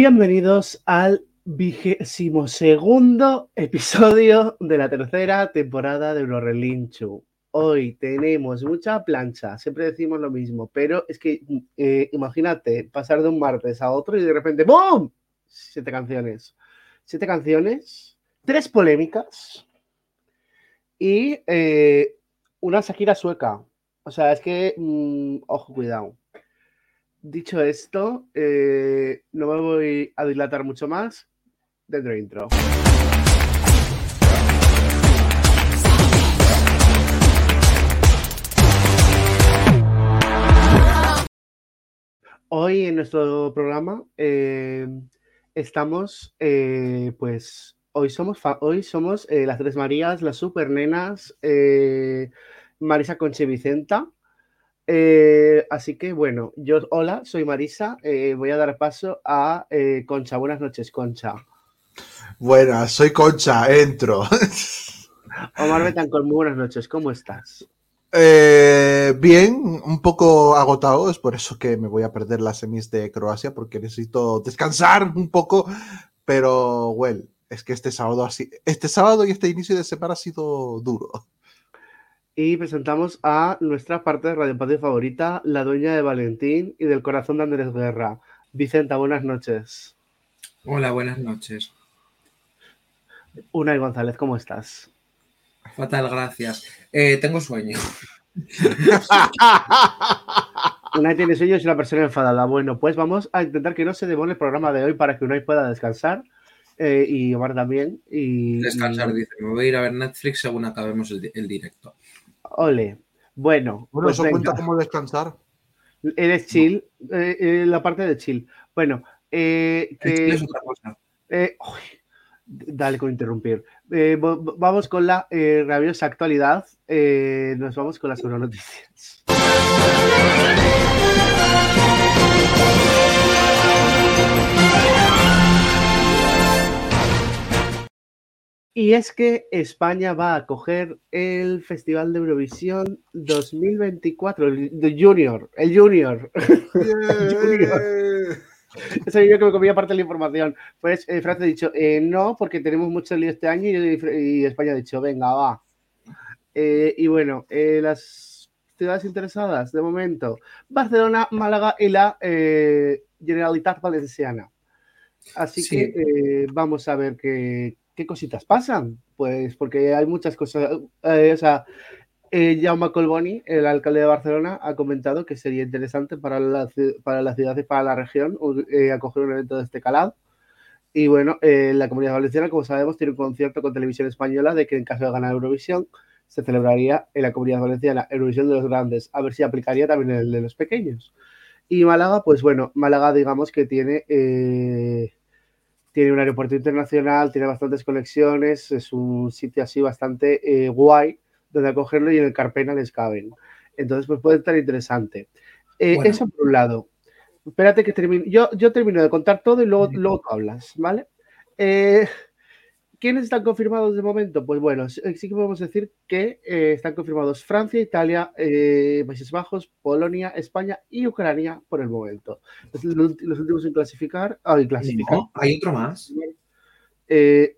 Bienvenidos al vigésimo segundo episodio de la tercera temporada de Eurorelinchu. Hoy tenemos mucha plancha, siempre decimos lo mismo, pero es que eh, imagínate pasar de un martes a otro y de repente ¡BOOM! Siete canciones. Siete canciones, tres polémicas y eh, una Shakira sueca. O sea, es que, mm, ojo, cuidado. Dicho esto, eh, no me voy a dilatar mucho más dentro de intro. Hoy en nuestro programa eh, estamos, eh, pues, hoy somos, hoy somos las Tres Marías, las Supernenas, Marisa Conche Vicenta. Eh, así que bueno, yo, hola, soy Marisa, eh, voy a dar paso a eh, Concha. Buenas noches, Concha. Buenas, soy Concha, entro. Omar Betancor, muy buenas noches, ¿cómo estás? Bien, un poco agotado, es por eso que me voy a perder las semis de Croacia, porque necesito descansar un poco, pero bueno, es que este sábado, así, este sábado y este inicio de semana ha sido duro. Y presentamos a nuestra parte de Radio Patio favorita, la dueña de Valentín y del corazón de Andrés Guerra. Vicenta, buenas noches. Hola, buenas noches. Unai González, ¿cómo estás? Fatal, gracias. Eh, tengo sueño. Unai tiene sueño y es una persona enfadada. Bueno, pues vamos a intentar que no se demore el programa de hoy para que Unai pueda descansar eh, y Omar también. Y, Descansar, y- dice. Me voy a ir a ver Netflix según acabemos el directo. Ole. Bueno, Bueno, pues ¿eso venga. cuenta como descansar? Eres chill, eh, eh, la parte de chill. Bueno, eh, que, es otra cosa. eh, uy, dale con interrumpir. Eh, vamos con la eh, rabiosa actualidad. Eh, nos vamos con las noticias. Y es que España va a acoger el Festival de Eurovisión 2024, el de Junior, el Junior. Eso yo que me comía parte de la información. Pues eh, Francia ha dicho, eh, no, porque tenemos mucho lío este año y, y España ha dicho, venga, va. Eh, y bueno, eh, las ciudades interesadas de momento, Barcelona, Málaga y la Generalitat Valenciana. Así Sí. que vamos a ver qué, qué cositas pasan, pues porque hay muchas cosas. eh, o sea, eh, Jaume Colboni, el alcalde de Barcelona, ha comentado que sería interesante para la, para la ciudad y para la región eh, acoger un evento de este calado. Y bueno, eh, la Comunidad Valenciana, como sabemos, tiene un concierto con Televisión Española de que en caso de ganar Eurovisión se celebraría en la Comunidad Valenciana Eurovisión de los grandes, a ver si aplicaría también el de los pequeños. Y Málaga, pues bueno, Málaga digamos que tiene, eh, tiene un aeropuerto internacional, tiene bastantes conexiones, es un sitio así bastante eh, guay donde acogerlo y en el Carpena les caben. Entonces, pues puede estar interesante. Eh, Bueno. Eso por un lado. Espérate que termine. Yo, yo termino de contar todo y luego, luego tú hablas, ¿vale? Eh, ¿Quiénes están confirmados de momento? Pues bueno, sí sí que podemos decir que eh, están confirmados Francia, Italia, eh, Países Bajos, Polonia, España y Ucrania por el momento. Los, los últimos en clasificar. ah, en clasificar. No, hay otro más. Eh,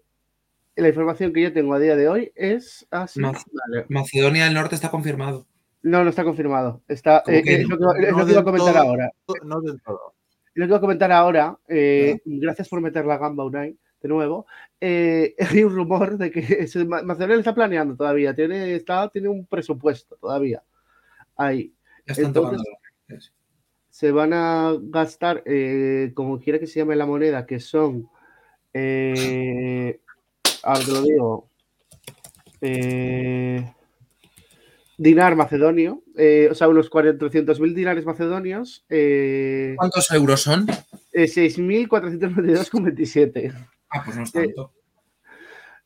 la información que yo tengo a día de hoy es así. Mac- Macedonia del Norte está confirmado. No, no está confirmado. Está, ¿Cómo eh, es no? lo que, es No lo que iba a comentar todo. ahora. No del todo. Lo que iba a comentar ahora, eh, gracias por meter la gamba, Unai, de nuevo. eh, hay un rumor de que se- Macedonia está planeando todavía, tiene, está, tiene un presupuesto todavía. Ahí. Están Entonces-. Se van a gastar, eh, como quiera que se llame la moneda, que son. Eh, ahora te lo digo. eh, dinar macedonio, eh, o sea, unos 400.000 dinares macedonios. Eh, ¿Cuántos euros son? eh, 6.492,27. Ah, pues no es Eh, tanto.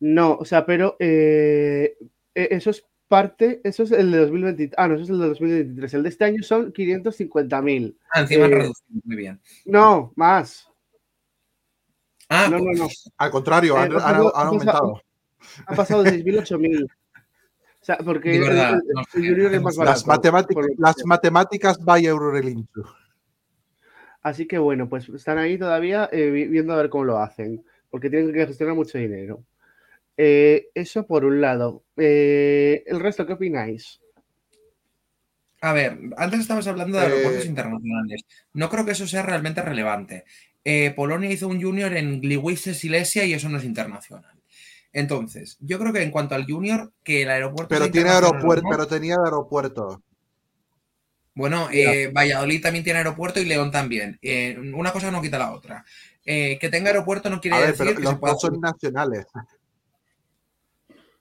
No, o sea, pero eh, eh, eso es parte, eso es el de 2023. Ah, no, eso es el de 2023. El de este año son 550.000. Ah, encima han eh, reducido. Muy bien. No, más. Ah, No, no, pues- no. Al contrario, Eh, han, ha han- pasado- han ha aumentado. Ha pasado de 6.000 a 8.000. O sea, porque el, verdad, el- no sé, el Junior es más las barato. Las matemáticas, las matemáticas by Eurorelinchu. Así que bueno, pues están ahí todavía eh, vi- viendo a ver cómo lo hacen, porque tienen que gestionar mucho dinero. Eh, eso por un lado. Eh, el resto, ¿qué opináis? A ver, antes estabas hablando de Eh, aeropuertos internacionales. No creo que eso sea realmente relevante. Eh, Polonia hizo un junior en Gliwice, Silesia y eso no es internacional. Entonces, yo creo que en cuanto al junior, que el aeropuerto. Pero tiene aeropuerto, no, pero tenía aeropuerto. Bueno, eh, Valladolid también tiene aeropuerto y León también. Eh, una cosa no quita la otra. Eh, que tenga aeropuerto no quiere A ver, decir pero que se los pueda. dos son nacionales.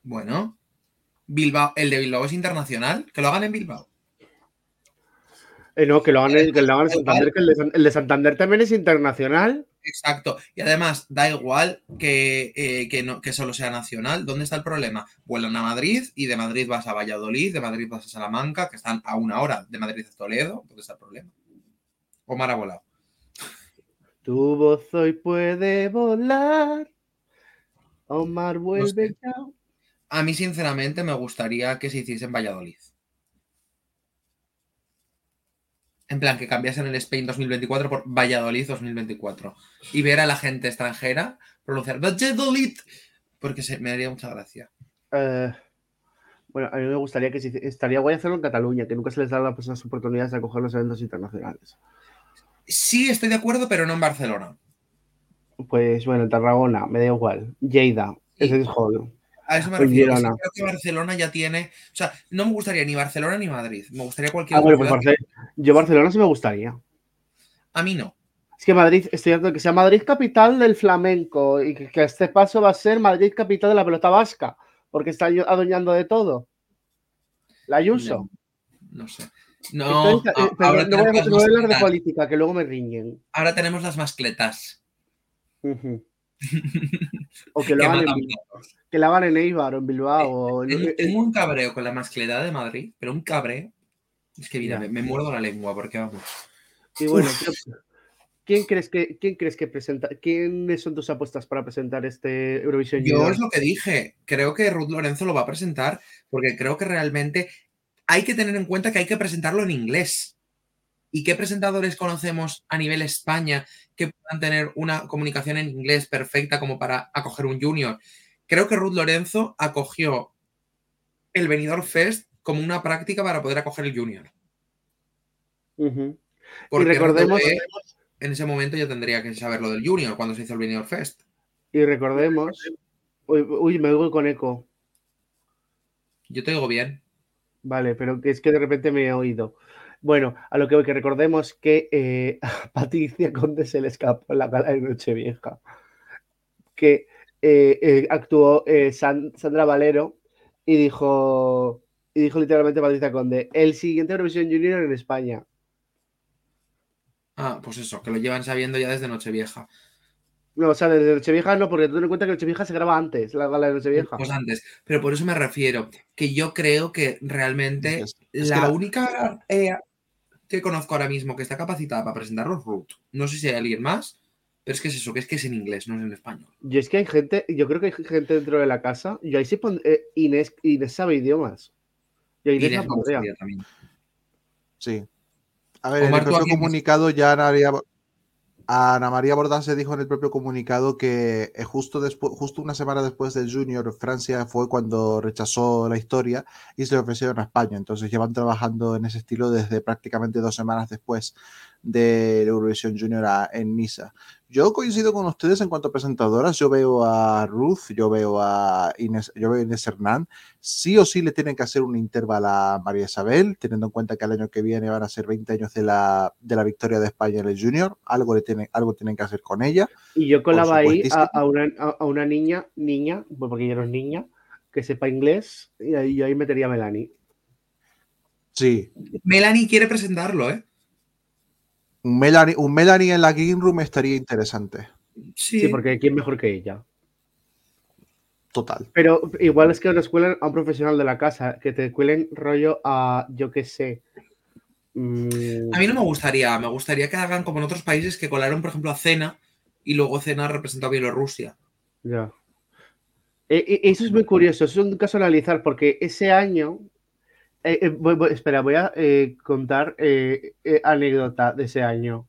Bueno, Bilbao, el de Bilbao es internacional, que lo hagan en Bilbao. Eh, no, que lo hagan, que lo igual. Santander, que el de, San- el de Santander también es internacional. Exacto. Y además, da igual que, eh, que, no, que solo sea nacional. ¿Dónde está el problema? Vuelan a Madrid y de Madrid vas a Valladolid, de Madrid vas a Salamanca, que están a una hora de Madrid a Toledo. ¿Dónde está el problema? Omar ha volado. Tu voz hoy puede volar. Omar vuelve sé. ya. A mí, sinceramente, me gustaría que se hiciese en Valladolid. En plan, que cambiasen el Spain 2024 por Valladolid 2024. Y ver a la gente extranjera pronunciar Valladolid. Porque se, me daría mucha gracia. Eh, bueno, a mí me gustaría que se hice- estaría guay hacerlo en Cataluña, que nunca se les da a las personas oportunidades de acoger los eventos internacionales. Sí, estoy de acuerdo, pero no en Barcelona. Pues bueno, en Tarragona, me da igual. Lleida, ese es joder. A eso me Pues refiero. creo que Barcelona ya tiene. O sea, no me gustaría ni Barcelona ni Madrid. Me gustaría cualquier Ah, bueno, pues. Barce- yo Barcelona sí me gustaría. A mí no. Es que Madrid, estoy harto que sea Madrid capital del flamenco y que, que a este paso va a ser Madrid capital de la pelota vasca, porque está adueñando de todo. La Ayuso. No, no sé. No, Entonces, eh, pero ahora, no, voy a, hablar de política, que luego me riñen. ahora tenemos las mascletas. Ujú. O que lo que hagan en, que la en Eibar o en Bilbao. Tengo, eh, tengo un cabreo con la mascleta de Madrid, pero un cabreo. Es que mira, me, me muerdo la lengua porque vamos. Y bueno, ¿qué- ¿quién crees que quién crees que presenta? ¿Quiénes son tus apuestas para presentar este Eurovisión Yo es lo que dije. Creo que Ruth Lorenzo lo va a presentar porque creo que realmente hay que tener en cuenta que hay que presentarlo en inglés. ¿Y qué presentadores conocemos a nivel España que puedan tener una comunicación en inglés perfecta como para acoger un junior? Creo que Ruth Lorenzo acogió el Benidorm Fest como una práctica para poder acoger el junior. Porque recordemos- RTVE en ese momento ya tendría que saber lo del junior cuando se hizo el Benidorm Fest. Y recordemos. Uy, uy, me voy con eco. Yo te digo bien. Vale, pero que es que de repente me he oído. Bueno, a lo que voy, que recordemos que eh, a Patricia Conde se le escapó en la gala de Nochevieja. Que eh, eh, actuó eh, San- Sandra Valero y dijo, y dijo literalmente Patricia Conde, el siguiente Eurovisión Junior en España. Ah, pues eso, que lo llevan sabiendo ya desde Nochevieja. No, o sea, desde Nochevieja no, porque tú ten en cuenta que Nochevieja se graba antes, la gala de Nochevieja. Pues antes. Pero por eso me refiero, que yo creo que realmente Es- es que la la- única eh, que conozco ahora mismo que está capacitada para presentarlo es Ruth. No sé si hay alguien más, pero es que es eso, que es que es en inglés, no es en español. Y es que hay gente, yo creo que hay gente dentro de la casa, y ahí sí pon- eh, Inés, Inés sabe idiomas. Y a Inés, Inés la también. Sí. A ver, en Omar, el ¿tú a propio quién comunicado ya Ana Ana María Bordán se dijo en el propio comunicado que eh, justo, después, justo una semana después del Junior, Francia fue cuando rechazó la historia y se le ofrecieron a España. Entonces llevan trabajando en ese estilo desde prácticamente dos semanas después de Eurovisión Junior a- en Niza. Yo coincido con ustedes en cuanto a presentadoras. Yo veo a Ruth, yo veo a Inés, yo veo a Inés Hernán. Sí o sí le tienen que hacer un intervalo a María Isabel, teniendo en cuenta que el año que viene van a ser 20 años de la, de la victoria de España en el Junior. Algo, le tienen, algo tienen que hacer con ella. Y yo colaba ahí a, una, a- a una niña, niña, pues porque ella no es niña, que sepa inglés, y ahí, yo ahí metería a Melanie. Sí, Melanie quiere presentarlo, ¿eh? Un Melanie, un Melanie en la Game Room estaría interesante. Sí, Sí, porque ¿quién mejor que ella? Total. Pero igual es que nos cuelen a un profesional de la casa, que te cuelen rollo a, yo qué sé. mm, A mí no me gustaría, me gustaría que hagan como en otros países que colaron, por ejemplo, a Cena y luego Cena representó a Bielorrusia. Ya. E- e- eso es muy curioso, eso es un caso a analizar, porque ese año. Eh, eh, voy- voy- espera, voy a eh, contar anécdota de ese año.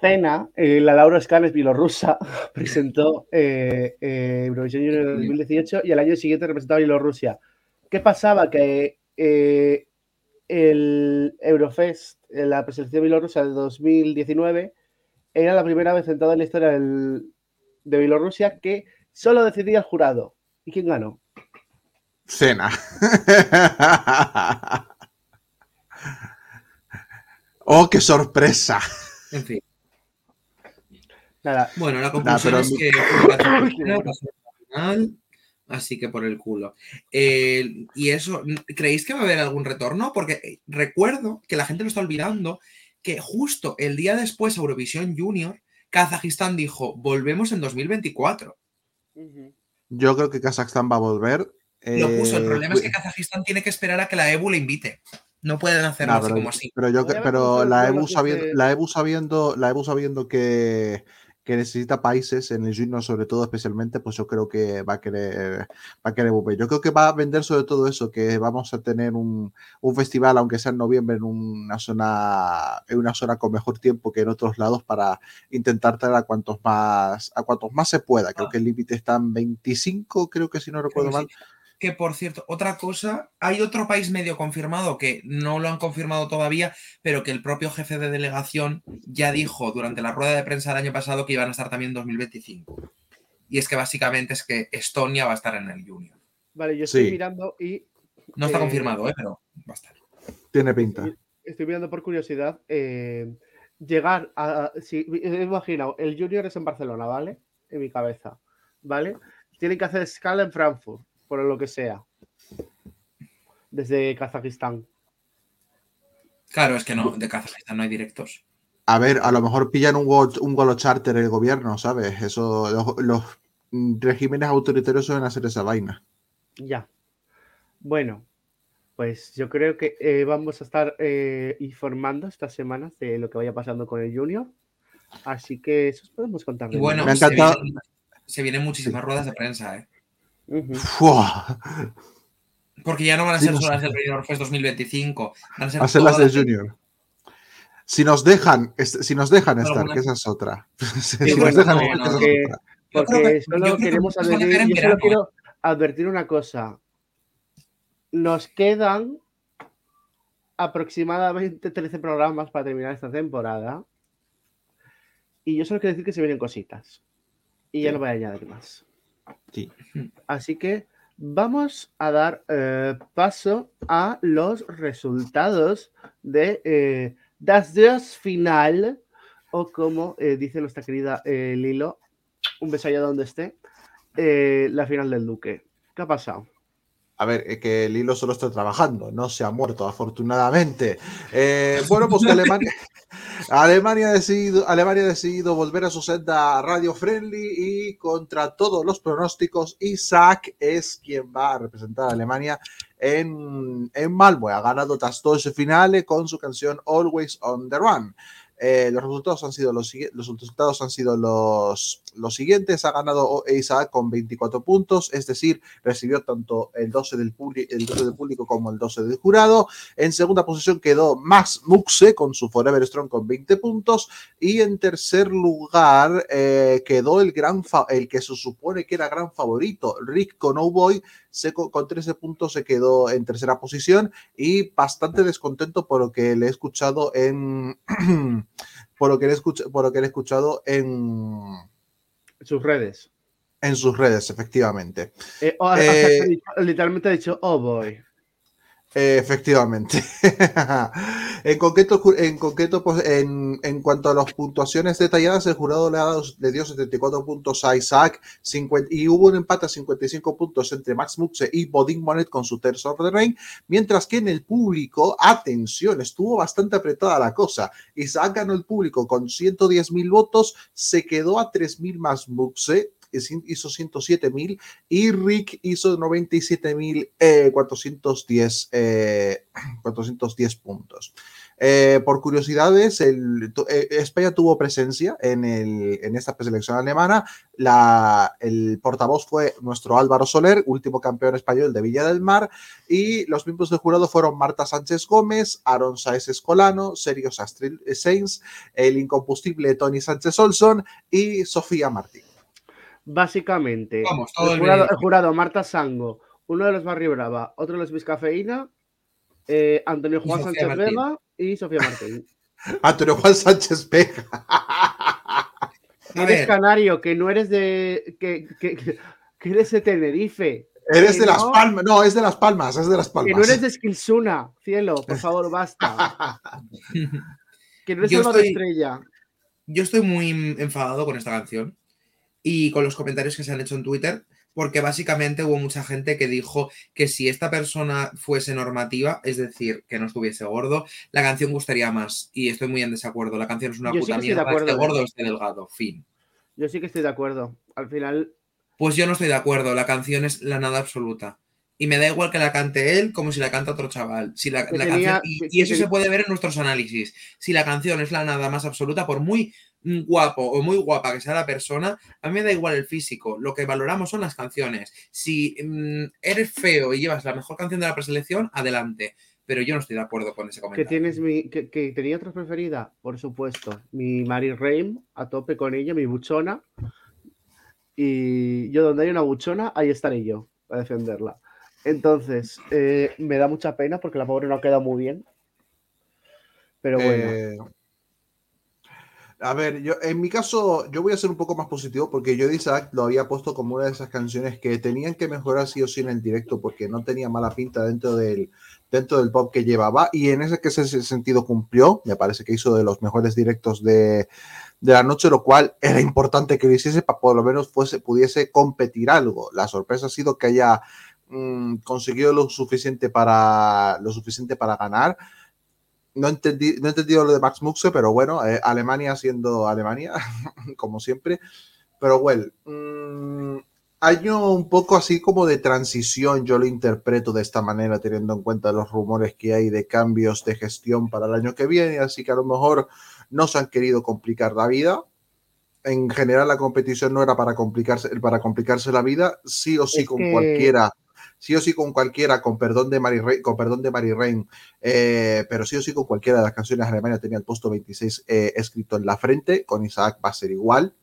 Cena, la Laura Scan es bielorrusa, presentó Eurovisión Junior en 2018 y al año siguiente representaba a Bielorrusia. ¿Qué pasaba? Que el Eurofest, la preselección bielorrusa de 2019, era la primera vez en toda la historia del- de Bielorrusia que solo decidía el jurado. ¿Y quién ganó? Cena. oh, qué sorpresa. En fin. Nada, Bueno, la conclusión es que final, así que por el culo. Eh, y eso, ¿creéis que va a haber algún retorno? Porque eh, recuerdo que la gente lo está olvidando, que justo el día después Eurovisión Junior, Kazajistán dijo, volvemos en 2024. Yo creo que Kazajstán va a volver. Lo puso, el Eh, problema es que Kazajistán tiene que esperar a que la EBU le invite. No pueden hacerlo No, así pero, como así. pero yo pero la EBU los sabiendo, la EBU sabiendo, la EBU sabiendo que, que necesita países en el Junior sobre todo especialmente, pues yo creo que va a querer, va a querer volver. Yo creo que va a vender sobre todo eso, que vamos a tener un, un festival, aunque sea en noviembre, en una zona, en una zona con mejor tiempo que en otros lados para intentar traer a cuantos más, a cuantos más se pueda. Creo Ah. que el límite está en 25, creo que si no recuerdo mal. sí. Que por cierto, otra cosa, hay otro país medio confirmado que no lo han confirmado todavía, pero que el propio jefe de delegación ya dijo durante la rueda de prensa del año pasado que iban a estar también en 2025. Y es que básicamente es que Estonia va a estar en el Junior. vale, yo estoy Sí. mirando y No está Eh, confirmado, ¿eh? pero va a estar. Tiene pinta. estoy mirando por curiosidad. eh, llegar a. Si, he imaginado, el Junior es en Barcelona, ¿vale? En mi cabeza, ¿vale? Tienen que hacer escala en Frankfurt, por lo que sea. Desde Kazajistán. Claro, es que no, de Kazajistán no hay directos. A ver, a lo mejor pillan un gol, un golo charter el gobierno, ¿sabes? Eso, los, los, regímenes autoritarios suelen hacer esa vaina. Ya. Bueno, pues yo creo que eh, vamos a estar eh, informando estas semanas de lo que vaya pasando con el Junior. Así que eso os podemos contar. Y bueno, Me ha se encantado- vienen, se vienen muchísimas ruedas de prensa, ¿eh? Porque ya no van a Sí, ser no solo las del Benidorm Fest 2025, van a ser las del Junior. Si nos dejan, si nos dejan estar, que esa es otra. si bueno, nos dejan no, estar, que esa es porque- otra. Porque que- solo que queremos advertir, yo solo quiero advertir una cosa. Nos quedan aproximadamente 13 programas para terminar esta temporada. Y yo solo quiero decir que se vienen cositas. Y ya no voy a añadir más. Sí. Así que vamos a dar eh, paso a los resultados de eh, Das Dios Final, o como eh, dice nuestra querida eh, Lilo, un beso allá donde esté, la final del Duque. ¿Qué ha pasado? A ver, eh, que el hilo solo está trabajando, no se ha muerto, afortunadamente. Bueno, pues que Alemania, Alemania, ha decidido, Alemania ha decidido volver a su senda radio friendly y contra todos los pronósticos, Isaac es quien va a representar a Alemania en, en Malmö. Ha ganado Tastoche Finale con su canción Always on the Run. Eh, los resultados han sido los, los resultados han sido los, los siguientes. Ha ganado Isaac con 24 puntos, es decir, recibió tanto el 12 del, el 12 del público como el 12 del jurado. En segunda posición quedó Max Muxe con su Forever Strong con 20 puntos. Y en tercer lugar eh, quedó el, gran el que se supone que era gran favorito, Rick Conowboy, se co- con 13 puntos se quedó en tercera posición y bastante descontento por lo que le he escuchado en por lo que le por lo que he escuchado en, Sus redes. en sus redes, efectivamente. Eh, Eh, literalmente ha dicho, oh boy. Efectivamente. en concreto, en, concreto pues, en, en cuanto a las puntuaciones detalladas, el jurado le, ha dado, le dio 74 puntos a Isaac 50 y hubo un empate a 55 puntos entre Max Muxe y Bodin Monet con su Tears of the Rain, mientras que en el público, atención, estuvo bastante apretada la cosa. Isaac ganó el público con 110 mil votos, se quedó a 3 mil más Muxe, hizo 107 mil y Rick hizo 97.410 eh, 410 puntos. Eh, por curiosidades, eh, España tuvo presencia en, el, en esta preselección alemana. La, el portavoz fue nuestro Álvaro Soler, último campeón español de Villa del Mar, y los miembros del jurado fueron Marta Sánchez Gómez, Aaron Saez Escolano, Sergio Sainz, el incombustible Tony Sánchez Olson y Sofía Martín. Básicamente, Vamos, todo el jurado, veredicto. el jurado Marta Sango, uno de los Barrio Brava, otro de los Biscafeína, eh, Antonio Juan Sánchez Martín. Vega y Sofía Martín. Antonio Juan Sánchez Vega. Eres canario, que no eres de. que, que, que eres de Tenerife, Eres de Las. Palmas. No, es de Las Palmas, es de Las Palmas. que no eres de Skilsuna, cielo, por favor, basta. Que no eres Yo estoy- estrella. yo estoy muy enfadado con esta canción y con los comentarios que se han hecho en Twitter, porque básicamente hubo mucha gente que dijo que si esta persona fuese normativa, es decir, que no estuviese gordo, la canción gustaría más. Y estoy muy en desacuerdo. La canción es una Yo sí puta de mierda, esté ¿eh? gordo o esté delgado. Fin. Yo sí que estoy de acuerdo. Al final, Pues yo no estoy de acuerdo. La canción es la nada absoluta. Y me da igual que la cante él como si la canta otro chaval. Si la, Que la tenía- canción- y, que- y eso que se puede ver en nuestros análisis. Si la canción es la nada más absoluta, por muy mm, guapo o muy guapa que sea la persona, a mí me da igual el físico. Lo que valoramos son las canciones. Si mm, eres feo y llevas la mejor canción de la preselección, adelante. Pero yo no estoy de acuerdo con ese que comentario. tienes mi. Que, que tenía otra preferida, por supuesto. Mi Mary Reim, a tope con ella, mi buchona. Y yo, donde hay una buchona, ahí estaré yo, para defenderla. Entonces, eh, me da mucha pena porque la pobre no ha quedado muy bien. Pero bueno. Eh, a ver, yo en mi caso, yo voy a ser un poco más positivo porque yo de Isaac lo había puesto como una de esas canciones que tenían que mejorar sí o sí en el directo porque no tenía mala pinta dentro del, dentro del pop que llevaba y en ese que ese sentido cumplió, me parece que hizo de los mejores directos de, de la noche, lo cual era importante que lo hiciese para por lo menos fuese, pudiese competir algo. La sorpresa ha sido que haya mm, conseguido lo suficiente para lo suficiente para ganar. No, entendí, no he entendido lo de Max Muxe, pero bueno, eh, Alemania siendo Alemania, como siempre. Pero bueno, mm, año un poco así como de transición, yo lo interpreto de esta manera, teniendo en cuenta los rumores que hay de cambios de gestión para el año que viene, así que a lo mejor no se han querido complicar la vida. En general, la competición no era para complicarse, para complicarse la vida, sí o sí Es con que- cualquiera, sí o sí con cualquiera, con perdón de Mary Rain, con perdón de Mary Rain, eh, pero sí o sí con cualquiera de las canciones Alemania tenía el puesto 26 eh, escrito en la frente, con Isaac va a ser igual,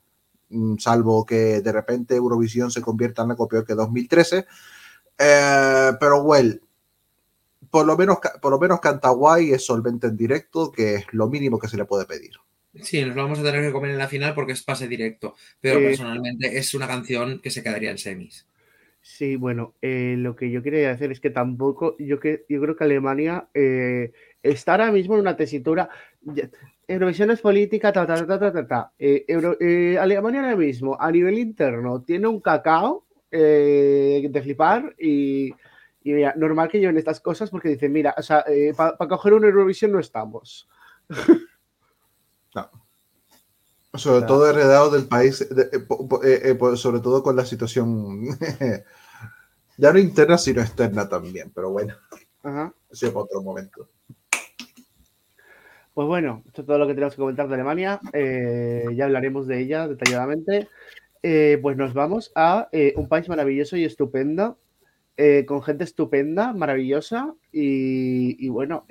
mm, salvo que de repente Eurovisión se convierta en algo peor que 2013. Eh, pero well, por lo menos, por lo menos canta guay, es solvente en directo, que es lo mínimo que se le puede pedir. Sí, nos lo vamos a tener que comer en la final porque es pase directo. Pero personalmente es una canción que se quedaría en semis. Sí, bueno, eh, lo que yo quería decir es que tampoco, yo, que, yo creo que Alemania eh, está ahora mismo en una tesitura. Eurovisión es política, ta, ta, ta, ta, ta, ta. Eh, eh, Alemania ahora mismo, a nivel interno, tiene un cacao de flipar y, mira, normal que lleven estas cosas porque dicen, mira, o sea, para coger una Eurovisión no estamos. Sobre Claro. todo heredado del país, de- eh, eh, eh, sobre todo con la situación ya no interna, sino externa también. Pero bueno, Ajá. eso es para otro momento. Pues bueno, esto es todo lo que tenemos que comentar de Alemania. Eh, ya hablaremos de ella detalladamente. Pues nos vamos a un país maravilloso y estupendo, con gente estupenda, maravillosa y, y bueno,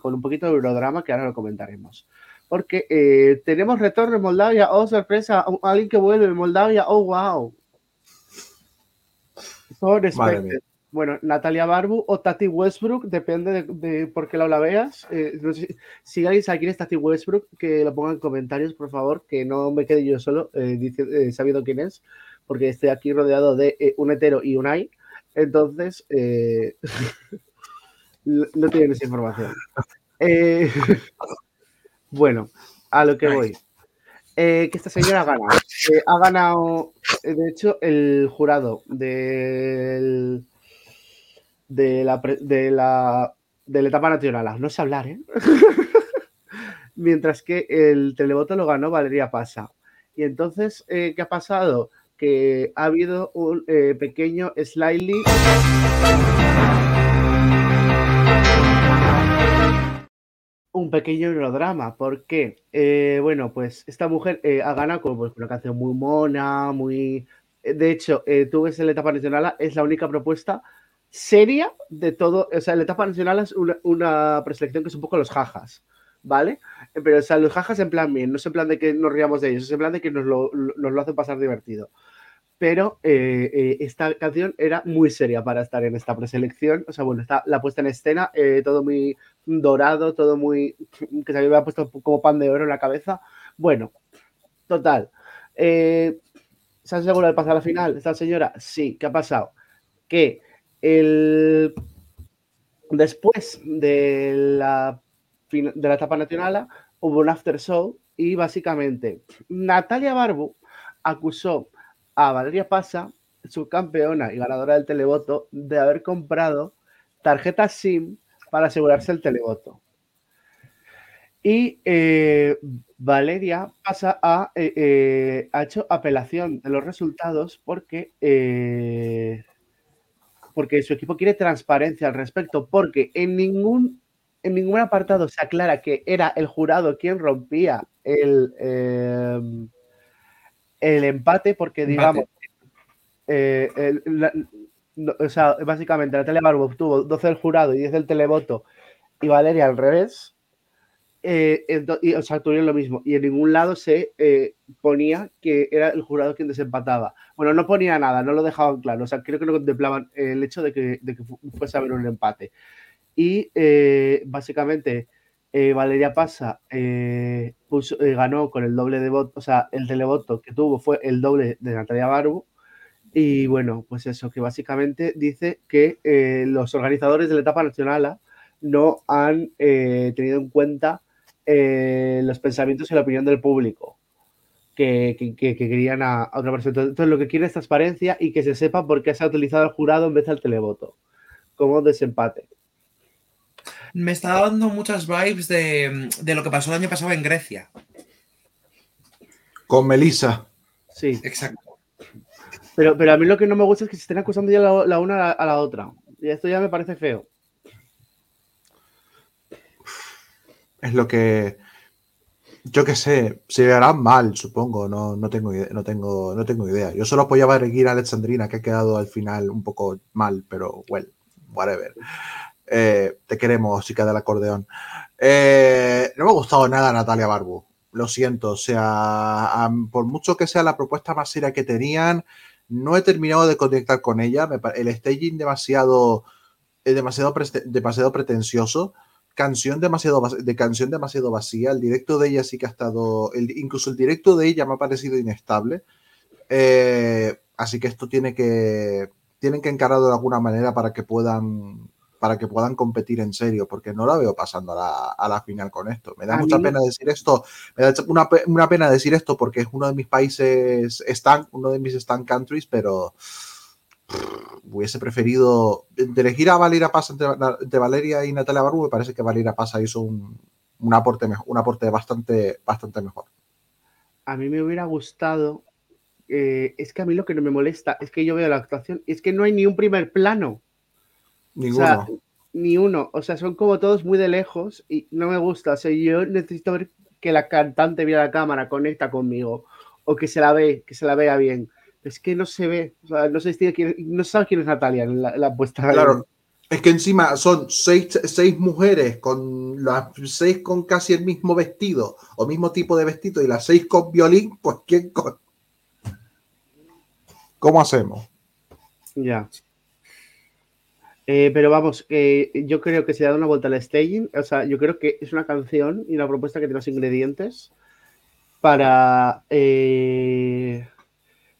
con un poquito de eurodrama que ahora lo comentaremos. Porque eh, tenemos retorno en Moldavia, oh sorpresa, alguien que vuelve en Moldavia, oh wow. So. Bueno, Natalia Barbu o Tati Westbrook, depende de, de por qué lado la veas. Eh, no sé si- alguien sabe quién es Tati Westbrook, que lo ponga en comentarios, por favor, que no me quede yo solo eh, sabiendo quién es, porque estoy aquí rodeado de un hetero y un ay. Entonces, no no tienen esa información. Eh, bueno, a lo que voy. Eh, que esta señora ha ganado. Eh, ha ganado, eh, de hecho, el jurado del, de, la, de, la, de la etapa nacional. No sé hablar, ¿eh? Mientras que el televoto lo ganó Valeria Pasa. Y entonces, eh, ¿qué ha pasado? Que ha habido un eh, pequeño slightly un pequeño melodrama. ¿Por qué? Eh, bueno, pues esta mujer eh, ha ganado con pues, una canción muy mona, muy... eh, De hecho, eh, tú ves en la etapa nacional, es la única propuesta seria de todo. O sea, la etapa nacional es una, una preselección que es un poco los jajas, ¿vale? Eh, Pero, o sea, los jajas en plan bien, no es en plan de que nos riamos de ellos, es en plan de que nos lo- nos lo hacen pasar divertido. Pero eh, eh, esta canción era muy seria para estar en esta preselección. O sea, bueno, está la puesta en escena, eh, todo muy dorado, todo muy. que se había puesto como pan de oro en la cabeza. Bueno, total. ¿Se asegura de pasar a la final esta señora? Sí, ¿qué ha pasado? Que el. Después de la, de la etapa nacional hubo un after show y básicamente Natalia Barbu acusó a Valeria Pasa, subcampeona y ganadora del televoto, de haber comprado tarjetas SIM para asegurarse el televoto. Y eh, Valeria pasa a, eh, eh, ha hecho apelación de los resultados porque, porque su equipo quiere transparencia al respecto, porque en ningún, en ningún apartado se aclara que era el jurado quien rompía el, el empate, porque digamos, eh, el- la- no, o sea, básicamente Natalia Barbo obtuvo 12 del jurado y 10 del televoto y Valeria al revés. Eh, ento- y, o sea, tuvieron lo mismo. Y en ningún lado se eh, ponía que era el jurado quien desempataba. Bueno, no ponía nada, no lo dejaban claro. O sea, creo que no contemplaban el hecho de que, de que fu- fuese a haber un empate. Y eh, básicamente eh, Valeria Pasa eh, puso- eh, ganó con el doble de votos, o sea, el televoto que tuvo fue el doble de Natalia Barbu. Y bueno, pues eso, que básicamente dice que eh, los organizadores de la etapa nacional no han tenido en cuenta los pensamientos y la opinión del público que, que- que- que querían a, a otra persona. Entonces, lo que quiere es transparencia y que se sepa por qué se ha utilizado el jurado en vez del televoto, como desempate. Me está dando muchas vibes de, de lo que pasó el año pasado en Grecia. Con Melissa. Sí, Exacto. pero, pero a mí lo que no me gusta es que se estén acusando ya la, la una a la, a la otra. Y esto ya me parece feo. Es lo que. Yo qué sé, se harán mal, supongo. No, no, tengo idea, no, tengo, no tengo idea. Yo solo apoyaba a Regina Alexandrina, que ha quedado al final un poco mal, pero well, whatever. Eh, te queremos, chica del acordeón. Eh, no me ha gustado nada Natalia Barbu. Lo siento. O sea, por mucho que sea la propuesta más seria que tenían, no he terminado de conectar con ella. El staging demasiado, es demasiado, demasiado pretencioso canción demasiado de canción demasiado vacía. El directo de ella sí que ha estado. incluso el directo de ella me ha parecido inestable. Eh, así que esto tiene que. Tienen que encararlo de alguna manera para que puedan. Para que puedan competir en serio, porque no la veo pasando a la, a la final con esto. Me da A mucha mí pena decir esto. Me da una, una pena decir esto porque es uno de mis países, están, uno de mis stand countries, pero hubiese preferido de elegir a Valeria Paz entre, entre Valeria y Natalia Barbu, me parece que Valeria Paz hizo un, un aporte, mejor, un aporte bastante, bastante mejor. A mí me hubiera gustado. eh, es que a mí lo que no me molesta es que yo veo la actuación, es que no hay ni un primer plano. Ninguno. O sea, ni uno. O sea, son como todos muy de lejos y no me gusta. O sea, yo necesito ver que la cantante vea la cámara, conecta conmigo o que se la ve, que se la vea bien. Es que no se ve. O sea, no sé si quién, no sabe quién es Natalia en la, la puesta. Claro, es que encima son seis, seis mujeres con las seis con casi el mismo vestido o mismo tipo de vestido y las seis con violín, pues ¿quién con... ¿Cómo hacemos? Ya. Eh, pero vamos, que yo creo que se ha dado una vuelta al staging. O sea, yo creo que es una canción y una propuesta que tiene los ingredientes para, eh,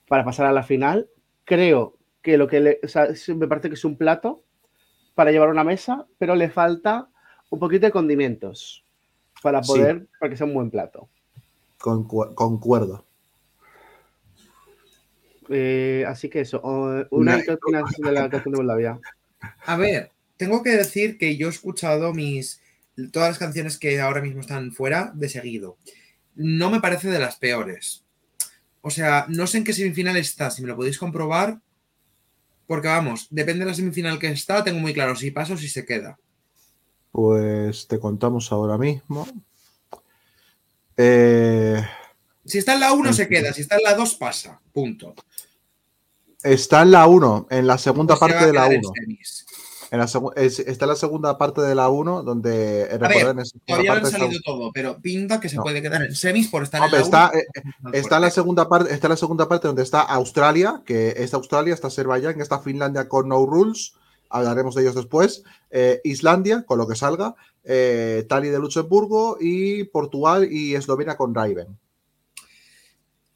para pasar a la final. Creo que lo que le, o sea, me parece que es un plato para llevar a una mesa, pero le falta un poquito de condimentos para Sí. poder, para que sea un buen plato. Concu- concuerdo. Eh, así que eso. Una, Una- ¿qué opinas de la canción de Moldavia? A ver, tengo que decir que yo he escuchado mis todas las canciones que ahora mismo están fuera de seguido. No me parece de las peores. O sea, no sé en qué semifinal está, si me lo podéis comprobar. Porque vamos, depende de la semifinal que está, tengo muy claro si pasa o si se queda. Pues te contamos ahora mismo. Eh, Si está en la 1 se queda, si está en la 2 pasa. Punto. Está en la 1, en la segunda Pues parte a de la quedar en 1. semis. En la segu- es- está en la segunda parte de la 1, donde eh, ver, en esa Todavía no han está- salido todo, pero pinta que se No. puede quedar en semis por estar en la está, 1. eh, Está en la segunda parte, está en la segunda parte donde está Australia, que es Australia, está Azerbaiyán, está Finlandia con No Rules, hablaremos de ellos después, eh, Islandia, con lo que salga, eh, Tali de Luxemburgo y Portugal y Eslovenia con Raven.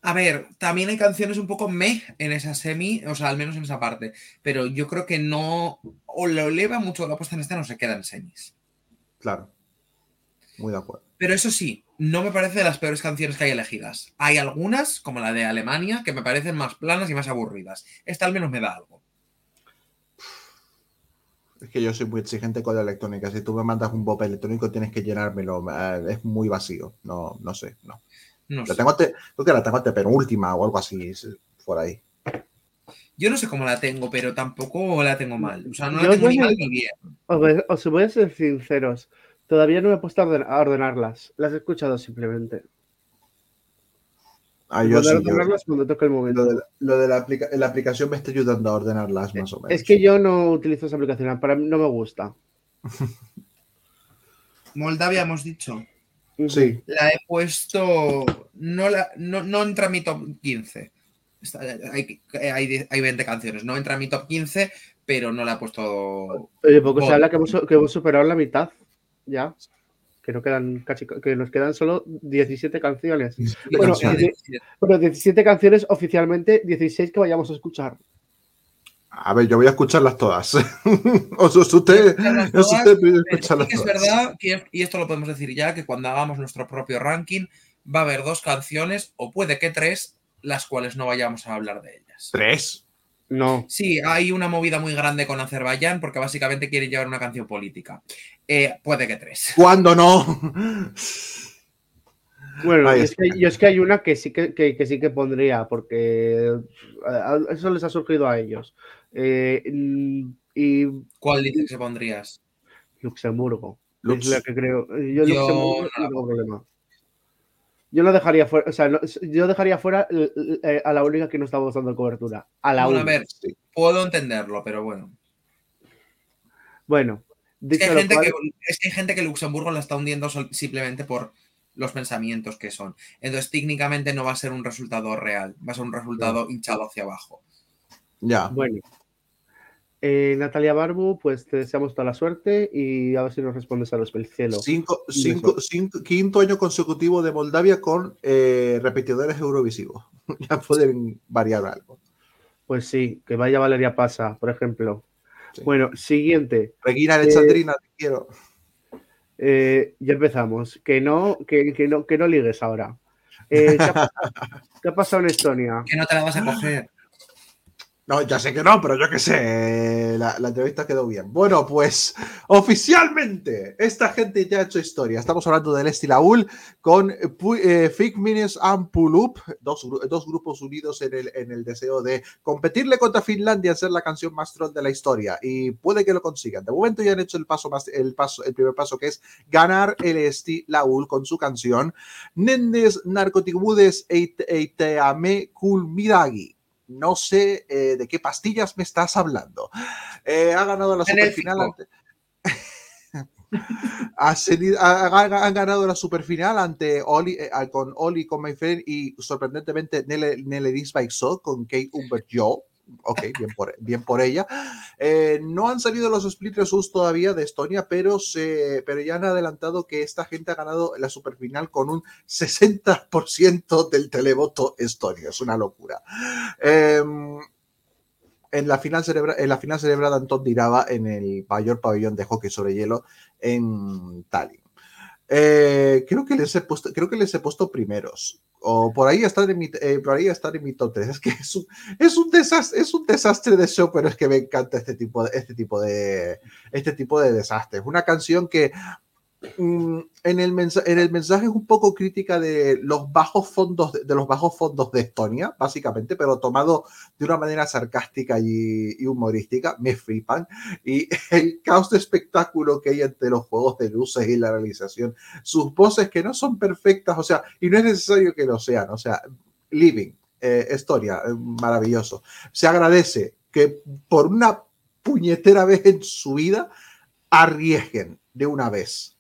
A ver, también hay canciones un poco meh en esa semi, o sea, al menos en esa parte, pero yo creo que no, o lo eleva mucho la puesta en esta, no se queda en semis. Claro. Muy de acuerdo. Pero eso sí, no me parece de las peores canciones que hay elegidas. Hay algunas, como la de Alemania, que me parecen más planas y más aburridas. Esta al menos me da algo. Es que yo soy muy exigente con la electrónica. Si tú me mandas un pop electrónico, tienes que llenármelo. eh, Es muy vacío. No, no sé. No. No La sé. tengo te- creo que la tengo de penúltima o algo así. es- Por ahí. Yo no sé cómo la tengo, pero tampoco la tengo mal. O sea, no Yo la tengo ni mal ni bien. Os voy, os voy a ser sinceros. Todavía no me he puesto a, orden- a ordenarlas. Las he escuchado simplemente. Ah, yo sí, yo- ordenarlas cuando toque el momento. lo de, la, lo de la aplica- la aplicación me está ayudando a ordenarlas más o menos. Es que yo no utilizo esa aplicación. Para mí no me gusta. Moldavia hemos dicho. Sí. La he puesto. No, la, no, no entra en mi top 15. Está- hay, hay, hay 20 canciones. No entra en mi top 15, pero no la he puesto. Oye, poco se habla que hemos, que hemos superado la mitad. Ya. Que, no quedan casi, que nos quedan solo 17 canciones. Bueno, canciones. Bueno, 17 canciones oficialmente, 16 que vayamos a escuchar. A ver, yo voy a escucharlas todas. os usted, os todas, usted voy a Pero sí escucharlas es todas. verdad, que, y esto lo podemos decir ya, que cuando hagamos nuestro propio ranking, va a haber dos canciones, o puede que tres, las cuales no vayamos a hablar de ellas. Tres. No. Sí, hay una movida muy grande con Azerbaiyán porque básicamente quiere llevar una canción política. Eh, puede que tres. ¿Cuándo no? Bueno, Ahí y es que, es hay una que sí que, que- que sí que pondría, porque eh, eso les ha surgido a ellos. Eh, mm, y ¿Cuál dices que pondrías? Luxemburgo. Lux- Es la que creo. Yo, Yo Luxemburgo no no tengo problema. Yo lo dejaría fuera, o sea, no- yo dejaría fuera eh, eh, a la única que no estamos dando cobertura. A la Bueno, a ver, puedo entenderlo, pero bueno. Bueno, Es que, hay gente cual, que, es que hay gente que Luxemburgo la está hundiendo simplemente por los pensamientos que son. Entonces, técnicamente no va a ser un resultado real, va a ser un resultado hinchado hacia abajo. Ya. Bueno. Eh, Natalia Barbu, pues te deseamos toda la suerte y a ver si nos respondes a los del cielo. Cinco, cinco, cinco- quinto año consecutivo de Moldavia con eh, repetidores eurovisivos. ya pueden variar algo. Pues sí, que vaya Valeria Pasa, por ejemplo. Sí. Bueno, siguiente. Regina Alexandrina, te quiero. Eh, ya empezamos. Que no, que, que no, que no ligues ahora. Eh, ¿qué, ha, pasado- qué ha pasado en Estonia? Que no te la vas a coger. No, ya sé que no, pero yo qué sé, la, entrevista quedó bien. Bueno, pues oficialmente esta gente ya ha hecho historia. Estamos hablando del Estilaul con eh, Fig Minis and Pulup, dos, gru- dos grupos unidos en el, deseo de competirle contra Finlandia en ser la canción más troll de la historia. Y puede que lo consigan. De momento ya han hecho el paso más, el primer paso que es ganar el Estilaul con su canción Nendes Narcoticudes Eiteame Kulmidagi. No sé eh, de qué pastillas me estás hablando. Eh, ha ganado la superfinal ante. ha, seni- ha- ha- han ganado la superfinal ante Oli, eh, con Oli con Mayfair y sorprendentemente Nele, Nele Disbaixó con Kate Humbert Joe. Ok, bien por, bien por ella. Eh, no han salido los split results todavía de Estonia, pero, se, pero ya han adelantado que esta gente ha ganado la superfinal con un 60% del televoto estonio. Es una locura. Eh, en, la final celebra, en la final celebrada en Tondiraba en el mayor pabellón de hockey sobre hielo en Tallinn. Eh, creo, que les he puesto, creo que les he puesto primeros. O por ahí están en mi, eh, por ahí están en mi top 3. Es que es un, es un desastre, es un desastre de show, pero es que me encanta este tipo de, este tipo de, este tipo de desastres. Una canción que en, el mensa- en el mensaje es un poco crítica de los bajos fondos de, los bajos fondos de Estonia, básicamente, pero tomado de una manera sarcástica y, y humorística. Me flipan. Y el caos de espectáculo que hay entre los juegos de luces y la realización. Sus voces que no son perfectas, o sea, y no es necesario que lo sean, o sea, living, eh, historia, eh, maravilloso. Se agradece que por una puñetera vez en su vida arriesguen de una vez.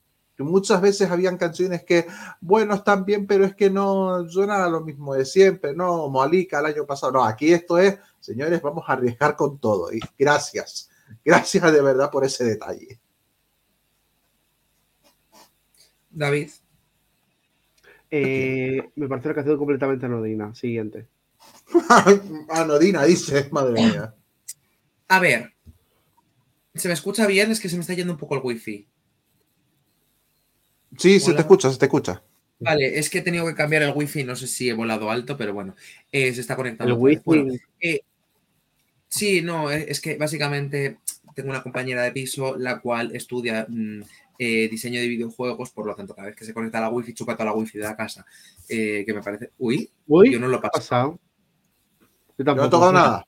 Que Muchas veces habían canciones que, bueno, están bien, pero es que no suena a lo mismo de siempre, no, como Alika el año pasado. No, aquí esto es, señores, vamos a arriesgar con todo. Y gracias, gracias de verdad por ese detalle. David. Eh, me parece una canción completamente anodina. Siguiente. Anodina dice, madre mía. A ver. ¿Se me escucha bien? Es que se me está yendo un poco el wifi. Sí, se te escucha, se te escucha. Vale, es que he tenido que cambiar el wifi, no sé si he volado alto, pero bueno, eh, se está conectando. El wifi. Bueno, sí, no, eh, es que básicamente tengo una compañera de piso la cual estudia mm, eh, diseño de videojuegos, por lo tanto, cada vez que se conecta a la wifi, chupa toda la wifi de la casa. eh, que me parece. Uy, Uy, yo no lo ¿qué ha paso. pasado? Yo No he tampoco. tocado nada.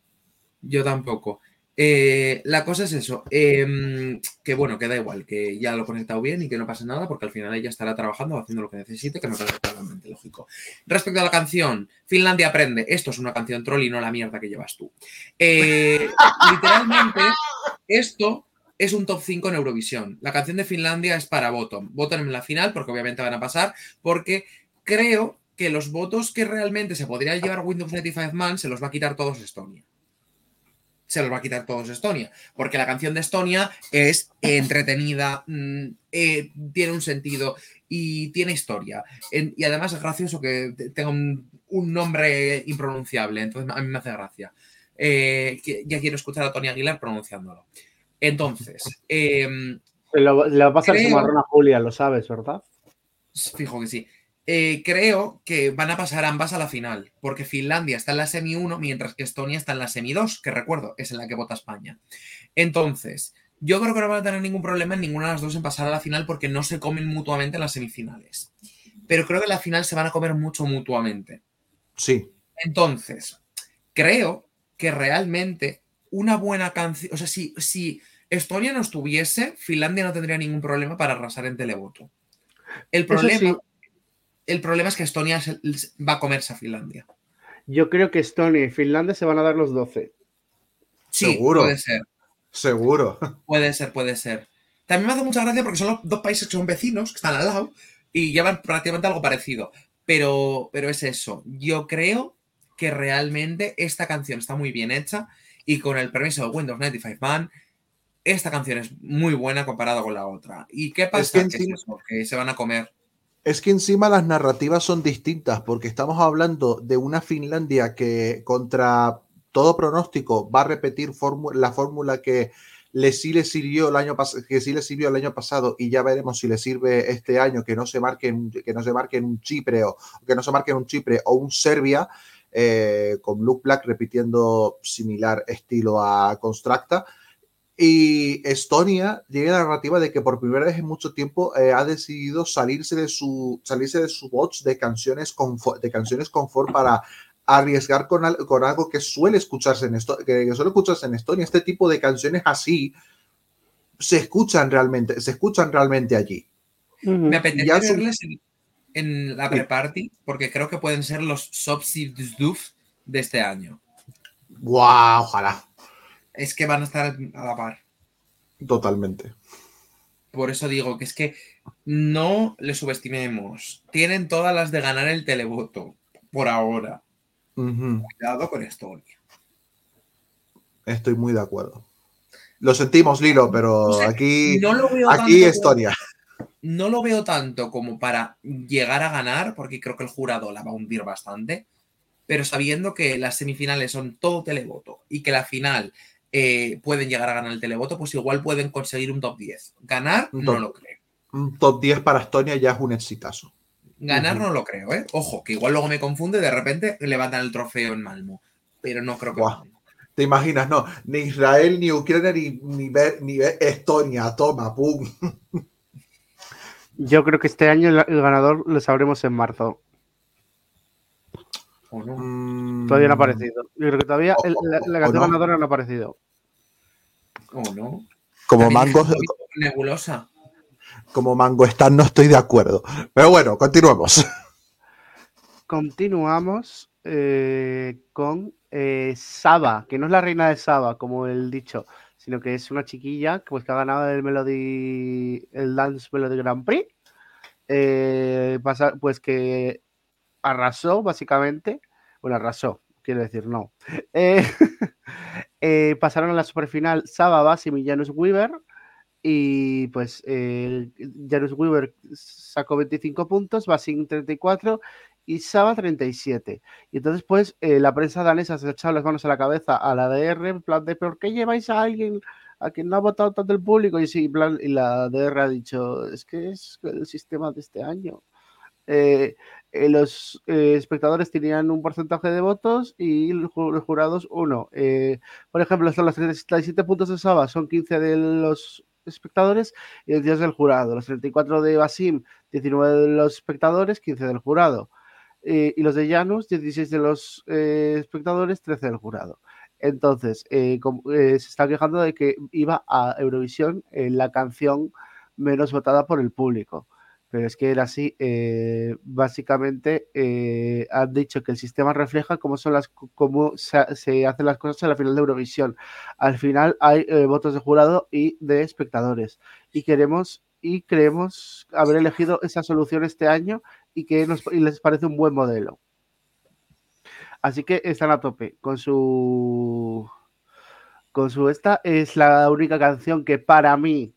Yo tampoco. Eh, la cosa es eso, em, que bueno, que da igual, que ya lo he conectado bien y que no pasa nada, porque al final ella estará trabajando o haciendo lo que necesite, que me parece totalmente lógico. Respecto a la canción, Finlandia aprende, esto es una canción troll y no la mierda que llevas tú. Eh, literalmente, esto es un top 5 en Eurovisión. La canción de Finlandia es para Bottom. Bottom en la final, porque obviamente van a pasar, porque creo que los votos que realmente se podría llevar Windows 95 Man se los va a quitar todos Estonia se los va a quitar todos Estonia, porque la canción de Estonia es entretenida, mm, eh, tiene un sentido y tiene historia. En- y además es gracioso que te- tenga un, un nombre impronunciable, entonces a mí me hace gracia. Eh, ya quiero escuchar a Tony Aguilar pronunciándolo. Entonces, em, le va a pasar su Creo- marrón a Julia, lo sabes, ¿verdad? Fijo que sí. Eh, creo que van a pasar ambas a la final, porque Finlandia está en la semi 1, mientras que Estonia está en la semi 2, que recuerdo, es en la que vota España. Entonces, yo creo que no van a tener ningún problema en ninguna de las dos en pasar a la final porque no se comen mutuamente en las semifinales. Pero creo que en la final se van a comer mucho mutuamente. Sí. Entonces, creo que realmente una buena canción, o sea, si, si Estonia no estuviese, Finlandia no tendría ningún problema para arrasar en televoto. El problema. El problema es que Estonia se- va a comerse a Finlandia. Yo creo que Estonia y Finlandia se van a dar los 12. Sí, Seguro. puede ser, Seguro. puede ser, puede ser. También me hace mucha gracia porque son los dos países que son vecinos, que están al lado, y llevan prácticamente algo parecido. Pero, pero es eso. Yo creo que realmente esta canción está muy bien hecha y con el permiso de Windows 95 Man, esta canción es muy buena comparada con la otra. ¿Y qué pasa? que Que es eso, que se van a comer. Es que encima las narrativas son distintas, porque estamos hablando de una Finlandia que contra todo pronóstico va a repetir la fórmula que le sí sirvió el año que sí sirvió el año pasado y ya veremos si le sirve este año que no se marque en, que no se marque en un Chipre o que no se marque en un Chipre o un Serbia eh, con Luke Black repitiendo similar estilo a Constructa. Y Estonia tiene la narrativa de que por primera vez en mucho tiempo eh, ha decidido salirse de su salirse de su bots de canciones confort, de canciones confort para arriesgar con, al- con algo que suele escucharse en esto, que, que suele escucharse en Estonia. Este tipo de canciones así se escuchan realmente, se escuchan realmente allí. Me apetece Ya verles en, en la pre-party porque creo que pueden ser los Subsiduf de este año. ¡Guau! Ojalá. Es que van a estar a la par. Totalmente. Por eso digo que es que no le subestimemos. Tienen todas las de ganar el televoto por ahora. Cuidado con Estonia. Estoy muy de acuerdo. Lo sentimos, Lilo, pero O sea, aquí, No lo veo aquí Estonia. como- no lo veo tanto como para llegar a ganar, porque creo que el jurado la va a hundir bastante. Pero sabiendo que las semifinales son todo televoto y que la final eh, pueden llegar a ganar el televoto, pues igual pueden conseguir un top 10. Ganar, Un no top. lo creo. Un top 10 para Estonia ya es un exitazo. Ganar no lo creo, ¿eh? Ojo, que igual luego me confunde y de repente levantan el trofeo en Malmo. Pero no creo que. ¿Te imaginas? No, ni Israel, ni Ucrania, ni, ni, Estonia. Toma, pum. Yo creo que este año el ganador lo sabremos en marzo. ¿O no? Mm, Todavía no ha aparecido. Yo creo que todavía O- el- la, canción no. ganadora no ha aparecido. ¿O no? Como mango, nebulosa. como mango están, no estoy de acuerdo. Pero bueno, continuemos. Continuamos eh, con eh, Saba, que no es la reina de Saba, como el dicho, sino que es una chiquilla que, pues, que ha ganado el Melody, el Dance Melody Grand Prix. Eh, pasa- pues que arrasó, básicamente. Bueno, arrasó, quiero decir, no. Eh, eh, pasaron a la superfinal Saba, Basim y Janus Weaver. Y pues eh, Janus Weaver sacó 25 puntos, Basim 34 y Saba 37. Y entonces, pues, eh, la prensa danesa se ha echado las manos a la cabeza a la DR, en plan de, ¿por qué lleváis a alguien a quien no ha votado tanto el público? Y, sí, plan, y la DR ha dicho, es que es el sistema de este año. Eh, eh, los eh, espectadores tenían un porcentaje de votos y los ju- los jurados uno. Por ejemplo, son los 37 puntos de Saba, son 15 de los espectadores y el 10 del jurado. Los 34 de Basim, 19 de los espectadores, 15 del jurado. Y los de Janus, 16 de los espectadores, 13 del jurado. Entonces, se está quejando de que iba a Eurovisión la canción menos votada por el público. Pero es que era así. eh, básicamente eh, han dicho que el sistema refleja cómo son las cómo se, hacen las cosas en la final de Eurovisión. Al final hay eh, votos de jurado y de espectadores. Y queremos y creemos haber elegido esa solución este año y que nos, y les parece un buen modelo. Así que están a tope con su con su esta es la única canción que para mí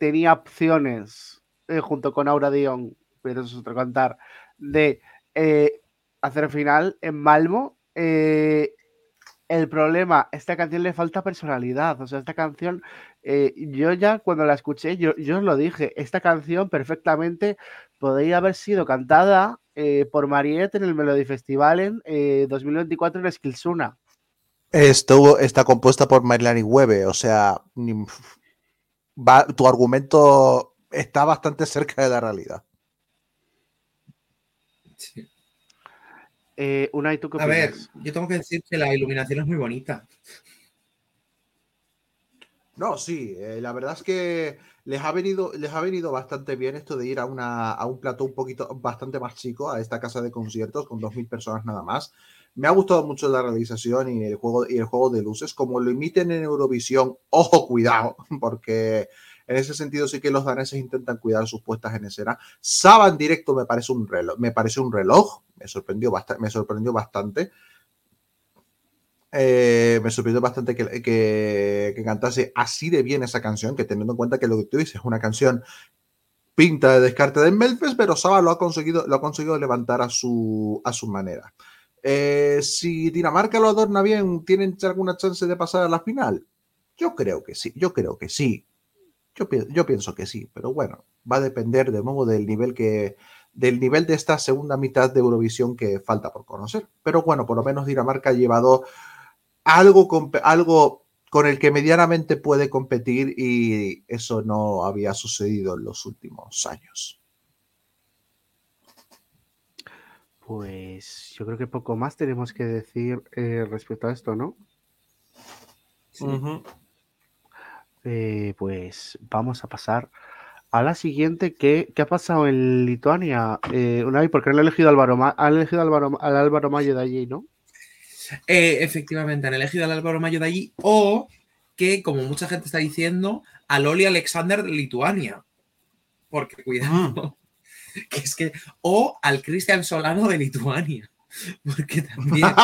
tenía opciones eh, junto con Aura Dion, pero eso es otro cantar, de eh, hacer final en Malmo. Eh, el problema, esta canción le falta personalidad. O sea, esta canción, eh, yo ya cuando la escuché, yo, yo os lo dije, esta canción perfectamente podría haber sido cantada por Mariette en el Melody Festival en eh, 2024 en Skilsuna. Estuvo, está compuesta por Marilyn Webe, o sea, tu argumento está bastante cerca de la realidad. Sí. Eh, Unai, ¿tú qué A ver, yo tengo que decir que la iluminación es muy bonita. No, sí, eh, la verdad es que les ha venido, les ha venido bastante bien esto de ir a, una, a un plató un poquito bastante más chico, a esta casa de conciertos con 2.000 personas nada más. Me ha gustado mucho la realización y el juego, y el juego de luces. Como lo imiten en Eurovisión, ojo, cuidado, porque en ese sentido sí que los daneses intentan cuidar sus puestas en escena. Saba en directo me parece un reloj, me parece un reloj, me sorprendió, bastante, me sorprendió bastante. Eh, me sorprendió bastante que, que, que, cantase así de bien esa canción, que teniendo en cuenta que lo que tú dices es una canción pinta de descarte de Melfes, pero Saba lo ha conseguido, lo ha conseguido levantar a su, a su manera. Eh, si Dinamarca lo adorna bien, ¿tienen alguna chance de pasar a la final? Yo creo que sí, yo creo que sí. Yo, yo pienso que sí, pero bueno, va a depender de nuevo del nivel que del nivel de esta segunda mitad de Eurovisión que falta por conocer. Pero bueno, por lo menos Dinamarca ha llevado algo, con, algo con el que medianamente puede competir y eso no había sucedido en los últimos años. Pues yo creo que poco más tenemos que decir eh, respecto a esto, ¿no? Ujú. Eh, pues vamos a pasar a la siguiente. ¿Qué, qué ha pasado en Lituania? Eh, Unai, porque han elegido, a Álvaro, han elegido Álvaro- al Álvaro Mayo de allí, ¿no? Eh, efectivamente, han elegido al Álvaro Mayo de allí o que, como mucha gente está diciendo, a Loli Alexander de Lituania. Porque, cuidado, que es que, o al Cristian Solano de Lituania. Porque también,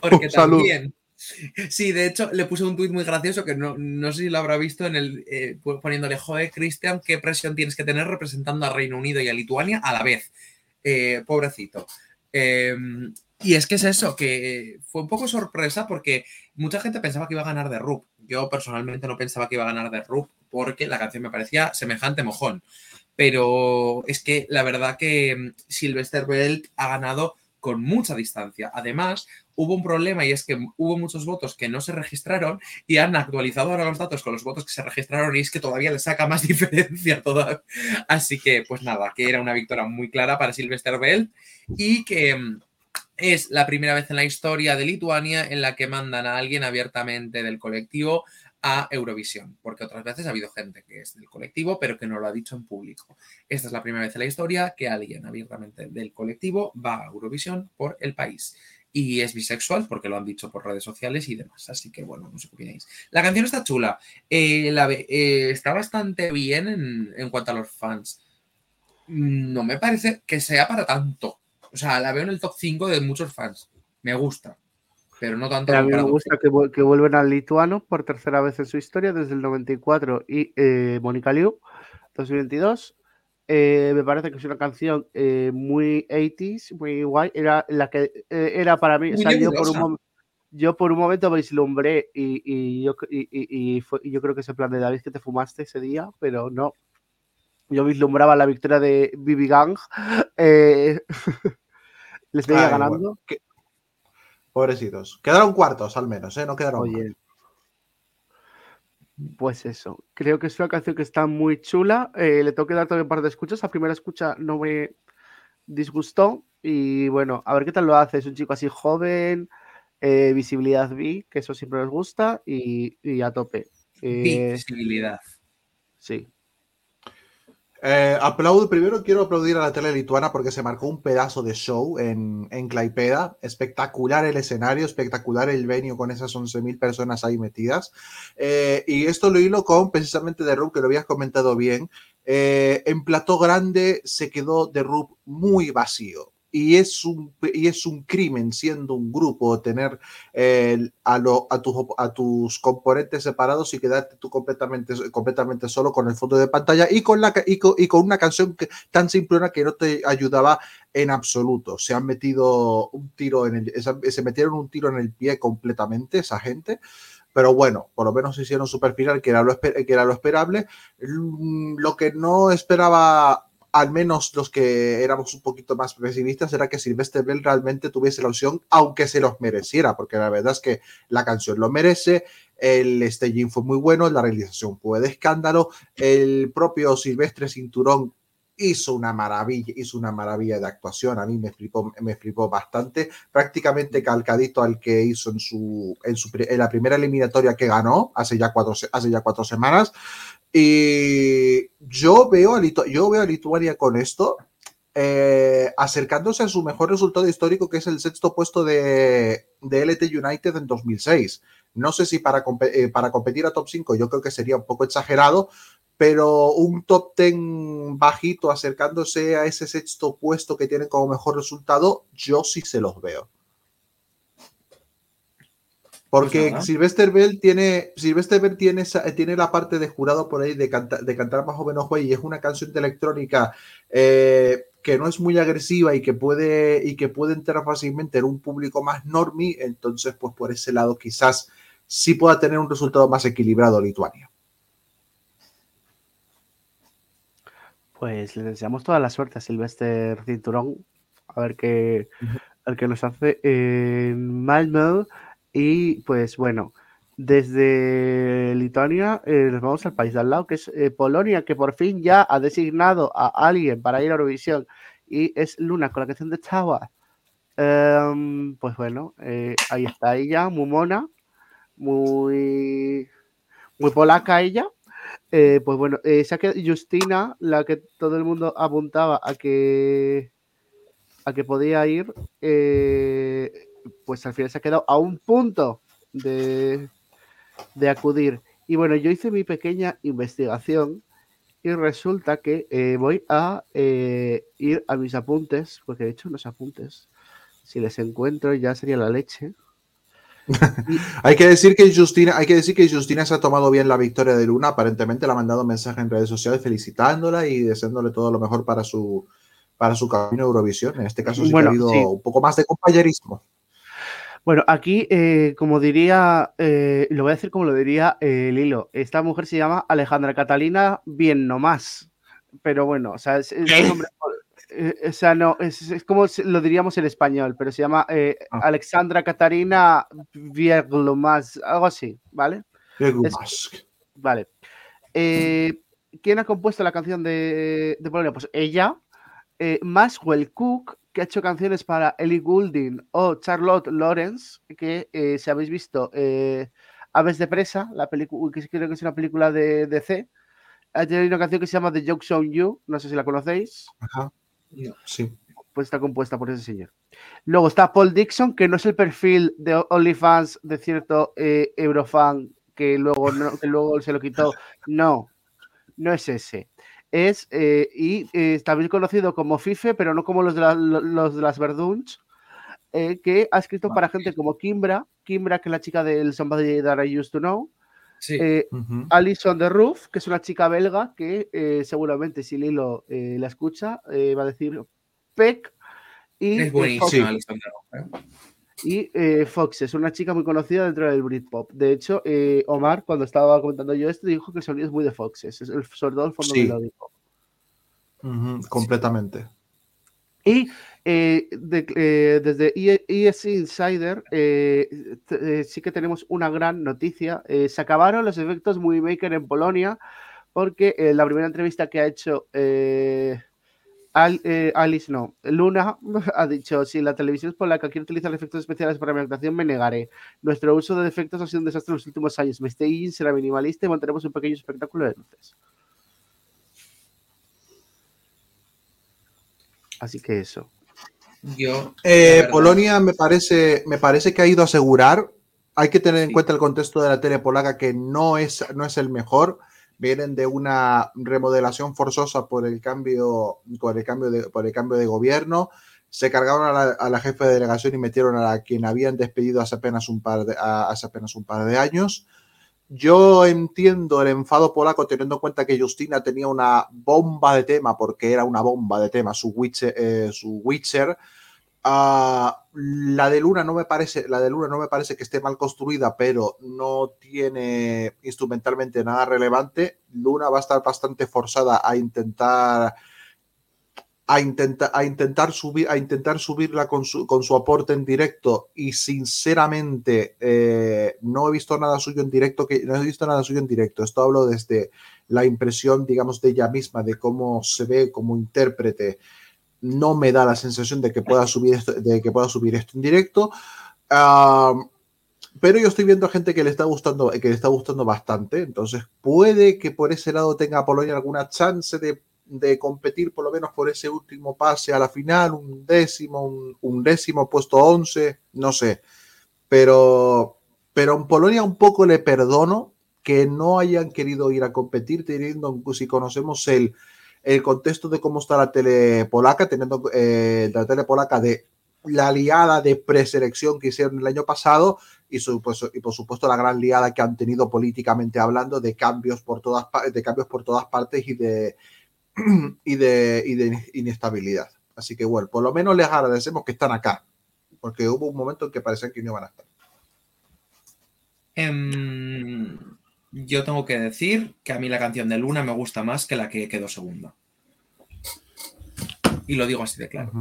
porque Un también. Sí, de hecho, le puse un tuit muy gracioso que no, no sé si lo habrá visto en el eh, poniéndole, joder, Cristian, qué presión tienes que tener representando a Reino Unido y a Lituania a la vez. Eh, pobrecito. Eh, y es que es eso, que fue un poco sorpresa porque mucha gente pensaba que iba a ganar de Rup. Yo personalmente no pensaba que iba a ganar de Rup porque la canción me parecía semejante mojón. Pero es que la verdad que mm, Sylvester Bell ha ganado con mucha distancia. Además, hubo un problema y es que hubo muchos votos que no se registraron y han actualizado ahora los datos con los votos que se registraron y es que todavía le saca más diferencia toda. Así que, pues nada, que era una victoria muy clara para Sylvester Bell y que mm, es la primera vez en la historia de Lituania en la que mandan a alguien abiertamente del colectivo a Eurovisión, porque otras veces ha habido gente que es del colectivo, pero que no lo ha dicho en público. Esta es la primera vez en la historia que alguien abiertamente del colectivo va a Eurovisión por el país. Y es bisexual porque lo han dicho por redes sociales y demás. Así que bueno, no sé qué opináis. La canción está chula. Eh, la eh, está bastante bien en, en cuanto a los fans. No me parece que sea para tanto. O sea, la veo en el top 5 de muchos fans. Me gusta. Pero no tanto A mí me gusta que, que vuelven al lituano por tercera vez en su historia desde el 94 y eh, Mónica Liu 2022. Eh, me parece que es una canción eh, muy 80s, muy guay. Era la que eh, era para mí. o sea, yo, por un yo por un momento me vislumbré y, y yo, y, y- fue- yo creo que ese plan de David que te fumaste ese día, pero no. Yo vislumbraba la victoria de Bibi Gang. les veía Ay, ganando. bueno, Pobrecitos. Quedaron cuartos al menos, ¿eh? No quedaron. Oye. Pues eso. Creo que es una canción que está muy chula. eh, le tengo que dar todavía un par de escuchas. La primera escucha no me disgustó. Y bueno, a ver qué tal lo hace. Es un chico así joven, eh, visibilidad B, que eso siempre nos gusta. Y, y a tope. Eh, visibilidad. sí. Eh, aplaudo, primero quiero aplaudir a la tele lituana porque se marcó un pedazo de show en, en Klaipeda. Espectacular el escenario, espectacular el venue con esas 11.000 personas ahí metidas. Eh, y esto lo hilo con precisamente de Rub, que lo habías comentado bien. Eh, en Plató Grande se quedó de Rub muy vacío. Y es, un, y es un crimen siendo un grupo tener a, lo- a, tus, a tus componentes separados y quedarte tú completamente, completamente solo con el fondo de pantalla y con, la, y con, y con una canción que, tan simplona que no te ayudaba en absoluto. Se han metido un tiro en el, se metieron un tiro en el pie completamente esa gente. Pero bueno, por lo menos hicieron su perfil, que era lo, que era lo esperable. Lo que no esperaba al menos los que éramos un poquito más pesimistas, era que Sylvester Bell realmente tuviese la opción, aunque se los mereciera, porque la verdad es que la canción lo merece, el staging fue muy bueno, la realización fue de escándalo, el propio Silvestre Cinturón hizo una maravilla, hizo una maravilla de actuación, a mí me flipó, me flipó bastante, prácticamente calcadito al que hizo en, su, en, su, en la primera eliminatoria que ganó hace ya cuatro, hace ya cuatro semanas. Y yo veo a, yo veo a Lituania con esto, eh, acercándose a su mejor resultado histórico, que es el sexto puesto de, de LT United en 2006. No sé si para, eh, para competir a top 5 yo creo que sería un poco exagerado, pero un top 10 bajito acercándose a ese sexto puesto que tienen como mejor resultado, yo sí se los veo. Porque pues Sylvester Bell tiene, Sylvester Bell tiene, esa, tiene la parte de jurado por ahí de, canta, de cantar más o menos y es una canción de electrónica eh, que no es muy agresiva y que puede y que puede entrar fácilmente en un público más normie, entonces pues por ese lado quizás sí pueda tener un resultado más equilibrado Lituania. Pues le deseamos toda la suerte a Silvestre Cinturón. A ver qué, a ver qué nos hace en Malmö. Y pues bueno, desde Lituania eh, nos vamos al país de al lado, que es eh, Polonia, que por fin ya ha designado a alguien para ir a Eurovisión. Y es Luna con la canción de Tower. Em, pues bueno, eh, ahí está ella, muy mona, muy, muy polaca ella. Pues bueno, ha quedado Justina, la que todo el mundo apuntaba a que a que podía ir, eh, pues al final se ha quedado a un punto de, de acudir. Y bueno, yo hice mi pequeña investigación y resulta que eh, voy a eh, ir a mis apuntes, porque he hecho unos apuntes. Si les encuentro ya sería la leche. Hay que decir que Justina, hay que decir que Justina se ha tomado bien la victoria de Luna. Aparentemente le ha mandado un mensaje en redes sociales felicitándola y deseándole todo lo mejor para su para su camino a Eurovisión. En este caso sí Bueno, que ha habido sí. un poco más de compañerismo. Bueno, aquí, eh, como diría, eh, lo voy a decir como lo diría eh, Lilo, esta mujer se llama Alejandra Catalina Bien Nomás, pero bueno, o sea, es, o sea, no, es, es como lo diríamos en español, pero se llama Ah. Alexandra Catarina Más, algo así, ¿vale? Es- Vale. ¿Quién ha compuesto la canción de, de Polonia? Pues ella, Maxwell Cook, que ha hecho canciones para Ellie Goulding o Charlotte Lawrence, que eh, si habéis visto eh, Aves de Presa, la película, que creo que es una película de DC, ha tenido una canción que se llama The Joke's on You, no sé si la conocéis, Ajá, No. sí. pues está compuesta por ese señor. Luego está Paul Dixon, que no es el perfil de OnlyFans de cierto eh, Eurofan que luego, no- que luego se lo quitó. No, no es ese. Es, eh, y eh, también conocido como FIFE, pero no como los de, la- los de las Verduns, eh, que ha escrito para gente como Kimbra, Kimbra, que es la chica del Somebody That I Used to Know, Sí. eh. Alison de Roof, que es una chica belga que seguramente si Lilo la escucha va a decir Peck y, es buenísima, Sí. Alexandra. Y eh, Fox es una chica muy conocida dentro del Britpop. De hecho, eh, Omar, cuando estaba comentando yo esto, dijo que el sonido es muy de Foxes, es el, sobre todo el fondo Sí. melódico. Completamente. Y eh, de- eh, desde E- ESC Insider eh, sí que tenemos una gran noticia. Se acabaron los efectos Movie Maker en Polonia porque la primera entrevista que ha hecho Al- eh, Alice, no, Luna ha dicho, si la televisión es polaca quiere utilizar efectos especiales para mi actuación, me negaré. Nuestro uso de efectos ha sido un desastre en los últimos años. Mi staging será minimalista y montaremos un pequeño espectáculo de luces. Así que eso. Yo. Eh, Polonia me parece, me parece que ha ido a asegurar. Hay que tener en Sí. cuenta el contexto de la tele polaca que no es, no es el mejor. Vienen de una remodelación forzosa por el cambio, por el cambio de, por el cambio de gobierno. Se cargaron a la, a la jefe de delegación y metieron a la, quien habían despedido hace apenas un par de, a- hace apenas un par de años. Yo entiendo el enfado polaco teniendo en cuenta que Justina tenía una bomba de tema, porque era una bomba de tema, su Witcher, eh, su Witcher Ah, la de Luna no me parece, la de Luna no me parece que esté mal construida, pero no tiene instrumentalmente nada relevante. Luna va a estar bastante forzada a intentar a a intentar subir a intentar subirla con su, con su aporte en directo. Y sinceramente eh, no he visto nada suyo en directo que no he visto nada suyo en directo. Esto hablo desde la impresión digamos de ella misma de cómo se ve como intérprete no me da la sensación de que pueda subir esto, de que pueda subir esto en directo. Pero yo estoy viendo gente que le está gustando, que le está gustando bastante. Entonces, puede que por ese lado tenga Polonia alguna chance de, de competir, por lo menos por ese último pase a la final, un décimo, un, un décimo puesto 11, no sé. Pero, pero en Polonia un poco le perdono que no hayan querido ir a competir, teniendo, si conocemos el, el contexto de cómo está la tele polaca, teniendo eh, la tele polaca de la liada de preselección que hicieron el año pasado y, su, pues, y por supuesto la gran liada que han tenido políticamente hablando de cambios por todas, de cambios por todas partes y de, y, de, y de inestabilidad. Así que bueno, por lo menos les agradecemos que están acá, porque hubo un momento en que parecía que no iban a estar. em, yo tengo que decir que a mí la canción de Luna me gusta más que la que quedó segunda. Y lo digo así de claro.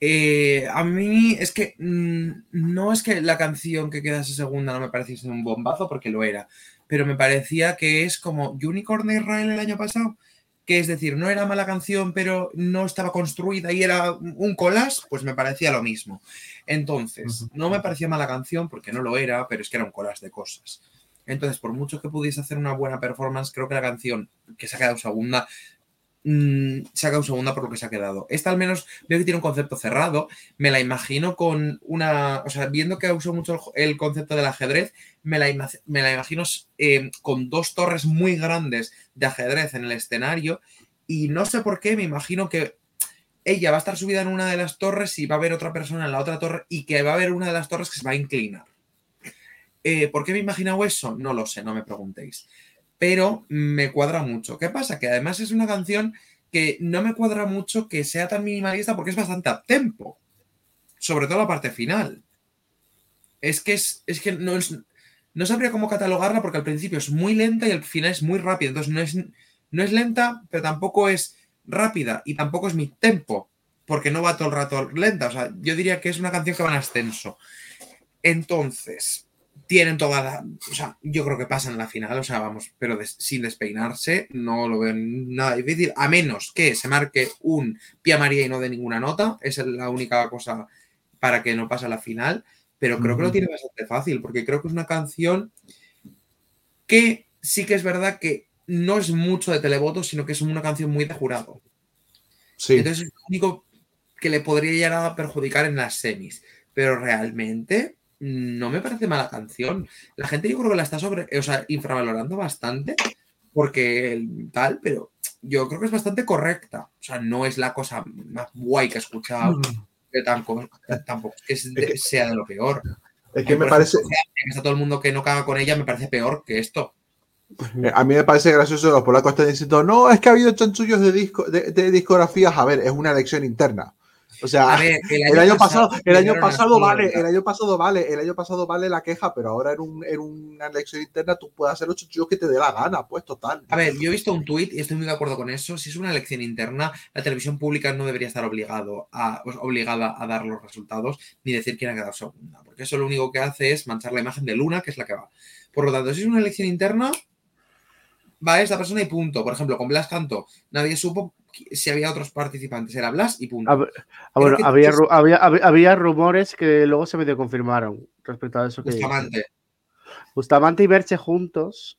Eh, a mí es que mm, no es que la canción que quedase segunda no me pareciese un bombazo, porque lo era, pero me parecía que es como Unicorn de Israel el año pasado, que es decir, no era mala canción, pero no estaba construida y era un collage, pues me parecía lo mismo. Entonces, no me parecía mala canción porque no lo era, pero es que era un collage de cosas. Entonces, por mucho que pudiese hacer una buena performance, creo que la canción que se ha quedado segunda se ha quedado segunda por lo que se ha quedado. Esta al menos veo que tiene un concepto cerrado. Me la imagino con una. O sea, viendo que usó mucho el, concepto del ajedrez, me la, me la imagino eh, con dos torres muy grandes de ajedrez en el escenario. Y no sé por qué, me imagino que ella va a estar subida en una de las torres y va a haber otra persona en la otra torre y que va a haber una de las torres que se va a inclinar. Eh, ¿Por qué me he imaginado eso? No lo sé, no me preguntéis. Pero me cuadra mucho. ¿Qué pasa? Que además es una canción que no me cuadra mucho que sea tan minimalista porque es bastante a tempo. Sobre todo la parte final. Es que es, es que no. No sabría cómo catalogarla porque al principio es muy lenta y al final es muy rápida. Entonces no es, no es lenta, pero tampoco es rápida y tampoco es mi tempo, porque no va todo el rato lenta. O sea, yo diría que es una canción que va en ascenso. Entonces, tienen toda la. O sea, yo creo que pasan la final, o sea, vamos, pero des- sin despeinarse, no lo veo nada difícil, a menos que se marque un Pia María y no de ninguna nota. Esa es la única cosa para que no pase a la final. Pero creo que lo tiene bastante fácil, porque creo que es una canción que sí que es verdad que no es mucho de televoto, sino que es una canción muy de jurado. Sí. Entonces es lo único que le podría llegar a perjudicar en las semis. Pero realmente no me parece mala canción. La gente yo creo que la está sobre, o sea, infravalorando bastante porque el tal, pero yo creo que es bastante correcta. O sea, no es la cosa más guay que he escuchado, pero tampoco, tampoco es que es de- Es que- sea de lo peor. Es que me parece, que está todo el mundo que no caga con ella, me parece peor que esto. Eh, A mí me parece gracioso los polacos estén diciendo, no, es que ha habido chanchullos de, disco, de, de discografías. A ver, es una elección interna. O sea, ver, el año pasado, el año pasado vale, el año pasado vale, el año pasado vale la queja, pero ahora en, un, en una elección interna tú puedes hacer los chanchullos que te dé la gana, pues total. A ver, yo he visto un tuit y estoy muy de acuerdo con eso. Si es una elección interna, la televisión pública no debería estar obligado a, pues, obligada a dar los resultados ni decir quién ha quedado segunda, porque eso lo único que hace es manchar la imagen de Luna, que es la que va. Por lo tanto, si es una elección interna, va esta persona y punto. Por ejemplo, con Blas Canto, nadie supo si había otros participantes, era Blas y punto. Ah, bueno, había, había, había, había rumores que luego se medio confirmaron respecto a eso que Bustamante. Bustamante y Berche juntos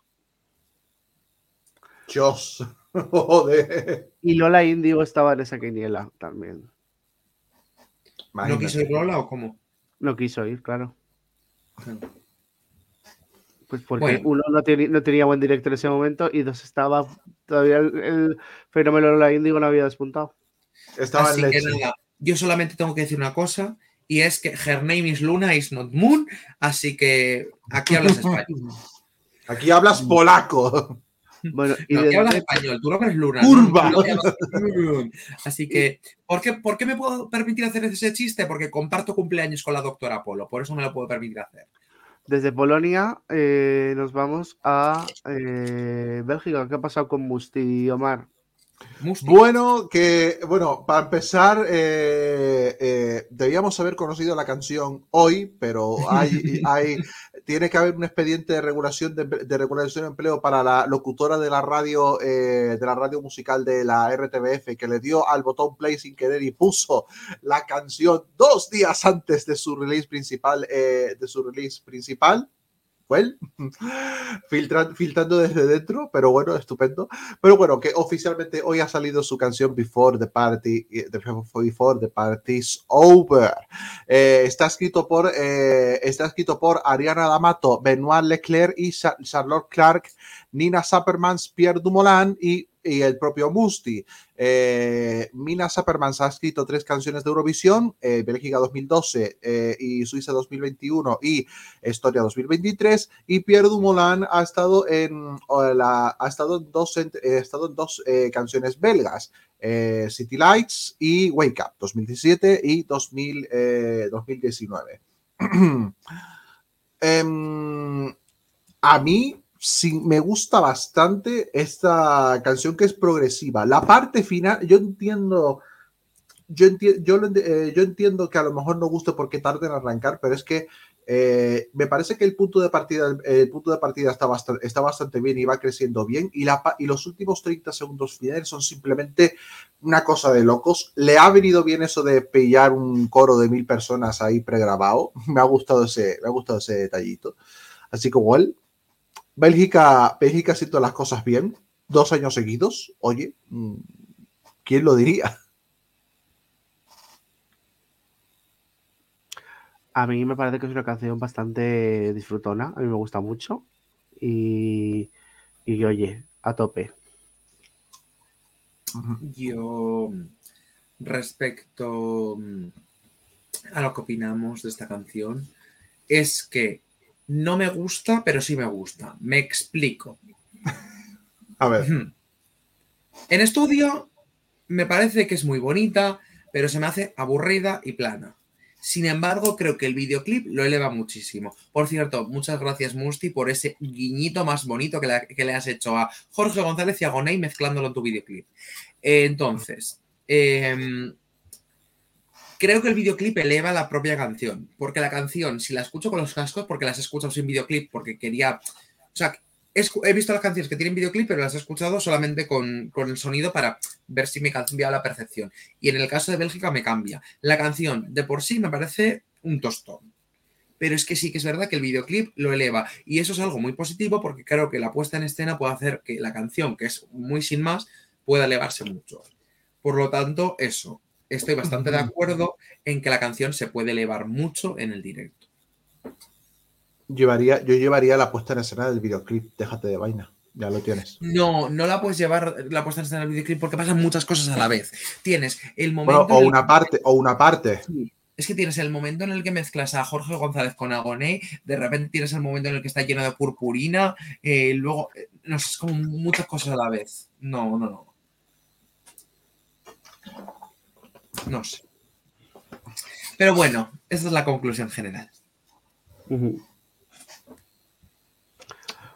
Dios. Joder. y Lola Índigo estaba en esa quiniela también. ¿No quiso ir Lola o cómo? No quiso ir, claro. Pues porque Bueno. uno no, tenía- no tenía buen director en ese momento y dos estaba todavía el, el fenómeno Lola Índigo no había despuntado. Estaba Así en que nada, yo solamente tengo que decir una cosa y es que her name is Luna is not Moon, así que aquí hablas español. Aquí hablas polaco. Bueno, y No, aquí hablas español, tú no hablas Luna. Curva. no- hablas. Así que, ¿por qué, ¿por qué me puedo permitir hacer ese chiste? Porque comparto cumpleaños con la doctora Polo, por eso me lo puedo permitir hacer. Desde Polonia eh, nos vamos a eh, Bélgica. ¿Qué ha pasado con Musti, Omar? Musti. Bueno, que, bueno, para empezar, eh, eh, debíamos haber conocido la canción hoy, pero hay, hay, tiene que haber un expediente de regulación de, de regulación de empleo para la locutora de la radio, eh, de la radio musical de la RTBF, que le dio al botón play sin querer y puso la canción dos días antes de su release principal, de su release principal. Well, filtra- filtrando desde dentro, pero bueno, estupendo. Pero bueno, que oficialmente hoy ha salido su canción Before the Party, eh, Before the Party's Over. Eh, está escrito por eh, está escrito por Ariana D'Amato, Benoit Leclerc y Cha- Charlotte Clark, Nina Sappermans, Pierre Dumoulin y, y el propio Musti. Eh, Mina Sappermans ha escrito tres canciones de Eurovisión, eh, Bélgica 2012 eh, y Suiza 2021 y Historia 2023 y Pierre Dumoulin ha estado en la- ha estado en dos eh, estado en dos eh, canciones belgas eh, City Lights y Wake Up 2017 y 2000, eh, 2019 Em, a mí me gusta bastante esta canción que es progresiva la parte final yo entiendo yo, enti- yo, eh, entiendo que a lo mejor no guste porque tarden en arrancar, pero es que eh, me parece que el punto de partida, el punto de partida está, bastante, está bastante bien y va creciendo bien. Y, la, y los últimos 30 segundos finales son simplemente una cosa de locos. Le ha venido bien eso de pillar un coro de mil personas ahí pregrabado. Me ha gustado ese, me ha gustado ese detallito. Así como él. Bélgica, Bélgica haciendo las cosas bien. Dos años seguidos. Oye, mm, ¿quién lo diría? A mí me parece que es una canción bastante disfrutona, a mí me gusta mucho. Y, y oye, a tope. Yo, respecto mm, a lo que opinamos de esta canción, es que no me gusta, pero sí me gusta. Me explico. A ver. En estudio me parece que es muy bonita, pero se me hace aburrida y plana. Sin embargo, creo que el videoclip lo eleva muchísimo. Por cierto, muchas gracias, Musti, por ese guiñito más bonito que le, que le has hecho a Jorge González y a Gonei mezclándolo en tu videoclip. Eh, entonces, em, creo que el videoclip eleva la propia canción. Porque la canción, si la escucho con los cascos, porque las he escuchado sin videoclip, porque quería. O sea, he, visto las canciones que tienen videoclip, pero las he escuchado solamente con, con el sonido para ver si me cambia la percepción. Y en el caso de Bélgica me cambia. La canción de por sí me parece un tostón. Pero es que sí que es verdad que el videoclip lo eleva. Y eso es algo muy positivo porque creo que la puesta en escena puede hacer que la canción, que es muy sin más, pueda elevarse mucho. Por lo tanto, eso. Estoy bastante de acuerdo en que la canción se puede elevar mucho en el directo. Llevaría, yo llevaría la puesta en escena del videoclip. Déjate de vaina. Ya lo tienes. No, no la puedes llevar la puesta en escena del videoclip porque pasan muchas cosas a la vez. Tienes el Bueno, momento. o una que- parte, o una parte. Es que tienes el momento en el que mezclas a Jorge González con Agoné, de repente tienes el momento en el que está lleno de purpurina, eh, luego, eh, no sé, es como muchas cosas a la vez. No, no, no. No sé. Pero bueno, esa es la conclusión general. Ujú.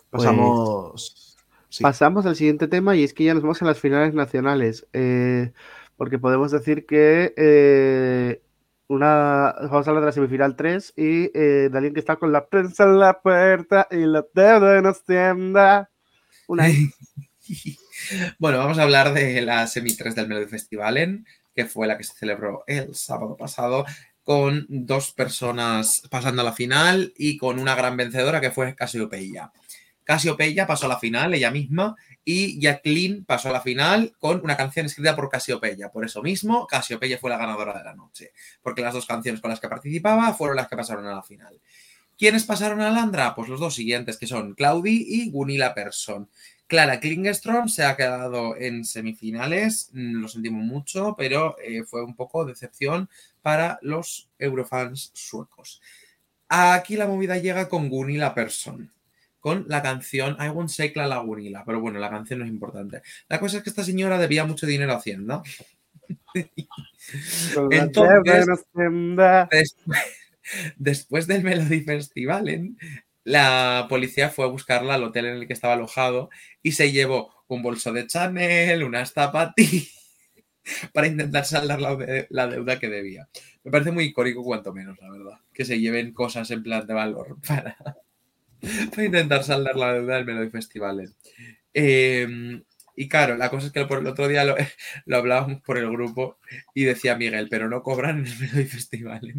Pues, Pasamos. sí. Pasamos al siguiente tema y es que ya nos vamos a las finales nacionales. eh, porque podemos decir que eh, una, vamos a hablar de la semifinal 3 y eh, de alguien que está con la prensa en la puerta y la deuda nos tienda. Una Bueno, vamos a hablar de la semi 3 del Melody Festivalen, que fue la que se celebró el sábado pasado, con dos personas pasando a la final y con una gran vencedora que fue Casiopeia. Casiopeia pasó a la final ella misma y Jacqueline pasó a la final con una canción escrita por Casiopeia. Por eso mismo, Casiopeia fue la ganadora de la noche, porque las dos canciones con las que participaba fueron las que pasaron a la final. ¿Quiénes pasaron a Landra? Pues los dos siguientes, que son Claudi y Gunilla Persson. Clara Klingenstrom se ha quedado en semifinales, mm, lo sentimos mucho, pero eh, fue un poco decepción para los eurofans suecos. Aquí la movida llega con Gunilla Persson, con la canción I won't say la Gunilla, pero bueno, la canción no es importante. La cosa es que esta señora debía mucho dinero a Hacienda. Entonces-. Después, después del Melody Festival, ¿en? La policía fue a buscarla al hotel en el que estaba alojado y se llevó un bolso de Chanel, unas zapatillas para intentar saldar la, de- la deuda que debía. Me parece muy icónico, cuanto menos, la verdad. Que se lleven cosas en plan de valor para, intentar saldar la deuda del Melody Festival. Eh, y claro, la cosa es que por el otro día lo, hablábamos por el grupo y decía Miguel, pero no cobran en el Melody Festival.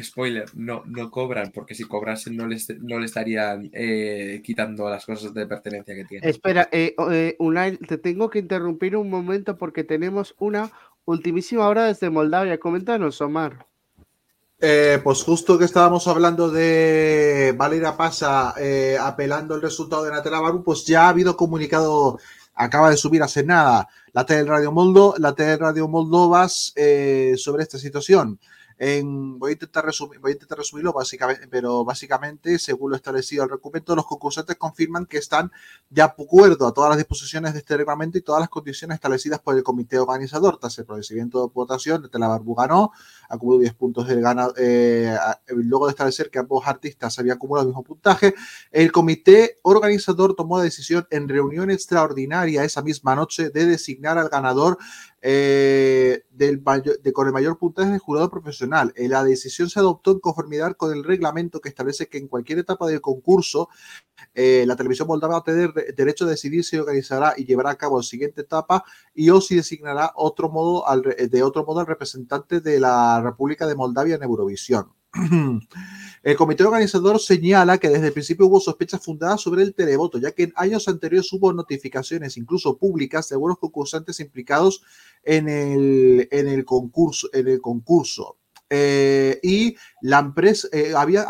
Spoiler, no, no cobran, porque si cobrasen no les, no le estarían eh, quitando las cosas de pertenencia que tienen. Espera, eh, eh, Unai, te tengo que interrumpir un momento porque tenemos una ultimísima hora desde Moldavia. Coméntanos, Omar. Eh, pues justo que estábamos hablando de Valera Pasa eh, apelando el resultado de Natela Baru, pues ya ha habido comunicado, acaba de subir hace nada la Radio Moldo, la Radio Moldovas eh, sobre esta situación. Voy, a intentar resumir, voy a intentar resumirlo básicamente, pero básicamente, según lo establecido el documento, los concursantes confirman que están de acuerdo a todas las disposiciones de este reglamento y todas las condiciones establecidas por el comité organizador. Tras el procedimiento de votación, Natela Barbu ganó, acumuló 10 puntos del ganado. eh, luego de establecer que ambos artistas habían acumulado el mismo puntaje, el comité organizador tomó la decisión en reunión extraordinaria esa misma noche de designar al ganador eh, del mayor- de, con el mayor puntaje del jurado profesional. Eh, la decisión se adoptó en conformidad con el reglamento que establece que en cualquier etapa del concurso eh, la televisión moldava va a tener de- derecho a decidir si organizará y llevará a cabo la siguiente etapa y o si designará otro modo al de otro modo al representante de la República de Moldavia en Eurovisión. El comité organizador señala que desde el principio hubo sospechas fundadas sobre el televoto, ya que en años anteriores hubo notificaciones, incluso públicas, de algunos concursantes implicados en el, en el concurso. En el concurso. Eh, y la empresa eh, había,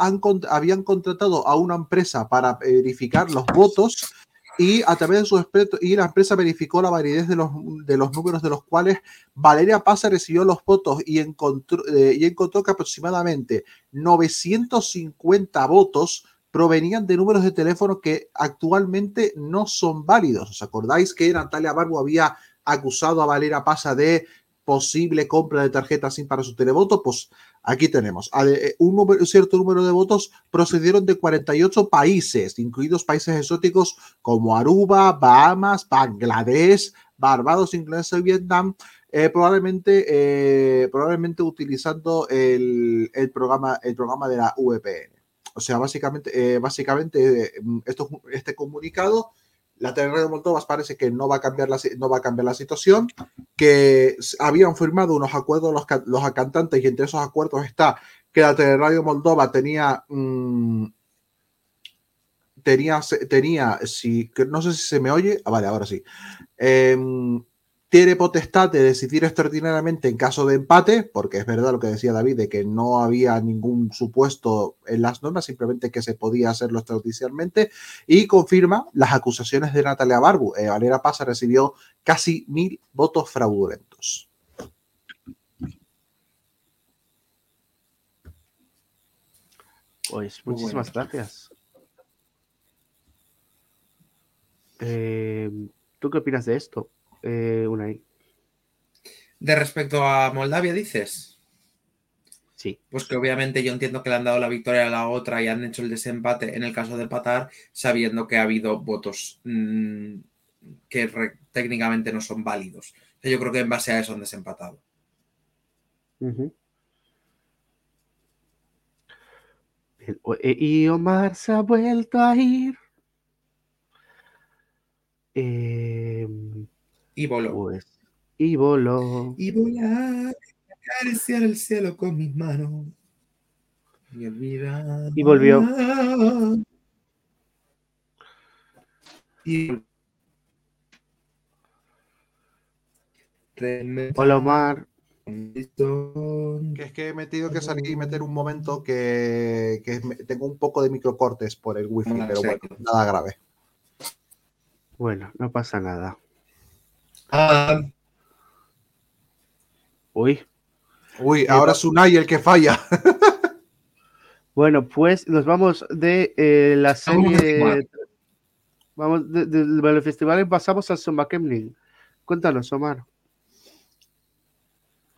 habían contratado a una empresa para verificar los votos y a través de su experto y la empresa verificó la validez de los, de los números de los cuales Valeria Paz recibió los votos y encontró, eh, y encontró que aproximadamente 950 votos provenían de números de teléfono que actualmente no son válidos. ¿Os acordáis que Natalia Barbo había acusado a Valeria Pasa de posible compra de tarjetas SIM para su televoto? Pues aquí tenemos. Eh, Un, cierto número de votos procedieron de 48 países, incluidos países exóticos como Aruba, Bahamas, Bangladesh, Barbados, Indonesia y Vietnam, eh, probablemente, eh, probablemente utilizando el, el programa, el programa de la VPN. O sea, básicamente, eh, básicamente eh, esto, este comunicado, la Teleradio de Moldova parece que no va a cambiar la, no va a cambiar la situación, que habían firmado unos acuerdos los, los cantantes y entre esos acuerdos está que la Teleradio Moldova tenía mm, tenía, tenía, si, no sé si se me oye, ah, vale, ahora sí, Em, tiene potestad de decidir extraordinariamente en caso de empate, porque es verdad lo que decía David, de que no había ningún supuesto en las normas, simplemente que se podía hacerlo extrajudicialmente, y confirma las acusaciones de Natalia Barbu. Eh, Valera Pasa recibió casi mil votos fraudulentos. Pues muchísimas gracias. Eh, ¿Tú qué opinas de esto, eh, Unai? De respecto a Moldavia, dices. Sí. Pues que obviamente yo entiendo que le han dado la victoria a la otra y han hecho el desempate en el caso de empatar, sabiendo que ha habido votos mm, que re- técnicamente no son válidos. Yo creo que en base a eso han desempatado. Eh, Y Omar se ha vuelto a ir. Eh, Y voló. pues, y voló. Y voy a acariciar el cielo con mis manos. Y olvidar. Y volvió. Y Hola, Omar. Que es que he metido que salir y meter un momento que, que tengo un poco de microcortes por el wifi, pero bueno, nada grave. Bueno, no pasa nada. Ah, Uy. Uy, ahora es Unai el que falla. Bueno, pues nos vamos de eh, la serie. Vamos de- de- del festival y pasamos al Sumba Kemling. Cuéntanos, Omar.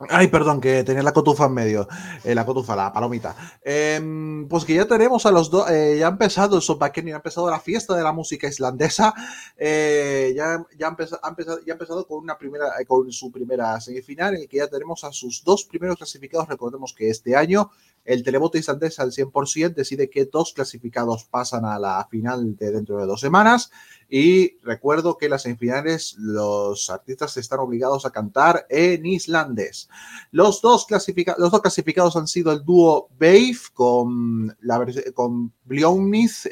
Ay, perdón, que tenía la cotufa en medio. Eh, la cotufa, la palomita. Em, pues que ya tenemos a los dos. eh, ya ha empezado el Sopaken, ya ha empezado la fiesta de la música islandesa. Eh, ya, ya, ha empezado, ha empezado- ya ha empezado con, una primera, con su primera semifinal, en el que ya tenemos a sus dos primeros clasificados. Recordemos que este año el televoto islandés al 100% decide que dos clasificados pasan a la final de dentro de dos semanas. Y recuerdo que en las semifinales los artistas están obligados a cantar en islandés. Los dos, clasifica- los dos clasificados han sido el dúo Bave con, la con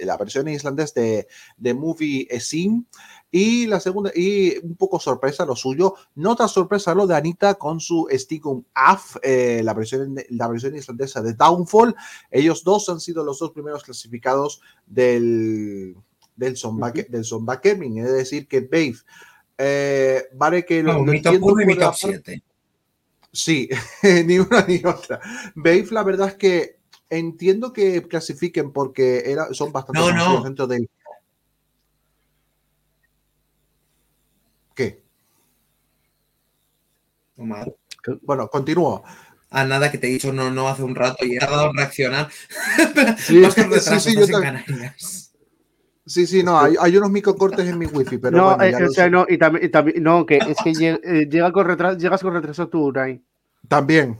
la versión islandés de, de Movie Esin. Y la segunda, y un poco sorpresa lo suyo, no tan sorpresa lo de Anita con su Stigum Af, eh, la, versión, la versión islandesa de Downfall. Ellos dos han sido los dos primeros clasificados del, del Sonbake- del Sonbakermin, es decir, que Bave. eh, vale que lo, no, lo mi top entiendo 1 y mi top parte- 7. Sí, ni una ni otra. Bave, la verdad es que entiendo que clasifiquen porque era, son bastante No, dentro del. ¿Qué? Omar. Bueno, continúo. A nada que te he dicho no, no hace un rato y he tardado en reaccionar. Sí, sí, sí, yo también. Sí, sí, no, hay, hay unos microcortes en mi wifi, pero no, bueno, eh, ya o sea, no, y también, y también- no, que es que llega, eh, llega con retraso, llegas con retraso tú, Unai. También.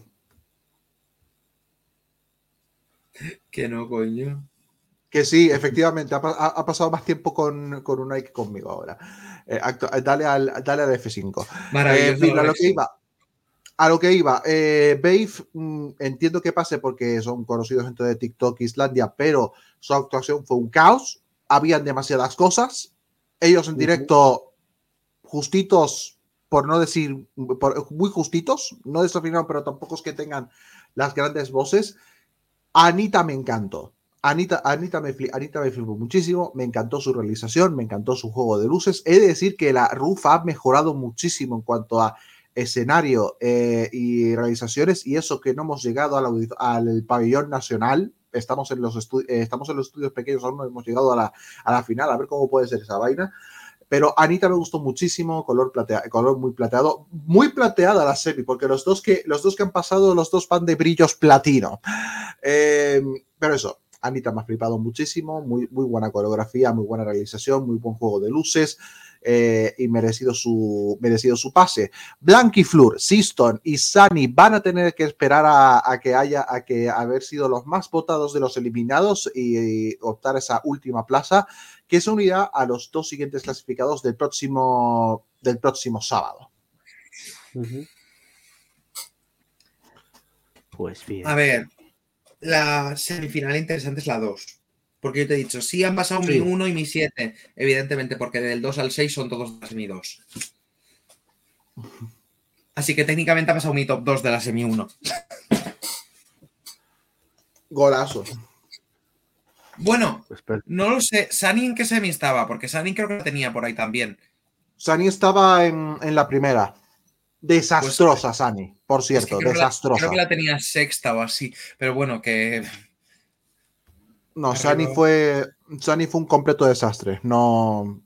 Que no, coño. Que sí, efectivamente, ha, pa- ha- ha pasado más tiempo con, con Unai que conmigo ahora. Eh, actu- dale, al, dale al F5. Eh, Maravilloso. a lo que iba. A lo que iba. Eh, Babe, mm, entiendo que pase porque son conocidos dentro de TikTok Islandia, pero su actuación fue un caos. Habían demasiadas cosas. Ellos en directo, justitos, por no decir, por- muy justitos, no desafinaron, pero tampoco es que tengan las grandes voces. Anita me encantó. Anita, Anita, me, Anita me flipó muchísimo, me encantó su realización, me encantó su juego de luces. He de decir que la RUF ha mejorado muchísimo en cuanto a escenario eh, y realizaciones y eso que no hemos llegado al, pabellón nacional. Estamos en, los eh, estamos en los estudios pequeños, aún no hemos llegado a la, a la final, a ver cómo puede ser esa vaina. Pero Anita me gustó muchísimo, color, platea, color muy plateado, muy plateada la semi, porque los dos que, los dos que han pasado, los dos van de brillos platino. Eh, pero eso, Anita me ha flipado muchísimo, muy, muy buena coreografía, muy buena realización, muy buen juego de luces eh, y merecido su, merecido su pase. Blanquifleur, Siston y Sani van a tener que esperar a, a que haya, a que haber sido los más votados de los eliminados y, y optar esa última plaza, que se unirá a los dos siguientes clasificados del próximo, del próximo sábado. Pues bien. A ver, la semifinal interesante es la 2. Porque yo te he dicho, sí han pasado Sí. mi 1 y mi 7, evidentemente, porque del 2 al 6 son todos la semi 2. Así que técnicamente ha pasado mi top 2 de la semi 1. Golazo. Bueno, no lo sé. ¿Sani en qué semi estaba? Porque Sani creo que la tenía por ahí también. Sani estaba en, en la primera. Desastrosa, Sani, por Es que cierto, creo, que la, desastrosa. creo que la tenía sexta o así. Pero bueno, que No. Sani fue, Sani fue un completo desastre. No,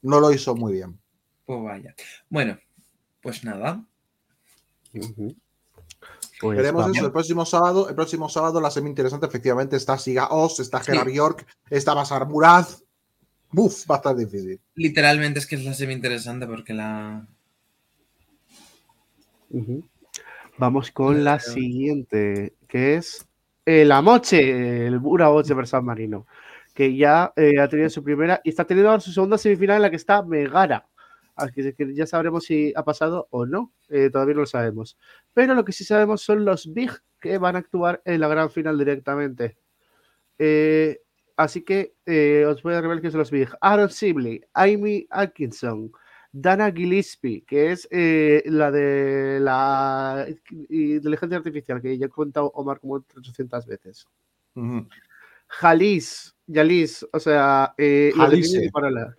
no lo hizo muy bien. pues vaya. Bueno, pues nada. Pues Veremos eso el próximo sábado. El próximo sábado la semi interesante, efectivamente, está Siga Os, está Gerard York, está Basar Murad. Buf, va a estar difícil. Literalmente es que es la semi interesante porque la. Vamos con la siguiente, que es el Amoche, el Bura Boche per San Marino, que ya eh, ha tenido su primera y está teniendo ahora su segunda semifinal en la que está Megara. Así que ya sabremos si ha pasado o no, eh, todavía no lo sabemos. Pero lo que sí sabemos son los Big que van a actuar en la gran final directamente. Eh, así que eh, os voy a revelar quiénes son los Big. Aaron Sibley, Amy Atkinson, Dana Gillespie, que es eh, la de la inteligencia artificial, que ya he contado Omar como 800 veces. Ujú. Jalis, Yalis, o sea, eh, Paralela.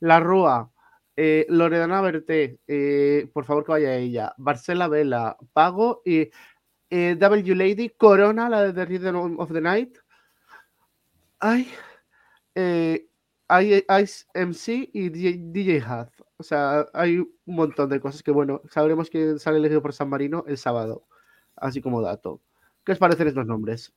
La Rúa, eh, Loredana Berté, eh, por favor que vaya ella, Marcela Vela, Pago y eh, W Lady, Corona, la de The Rhythm of the Night. Ay, eh, Ice MC y DJ, DJ. O sea, hay un montón de cosas que, bueno, sabremos que sale elegido por San Marino el sábado, así como dato. ¿Qué os parecen estos nombres?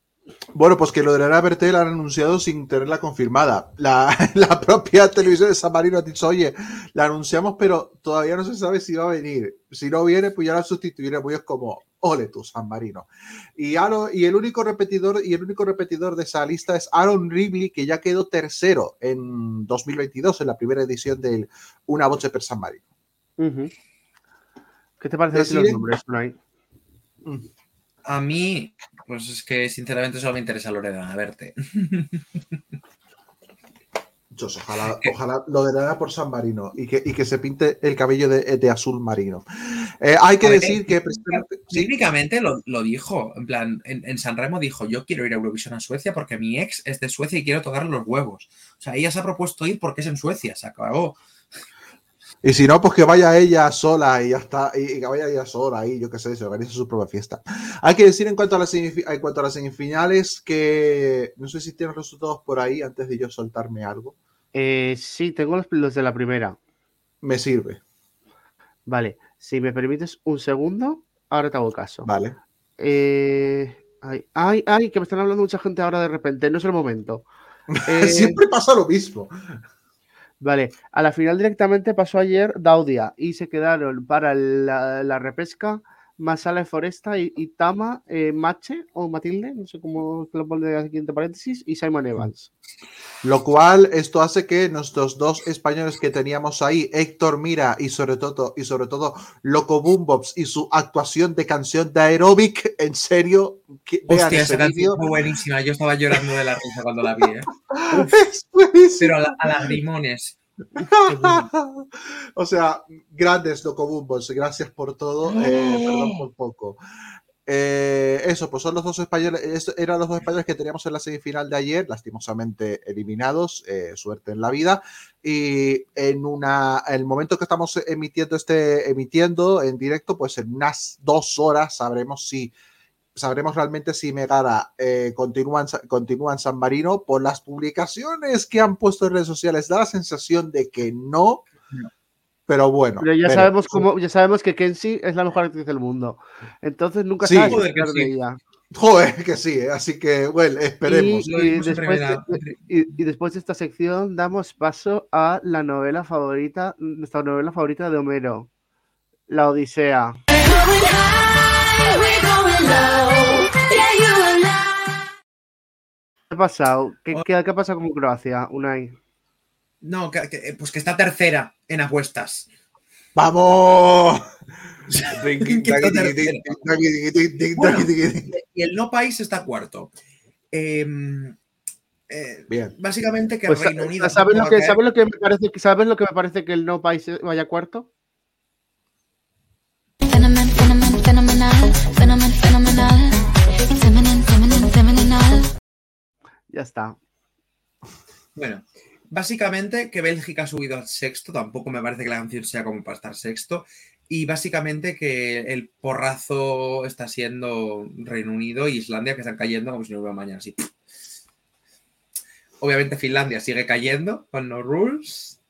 Bueno, pues que lo de la Bertel la han anunciado sin tenerla confirmada. La, la propia televisión de San Marino ha dicho, oye, la anunciamos, pero todavía no se sabe si va a venir. Si no viene, pues ya la sustituiremos. Y es como, ole tú, San Marino. Y, Aaron- y el único repetidor, y el único repetidor de esa lista es Aaron Ribley, que ya quedó tercero en 2022, en la primera edición del Una Boche per San Marino. ¿Qué te parecen así los nombres, Unai? A mí, pues es que sinceramente solo me interesa Loredana verte. Ojalá, ojalá lo de nada por San Marino y que, y que se pinte el cabello de, de azul marino. Eh, hay que ver, decir que precisamente- sí, Técnicamente lo, lo dijo, en plan, en, en San Remo dijo, yo quiero ir a Eurovisión a Suecia porque mi ex es de Suecia y quiero tocar los huevos. O sea, ella se ha propuesto ir porque es en Suecia, se acabó. Y si no, pues que vaya ella sola y ya está, y, que vaya ella sola y yo qué sé, se organiza su propia fiesta. Hay que decir en cuanto a las, en cuanto a las semifinales que no sé si tienen resultados por ahí antes de yo soltarme algo. Eh, sí, tengo los, los de la primera. Me sirve, Vale, si me permites un segundo, ahora te hago caso. ¿vale? Eh, ay, ay, ay, que me están hablando mucha gente ahora de repente, no es el momento. Eh, Siempre pasa lo mismo. Vale, a la final directamente pasó ayer Daudia y se quedaron para la, la repesca Masala de Foresta y, y Tama eh, Mache o Matilde, no sé cómo lo pone aquí entre paréntesis, y Simon Evans. Lo cual esto hace que nuestros dos españoles que teníamos ahí, Héctor Mira y sobre todo, y sobre todo Loco Boombox y su actuación de canción de aeróbic, en serio, que vean Hostia, ese esa canción vídeo. fue buenísima. Yo estaba llorando de la risa cuando la vi, ¿eh? Es buenísimo. Pero a, la- a lagrimones. o sea, grandes Locobumbos, gracias por todo, eh, perdón por poco. Eh, eso, pues son los dos españoles, eso eran los dos españoles que teníamos en la semifinal de ayer, lastimosamente eliminados, eh, suerte en la vida. Y en una, el momento que estamos emitiendo este, emitiendo en directo, pues en unas dos horas sabremos si sabremos realmente si Megara eh, continúa, en, Sa- continúa en San Marino. Por las publicaciones que han puesto en redes sociales, da la sensación de que no. No. Pero bueno. Pero ya sabemos cómo, ya sabemos que Kenzie es la mejor actriz del mundo. Entonces nunca Sí. sabes Joder, que de sí. ella. Joder, que sí, ¿eh? así que, bueno, esperemos. Y- después y después de esta sección damos paso a la novela favorita, nuestra novela favorita de Homero, La Odisea. ¿Qué ha pasado? ¿Qué, qué, qué ha pasado con Croacia, Unai? No, que- que- pues que está tercera en apuestas. ¡Vamos! Y el no país está cuarto. Eh, eh, Bien. básicamente que Pues, Reino Unido. ¿sabes, lo que. ¿sabes, lo que me parece, que- ¿Sabes lo que me parece que el no país vaya cuarto? Phenomen, phenomenal. Phenomen, phenomenal. Feminine, feminine, feminine. Ya está. Bueno, básicamente que Bélgica ha subido al sexto, tampoco me parece que la canción sea como para estar sexto, y básicamente que el porrazo está siendo Reino Unido e Islandia, que están cayendo como si no hubiera mañana, así. Obviamente Finlandia sigue cayendo con no rules,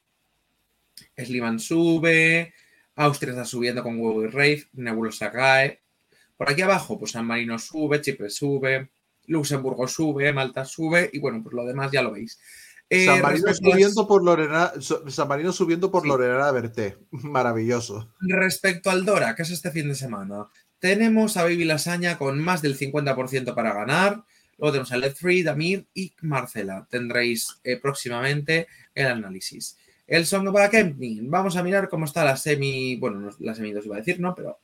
Sliman sube, Austria está subiendo con Huevo y Rave, Nebulosa cae, por aquí abajo pues San Marino sube, Chipre sube, Luxemburgo sube, Malta sube, y bueno, pues lo demás ya lo veis. Eh, San Marino las- subiendo por Lorena, San Marino subiendo por Sí. Lorena Berté. Maravilloso. Respecto al Dora, que es este fin de semana, tenemos a Baby Lasaña con más del 50% para ganar. Luego tenemos a Let Free, Damir y Marcela. Tendréis eh, próximamente el análisis. El Song para Camping. Vamos a mirar cómo está la semi. Bueno, no, la semi 2 iba a decir, ¿no? Pero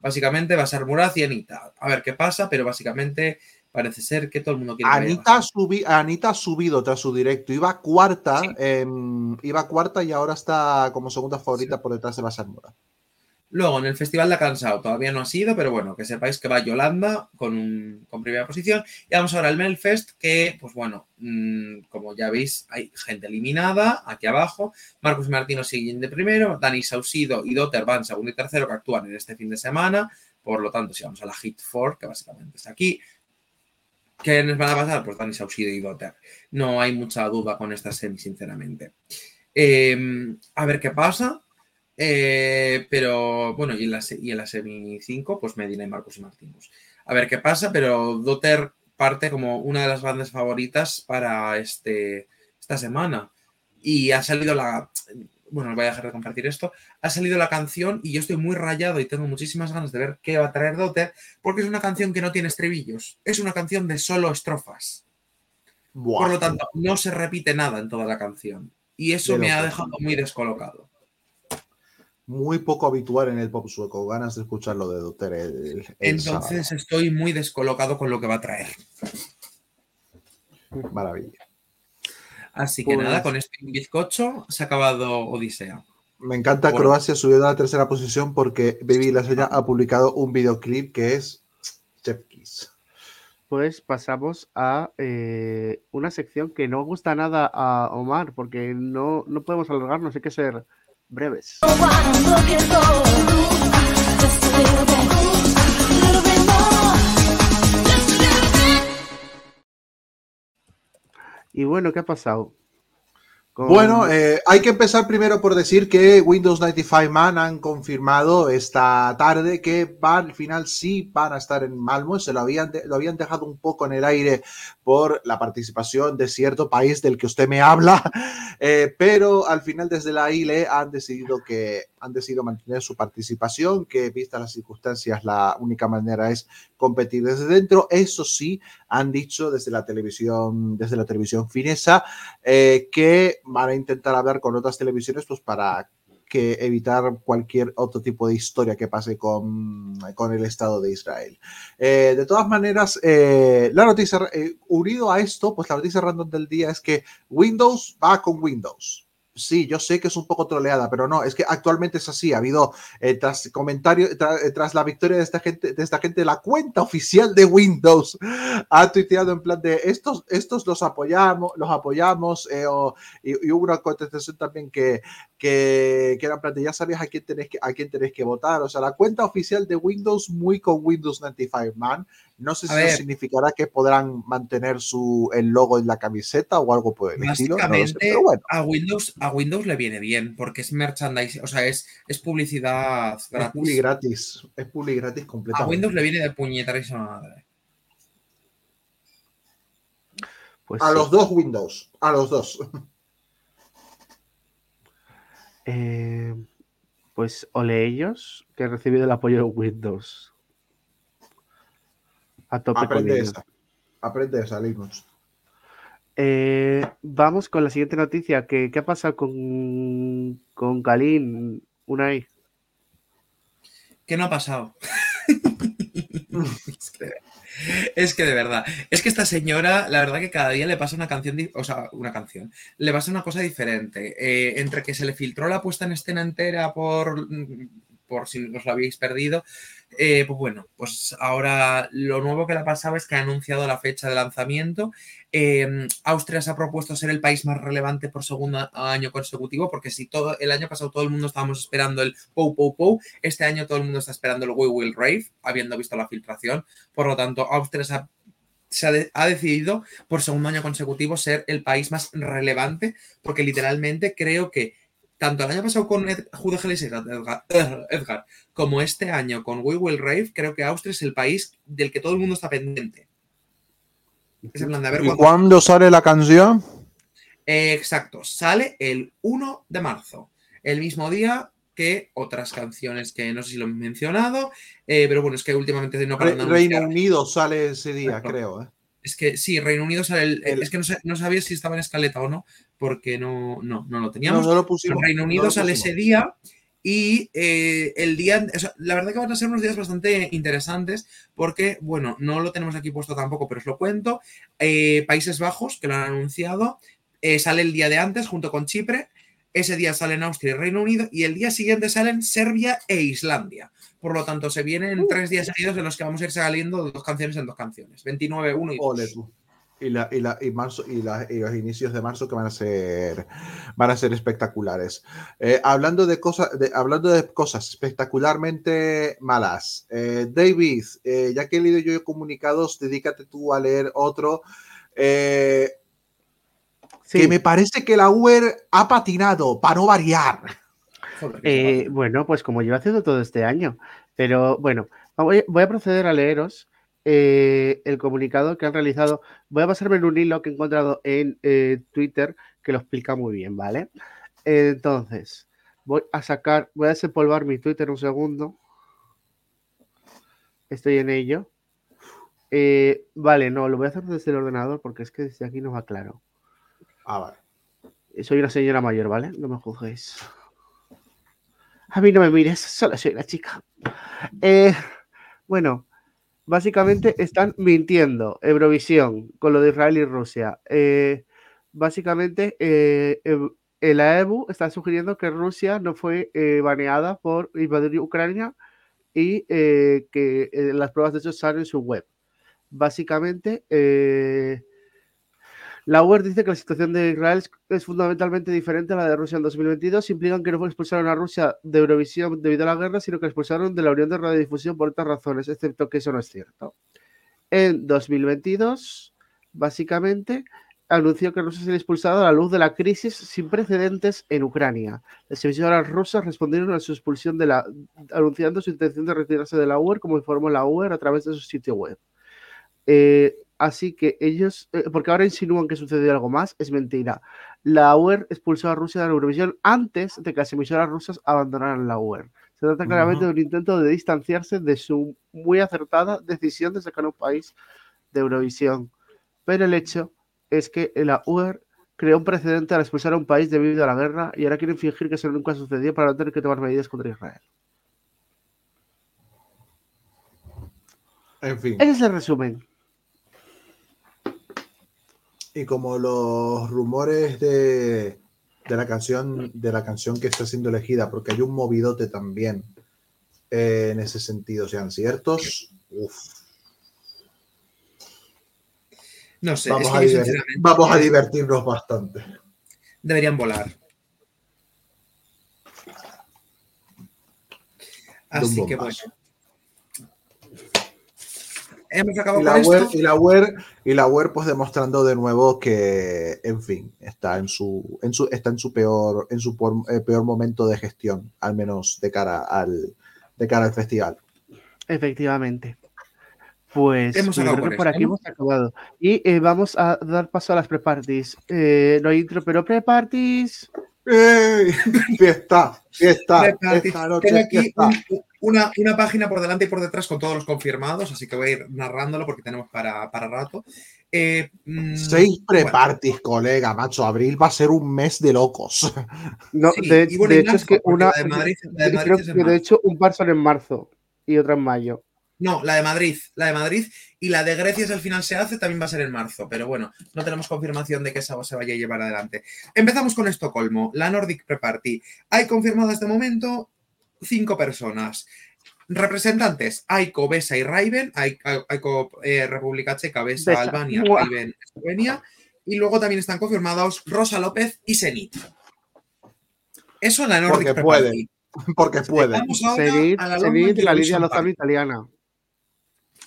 básicamente va a ser Muraz y Anita. A ver qué pasa, pero básicamente parece ser que todo el mundo quiere Anita, subi- Anita ha subido tras su directo. Iba cuarta, em, iba cuarta y ahora está como segunda favorita por detrás de Basar Mora. Luego, en el Festival de Cansado todavía no ha sido, pero bueno, que sepáis que va Yolanda con, un, con primera posición. Y vamos ahora al Melfest, que, pues bueno, mm, como ya veis, hay gente eliminada aquí abajo. Marcos Martino siguen de primero, Dani Sausido y Dotter van segundo y tercero, que actúan en este fin de semana. Por lo tanto, si vamos a la Hit 4, que básicamente está aquí, ¿quiénes van a pasar? Pues Dani Sausido y Dotter. No hay mucha duda con esta semi, sinceramente. Eh, a ver qué pasa. Eh, pero bueno, y en, la, y en la semi 5, pues Medina y Marcos y Martínez. A ver qué pasa, pero Dotter parte como una de las grandes favoritas para este, esta semana. Y ha salido la. Bueno, voy a dejar de compartir esto. Ha salido la canción y yo estoy muy rayado y tengo muchísimas ganas de ver qué va a traer Dotter, porque es una canción que no tiene estribillos. Es una canción de solo estrofas. Buah. Por lo tanto, no se repite nada en toda la canción. Y eso me ha dejado muy descolocado. Muy poco habitual en el pop sueco. Ganas de escucharlo de Dotter el, el Entonces sábado. estoy muy descolocado con lo que va a traer. Maravilla. Así que Pues- nada, con este bizcocho se ha acabado Odisea. Me encanta Bueno. Croacia subiendo a la tercera posición porque Baby Lasaña ha publicado un videoclip que es Chef Kiss. Pues pasamos a eh, una sección que no gusta nada a Omar, porque no, no podemos alargarnos, hay que ser breves. Y bueno, ¿qué ha pasado? Bueno, eh, hay que empezar primero por decir que Windows 95 Man han confirmado esta tarde que van, al final sí van a estar en Malmo. Se lo habían, lo habían dejado un poco en el aire por la participación de cierto país del que usted me habla, eh, pero al final desde la ILE han decidido que han decidido mantener su participación, que vistas las circunstancias la única manera es competir desde dentro. Eso sí, han dicho desde la televisión, desde la televisión finesa, eh, que van a intentar hablar con otras televisiones pues para que evitar cualquier otro tipo de historia que pase con, con el Estado de Israel. Eh, de todas maneras, eh, la noticia, unido a esto, pues la noticia random del día es que Windows va con Windows. Sí, yo sé que es un poco troleada, pero no, es que actualmente es así. Ha habido, eh, tras comentarios, eh, tras la victoria de esta gente, de esta gente, la cuenta oficial de Windows ha tuiteado en plan de estos, estos los apoyamos, los apoyamos, eh, y, y hubo una contestación también que, que, que era de ya sabías a quién tenés que, a quién tenés que votar. O sea, la cuenta oficial de Windows muy con Windows 95 Man. No sé A si ver. eso significará que podrán mantener su, el logo en la camiseta o algo por el estilo. no lo sé, Básicamente, pero bueno. a, Windows, a Windows le viene bien porque es merchandising, o sea, es, es publicidad Es publi gratis. gratis, es publi gratis A completamente. Windows le viene de puñetarísima madre. pues A sí. los dos Windows, a los dos. Eh, pues ole ellos que han recibido el apoyo de Windows. A tope con Aprende ellos. esa. Aprende esa, Linux. Eh, vamos con la siguiente noticia. que ¿Qué ha pasado con, con Kalin? Unai. ¿Qué no ha pasado? es, que, de verdad, es que esta señora, la verdad que cada día le pasa una canción, o sea, una canción, le pasa una cosa diferente. Eh, entre que se le filtró la puesta en escena entera por, por si os lo habéis perdido, eh, pues bueno, pues ahora lo nuevo que le ha pasado es que ha anunciado la fecha de lanzamiento. Eh, Austria se ha propuesto ser el país más relevante por segundo año consecutivo, porque si todo el año pasado todo el mundo estábamos esperando el Pou Pou Pou, este año todo el mundo está esperando el We Will Rave, habiendo visto la filtración. Por lo tanto, Austria se ha, decidido por segundo año consecutivo ser el país más relevante, porque literalmente creo que tanto el año pasado con Ed, is Edgar, Edgar, como este año con We Will Rave, creo que Austria es el país del que todo el mundo está pendiente. Es en plan de a ver ¿Y cuándo- cuándo sale la canción? Eh, exacto, sale el 1 de marzo, el mismo día que otras canciones que no sé si lo he mencionado, eh, pero bueno, es que últimamente no Re- Reino. Unido sale ese día, creo. ¿eh? Es que sí, Reino Unido sale el, El- Es que no, no sabía si estaba en escaleta o no, porque no, no, no lo teníamos. no lo Pero pusimos. Reino no Unido sale ese día y eh, el día, o sea, la verdad que van a ser unos días bastante interesantes porque, bueno, no lo tenemos aquí puesto tampoco, pero os lo cuento. Eh, Países Bajos, que lo han anunciado, eh, sale el día de antes junto con Chipre. Ese día salen Austria y Reino Unido y el día siguiente salen Serbia e Islandia. Por lo tanto, se vienen tres días seguidos en los que vamos a ir saliendo dos canciones en dos canciones. 29, 1 y 2. Ole, tú. Y, la, y, la, y, marzo, y, la- y los inicios de marzo que van a ser, van a ser espectaculares. Eh, hablando, de cosas, de, hablando de cosas espectacularmente malas, eh, David, eh, ya que he leído yo comunicados, dedícate tú a leer otro. Eh, Sí, Que me parece que la Uber ha patinado, para no variar. Eh, bueno, pues como llevo haciendo todo este año. Pero bueno, voy, voy a proceder a leeros eh, el comunicado que han realizado. Voy a pasarme en un hilo que he encontrado en eh, Twitter que lo explica muy bien, ¿vale? Entonces, voy a sacar, voy a desempolvar mi Twitter un segundo. Estoy en ello. Eh, vale, no, lo voy a hacer desde el ordenador porque es que desde aquí no va claro. Ah, vale. Soy una señora mayor, ¿vale? No me juzguéis. A mí no me mires, solo soy una chica. Eh, bueno, básicamente están mintiendo Eurovisión con lo de Israel y Rusia. Eh, básicamente, eh, el AEBU está sugiriendo que Rusia no fue eh, baneada por invadir Ucrania y que las pruebas de hecho están en su web. Básicamente, la UER dice que la situación de Israel es, fundamentalmente diferente a la de Rusia en 2022. Implican que no expulsaron a Rusia de Eurovisión debido a la guerra, sino que expulsaron de la Unión de Radiodifusión por otras razones, excepto que eso no es cierto. En 2022, básicamente, anunció que Rusia sería expulsado a la luz de la crisis sin precedentes en Ucrania. Las emisoras rusas respondieron a su expulsión de la, anunciando su intención de retirarse de la UER, como informó la UER a través de su sitio web. Eh, así que ellos, eh, porque ahora insinúan que sucedió algo más, es mentira. La UER expulsó a Rusia de la Eurovisión antes de que las emisoras rusas abandonaran la UER. Se trata claramente de un intento de distanciarse de su muy acertada decisión de sacar un país de Eurovisión. Pero el hecho es que la UER creó un precedente al expulsar a un país debido a la guerra y ahora quieren fingir que eso nunca sucedió para no tener que tomar medidas contra Israel. En fin. Ese es el resumen. Y como los rumores de, de la canción de la canción que está siendo elegida, porque hay un movidote también eh, en ese sentido, sean ciertos, uf, No sé, vamos, es a que vamos a divertirnos bastante. deberían volar. Así que bueno. Bombazo. Hemos acabado Y la, con web, esto. y la web y la web pues demostrando de nuevo que en fin está en su en su está en su peor en su por- eh, peor momento de gestión al menos de cara al de cara al festival Efectivamente. Pues Hemos yo acabado creo con que por aquí hemos acabado. Y eh, vamos a dar paso a las pre-parties. Eh, no hay intro, pero pre-parties. ¡Ey! fiesta fiesta noche Tengo aquí fiesta. un- una, una página por delante y por detrás con todos los confirmados, así que voy a ir narrándolo porque tenemos para, para rato. Eh, mm, seis bueno, pre-parties colega macho abril va a ser un mes de locos No, sí, de, bueno, hecho es que una. la de Madrid, la de yo Madrid creo que de hecho un par son en marzo y otra en mayo. No, la de Madrid, la de Madrid y la de Grecia, si al final se hace, también va a ser en marzo, pero bueno, no tenemos confirmación de que esa se vaya a llevar adelante. Empezamos con Estocolmo, la Nordic Pre-Party. Hay confirmadas de momento cinco personas. Representantes, Aiko, Besa y Raiven, Ai- Ai- Aiko, eh, República Checa, Besa, Besa. Albania, Buah. Raiven, Eslovenia, y luego también están confirmados Rosa López y Zenit. Eso en la Nordic Porque Pre-Party. porque puede Vamos ahora Zenit, a la la Lidia Lozano italiana.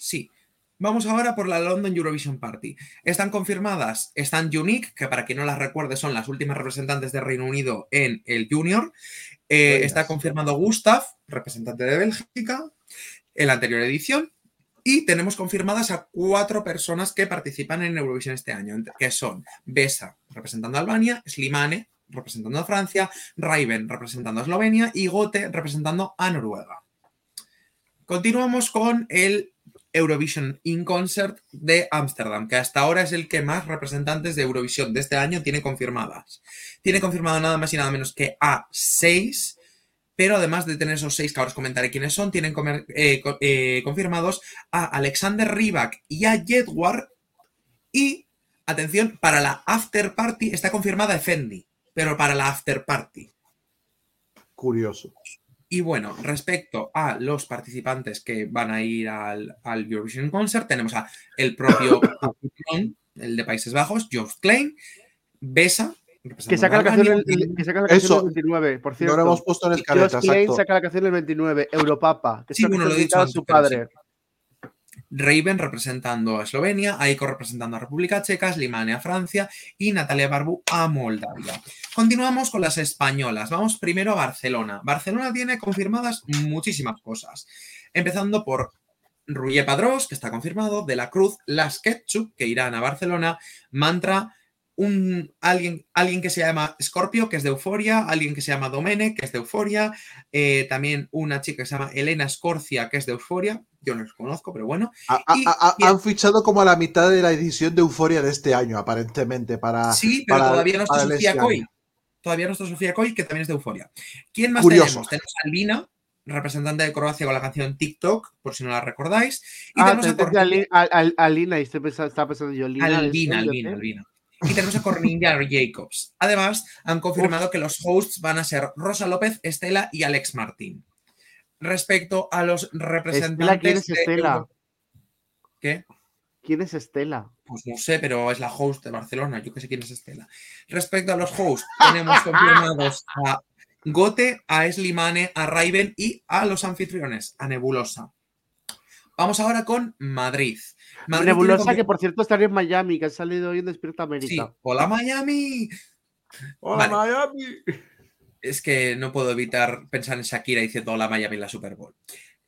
Sí. Vamos ahora por la London Eurovision Party. Están confirmadas, están Unique, que para quien no las recuerde son las últimas representantes de Reino Unido en el Junior. Eh, está confirmado Gustav, representante de Bélgica, en la anterior edición. Y tenemos confirmadas a cuatro personas que participan en Eurovisión este año, que son Besa, representando a Albania, Slimane, representando a Francia, Raiven, representando a Eslovenia y Gote, representando a Noruega. Continuamos con el Eurovision In Concert de Ámsterdam, que hasta ahora es el que más representantes de Eurovisión de este año tiene confirmadas. Tiene confirmado nada más y nada menos que a seis, pero además de tener esos seis, que ahora os comentaré quiénes son, tienen eh, eh, confirmados a Alexander Rybak y a Jedward. Y, atención, para la After Party está confirmada Effendi, pero para la After Party. curioso Y bueno, respecto a los participantes que van a ir al, al Eurovision Concert, tenemos a el propio el de Países Bajos, Joost Klein, Besa, Que saca, la canción el, que saca la canción Eso. el 29, por no cierto. lo hemos puesto en Josh escaleta Klein exacto saca la canción el 29, Europapa, que Sí, es bueno, lo he dicho a antes, su pero padre. Raven representando a Eslovenia, Aiko representando a República Checa, Slimane a Francia y Natalia Barbu a Moldavia. Continuamos con las españolas. Vamos primero a Barcelona. Barcelona tiene confirmadas muchísimas cosas. Empezando por Ruye Padrós, que está confirmado, De la Cruz, Las Ketchup, que irán a Barcelona, Mantra, un, alguien, alguien que se llama Scorpio, que es de Euforia, alguien que se llama Domene, que es de Euforia, eh, también una chica que se llama Elena Scorcia, que es de Euforia, yo no los conozco, pero bueno, A- a- Y- a- y- han fichado como a la mitad de la edición de Euforia de este año aparentemente para sí, pero para- todavía no está Sofía este Coy. Todavía no está Sofía Coy, que también es de Euforia. ¿Quién más Curioso. tenemos? Tenemos a Albina, representante de Croacia con la canción TikTok, por si no la recordáis. Y Ah, tenemos a Cornelia- Alina, y estoy pensando, estaba pensando yo, Lina. Albina, Albina. Albina. Y tenemos a Cornelia Jacobs. Además, han confirmado que los hosts van a ser Rosa López, Estela y Alex Martín. Respecto a los representantes. Estela, ¿quién es de Estela? ¿Qué? ¿Quién es Estela? Pues no sé, pero es la host de Barcelona. Yo que sé quién es Estela. Respecto a los hosts, tenemos confirmados a Gote, a Slimane, a Raven y a los anfitriones, a Nebulosa. Vamos ahora con Madrid. Madrid Nebulosa, que por cierto estaría en Miami, que ha salido hoy en Despierta Sí, América. hola Miami. Hola, Vale. Miami. Es que no puedo evitar pensar en Shakira diciendo hola Miami en la Super Bowl.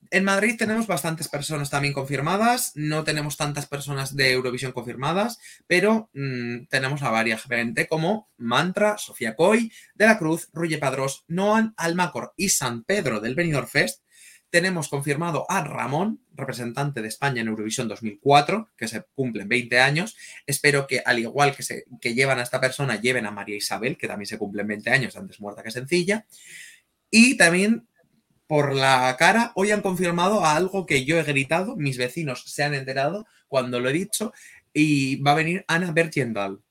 En Madrid tenemos bastantes personas también confirmadas, no tenemos tantas personas de Eurovisión confirmadas, pero mm, tenemos a varias gente como Mantra, Sofía Coy, De la Cruz, Ruye Padrós, Noan, Almacor y San Pedro del Benidorm Fest. Tenemos confirmado a Ramón, representante de España en Eurovisión 2004, que se cumplen 20 años. Espero que, al igual que, se, que llevan a esta persona, lleven a María Isabel, que también se cumplen 20 años, antes muerta que sencilla. Y también, por la cara, hoy han confirmado a algo que yo he gritado, mis vecinos se han enterado cuando lo he dicho, y va a venir Ana Bertiendal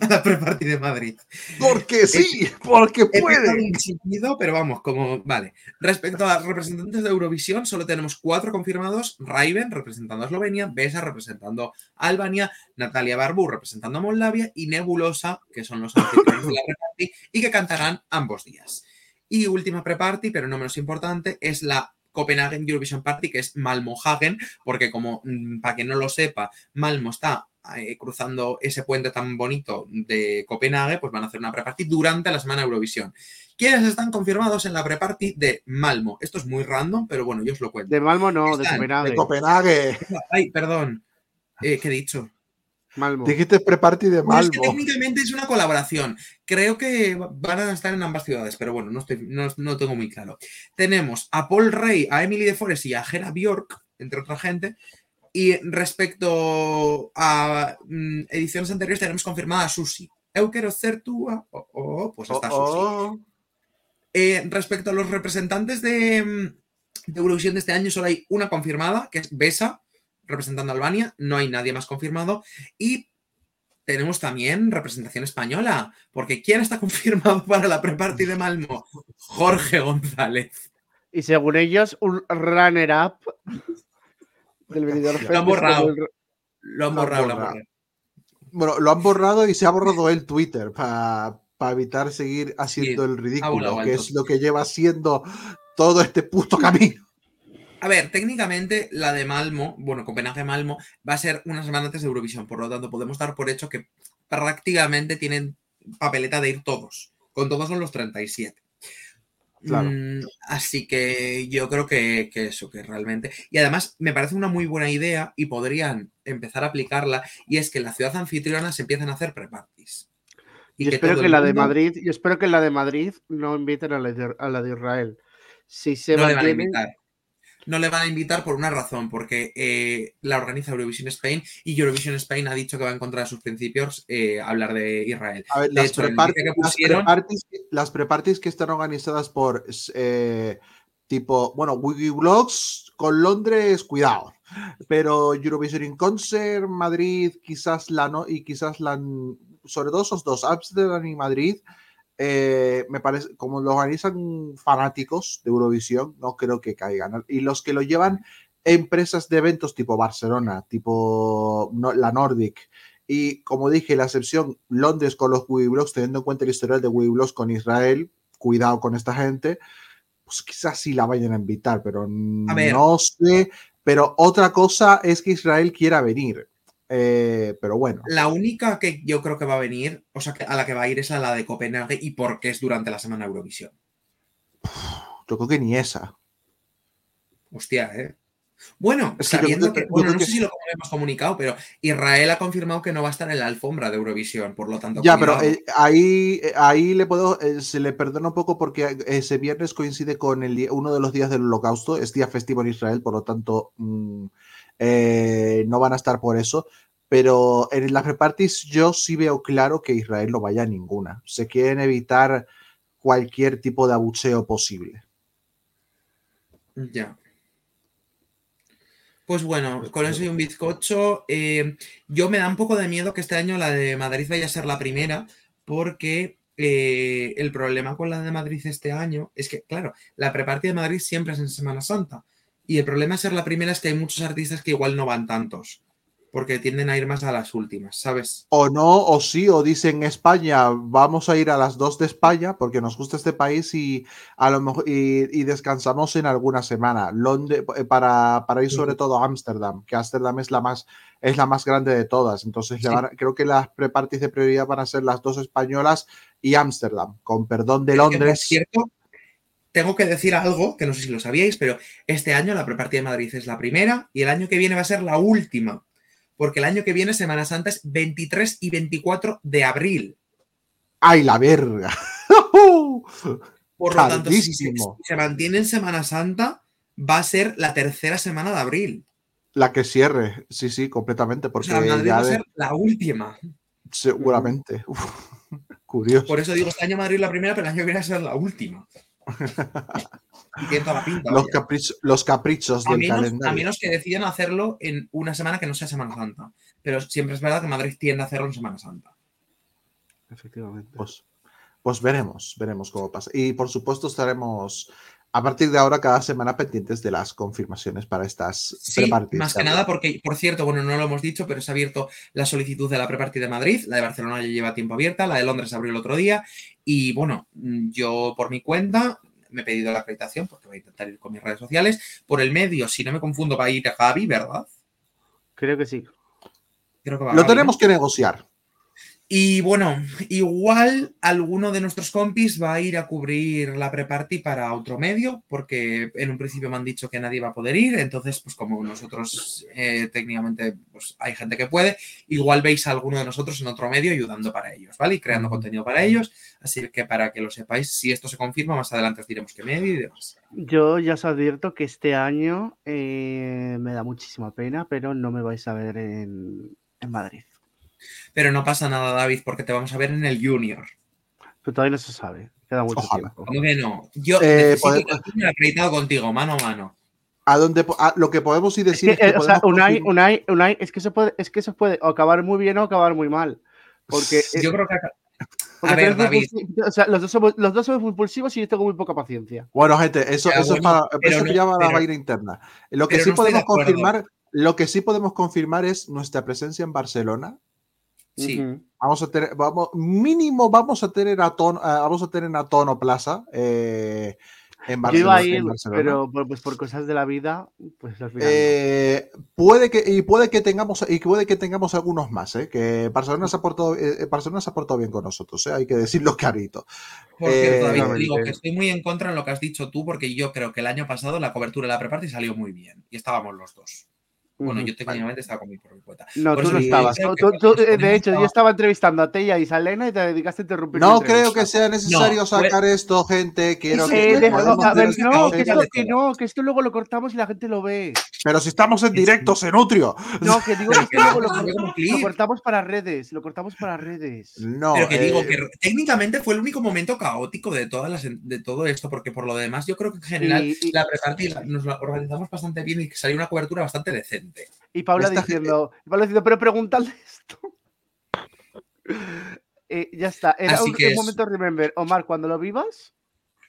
a la pre-party de Madrid. Porque sí, porque puede. un chillido, pero vamos, como. Vale. Respecto a representantes de Eurovisión, solo tenemos cuatro confirmados: Raven representando a Eslovenia, Besa representando a Albania, Natalia Barbu representando a Moldavia y Nebulosa, que son los anfitriones de la pre-party y que cantarán ambos días. Y última pre-party, pero no menos importante, es la Copenhagen Eurovision Party, que es Malmo-Hagen, porque como mm, para quien no lo sepa, Malmo está eh, cruzando ese puente tan bonito de Copenhague, pues van a hacer una pre-party durante la semana Eurovisión. ¿Quiénes están confirmados en la pre-party de Malmo? Esto es muy random, pero bueno, yo os lo cuento. De Malmo no, de Están, de Copenhague. De Copenhague. Ay, perdón. Eh, ¿Qué he dicho? Malmo. Dijiste pre-party de Bueno, es que Malmo. técnicamente es una colaboración. Creo que van a estar en ambas ciudades, pero bueno, no, estoy, no, no tengo muy claro. Tenemos a Paul Rey, a Emily de Forest y a Gera Bjork, entre otra gente. Y respecto a mm, ediciones anteriores, tenemos confirmada a Susi. Eu quiero ser tú. Oh, oh, pues está Oh, Susi. oh. Eh, respecto a los representantes de, mm, de Eurovisión de este año, solo hay una confirmada, que es Besa, representando a Albania. No hay nadie más confirmado. Y tenemos también representación española, porque ¿quién está confirmado para la pre-party de Malmo? Jorge González. Y según ellos, un runner-up del Benidorm Fest. Lo han borrado. el- Lo han borrado, lo han borrado. borrado. Bueno, lo han borrado y se ha borrado el Twitter para evitar seguir haciendo Sí, el ridículo, volado que es lo que lleva haciendo todo este puto camino. A ver, técnicamente la de Malmo, bueno, Copenhague-Malmo, va a ser una semana antes de Eurovisión, por lo tanto podemos dar por hecho que prácticamente tienen papeleta de ir todos. Con todos son los 37. Claro. Mm, así que yo creo que, que eso, que realmente. Y además me parece una muy buena idea y podrían empezar a aplicarla. Y es que en la ciudad anfitriona se empiezan a hacer pre-parties. Y que espero que la de Madrid, yo espero que la de Madrid no inviten a la de, a la de Israel. Si se no le van a invitar. No le van a invitar por una razón, porque eh, la organiza Eurovision Spain y Eurovision Spain ha dicho que va en contra de sus principios eh, hablar de Israel. A ver, De las hecho, pusieron- las pre-parties que están organizadas por eh, tipo, bueno, Wikiblogs con Londres, cuidado. Pero Eurovision in Concert, Madrid, quizás la no, y quizás la sobre todo esos dos, Amsterdam y Madrid, eh, me parece, como lo organizan fanáticos de Eurovisión, no creo que caigan. Y los que lo llevan empresas de eventos tipo Barcelona, tipo no- la Nordic, y como dije, la excepción Londres con los Wikiblogs, teniendo en cuenta el historial de Wikiblogs con Israel, cuidado con esta gente, pues quizás sí la vayan a invitar, pero A no sé. Pero otra cosa es que Israel quiera venir. Eh, pero bueno, La única que yo creo que va a venir, o sea, que a la que va a ir es a la de Copenhague y porque es durante la semana Eurovisión. yo creo que ni esa. Hostia, ¿eh? Bueno, Es que yo sabiendo que- bueno, no que- sé si lo hemos comunicado, pero Israel ha confirmado que no va a estar en la alfombra de Eurovisión, por lo tanto. Ya, pero eh, ahí, eh, ahí le puedo, eh, se le perdona un poco porque ese viernes coincide con el uno de los días del holocausto, es día festivo en Israel, por lo tanto mm, eh, no van a estar por eso. Pero en las repartis yo sí veo claro que Israel no vaya a ninguna. Se quieren evitar cualquier tipo de abucheo posible. Ya. Pues bueno, con eso y un bizcocho. eh, yo me da un poco de miedo que este año la de Madrid vaya a ser la primera, porque eh, el problema con la de Madrid este año es que, claro, la prepartida de Madrid siempre es en Semana Santa. Y el problema de ser la primera es que hay muchos artistas que igual no van tantos. porque tienden a ir más a las últimas, ¿sabes? O no, o sí, o dicen España, vamos a ir a las dos de España porque nos gusta este país y a lo mejor y, y descansamos en alguna semana. Londres para, para ir sobre todo a Ámsterdam, que Ámsterdam es la más es la más grande de todas. Entonces Sí. van creo que las prepartis de prioridad van a ser las dos españolas y Ámsterdam, con perdón de Es que, por Londres. cierto, tengo que decir algo que no sé si lo sabíais, pero este año la prepartida de Madrid es la primera y el año que viene va a ser la última. Porque el año que viene, Semana Santa, es 23 y 24 de abril. ¡Ay, la verga! Por lo tanto, si se, Tardísimo. si se mantiene en Semana Santa, va a ser la tercera semana de abril. La que cierre, sí, sí, completamente, O porque sea, Madrid ya va a de- ser la última. seguramente. Uf, curioso. Por eso digo, este año Madrid es la primera, pero el año que viene va a ser la última. Y tiene toda la pinta. Los, caprichos, los caprichos A del menos, a calendario. menos que decidan hacerlo en una semana que no sea Semana Santa. Pero siempre es verdad que Madrid tiende a hacerlo en Semana Santa. Efectivamente. Pues, pues veremos, veremos cómo pasa. Y por supuesto estaremos a partir de ahora cada semana pendientes de las confirmaciones para estas Sí, prepartidas. más que nada porque, por cierto, bueno, no lo hemos dicho, pero se ha abierto la solicitud de la prepartida de Madrid. La de Barcelona ya lleva tiempo abierta, la de Londres se abrió el otro día. Y bueno, mm, yo por mi cuenta me he pedido la acreditación porque voy a intentar ir con mis redes sociales. Por el medio, si no me confundo, va a ir a Javi, ¿verdad? Creo que sí. Creo que va Lo tenemos que negociar. Y bueno, igual alguno de nuestros compis va a ir a cubrir la pre-party para otro medio, porque en un principio me han dicho que nadie va a poder ir, entonces pues como nosotros eh, técnicamente pues hay gente que puede, igual veis a alguno de nosotros en otro medio ayudando para ellos, ¿vale? Y creando contenido para ellos, así que para que lo sepáis, si esto se confirma, más adelante os diremos qué medio y demás. Yo ya os advierto que este año eh, me da muchísima pena, pero no me vais a ver en, en Madrid. Pero no pasa nada, David, porque te vamos a ver en el Junior. Pero todavía no se sabe. Queda mucho Ojalá. tiempo. ¿Cómo que no? Yo Eh, necesito poder- que tú me acreditado contigo, mano a mano. A donde, a- lo que podemos ir Es decir que, es que eh, o sea, podemos Unai, confirmar- Unai, Unai, es que eso puede, es que eso puede acabar muy bien o acabar muy mal. Porque, Yo creo que porque a ver, David. o sea, los dos, somos, los dos somos muy impulsivos y yo tengo muy poca paciencia. Bueno, gente, eso, Ya, eso es para eso no- se llama la vaina interna. Lo que sí no podemos confirmar, lo que sí podemos confirmar es nuestra presencia en Barcelona. Sí. Vamos a tener, vamos, mínimo vamos a tener a Tono, eh, vamos a tener a Tono Plaza eh, en Yo Barcelona. iba a en ir, Barcelona. pero por, pues por cosas de la vida, pues al final. Eh, puede que y puede que tengamos y puede que tengamos algunos más, ¿eh? que Barcelona se ha portado, eh, Barcelona se ha portado bien con nosotros, ¿eh? hay que decirlo clarito. Por cierto, David, te Eh, digo que estoy muy en contra en lo que has dicho tú, porque yo creo que el año pasado la cobertura de la preparty salió muy bien y estábamos los dos. Bueno, yo técnicamente estaba con mi por mi cuenta. No, por tú no estabas. Tú- que tú- de hecho, yo estaba entrevistando a Tella y Salena y te dedicaste a interrumpir. No creo que sea necesario No, sacar esto, gente. Quiero Sí, que deja- a ver, hacer- no, que esto, que no, que esto luego lo cortamos y la gente lo ve. Pero si estamos en directo, se nutrio. No, que digo que que luego lo, que cortamos para redes, lo cortamos para redes. No, Pero que digo eh, que técnicamente fue el único momento caótico de todas las de todo esto, porque por lo demás yo creo que en general Y- y- la preparty la- nos la organizamos bastante bien y que salió una cobertura bastante decente. Y Paula Esta diciendo, y Paula diciendo, pero pregúntale esto. Eh, ya está, era Así un, que un es- momento remember. Omar, cuando lo vivas,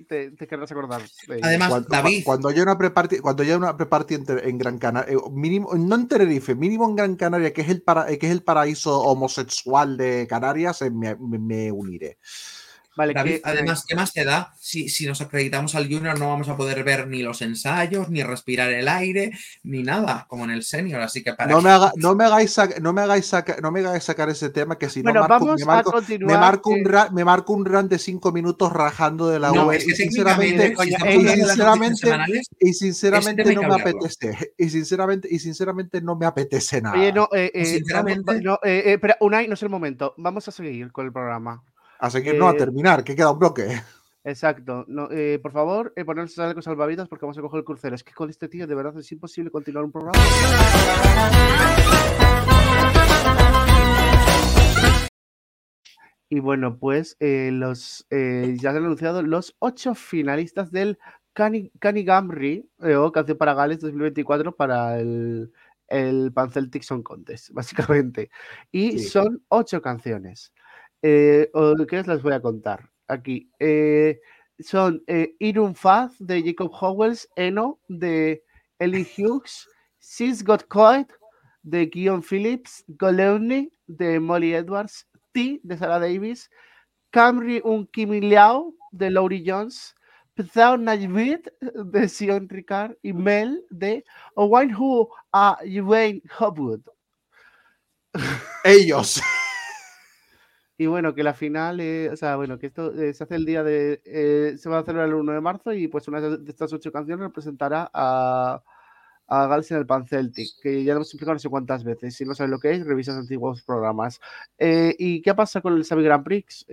te, te querrás acordar. Además, cuando, David, cuando haya una preparty, cuando haya una preparty en, en Gran Canaria, eh, mínimo, no en Tenerife, mínimo en Gran Canaria, que es el, para, eh, que es el paraíso homosexual de Canarias, eh, me, me- me uniré. Vale, David, que, además, ¿qué más te da? Si, si nos acreditamos al junior no vamos a poder ver ni los ensayos, ni respirar el aire, ni nada, como en el senior, así que para No me, haga- no, me hagáis sac- no, me hagáis saca- no me hagáis sacar ese tema que si bueno, no marco, vamos me, marco, a continuar. me, marco un ra- me marco un run de cinco minutos rajando de la No, web es que y sinceramente, eh, las sinceramente- y sinceramente Este me no me apetece y sinceramente y sinceramente no me apetece nada. Oye, no, eh, eh, sinceramente- no, eh, eh, espera, Unai, no es el momento. Vamos a seguir con el programa. A seguir, no, a eh, terminar, que queda un bloque. Exacto. No, eh, por favor, eh, ponerse chalecos salvavidas porque vamos a coger el crucero. Es que con este tío de verdad es imposible continuar un programa. Y bueno, pues eh, los eh, ya se han anunciado los ocho finalistas del Cani, Canigamri eh, o Canción para Gales 2024 para el, el Pan Celtic Song Contest, básicamente. Y Sí. son ocho canciones. Eh, ¿Qué os las voy a contar? Aquí. Eh, son eh, Irun Faz de Jacob Howells, Eno de Ellie Hughes, She's Got Caught de Guion Phillips, Goleuni de Molly Edwards, T de Sarah Davis, Camry un Kimi Liao de Laurie Jones, Pzao Najvid de Sion Ricard y Mel de Owen Hu a Wayne Hopwood. Ellos. Y bueno, que la final, eh, o sea, bueno, que esto eh, se hace el día de, eh, se va a celebrar el 1 de marzo y pues una de estas ocho canciones representará a, a Gals en el Pan Celtic, que ya lo hemos explicado no sé cuántas veces. Si no sabes lo que es, revisas antiguos programas. Eh, ¿Y qué pasa con el Xavi Grand Prix,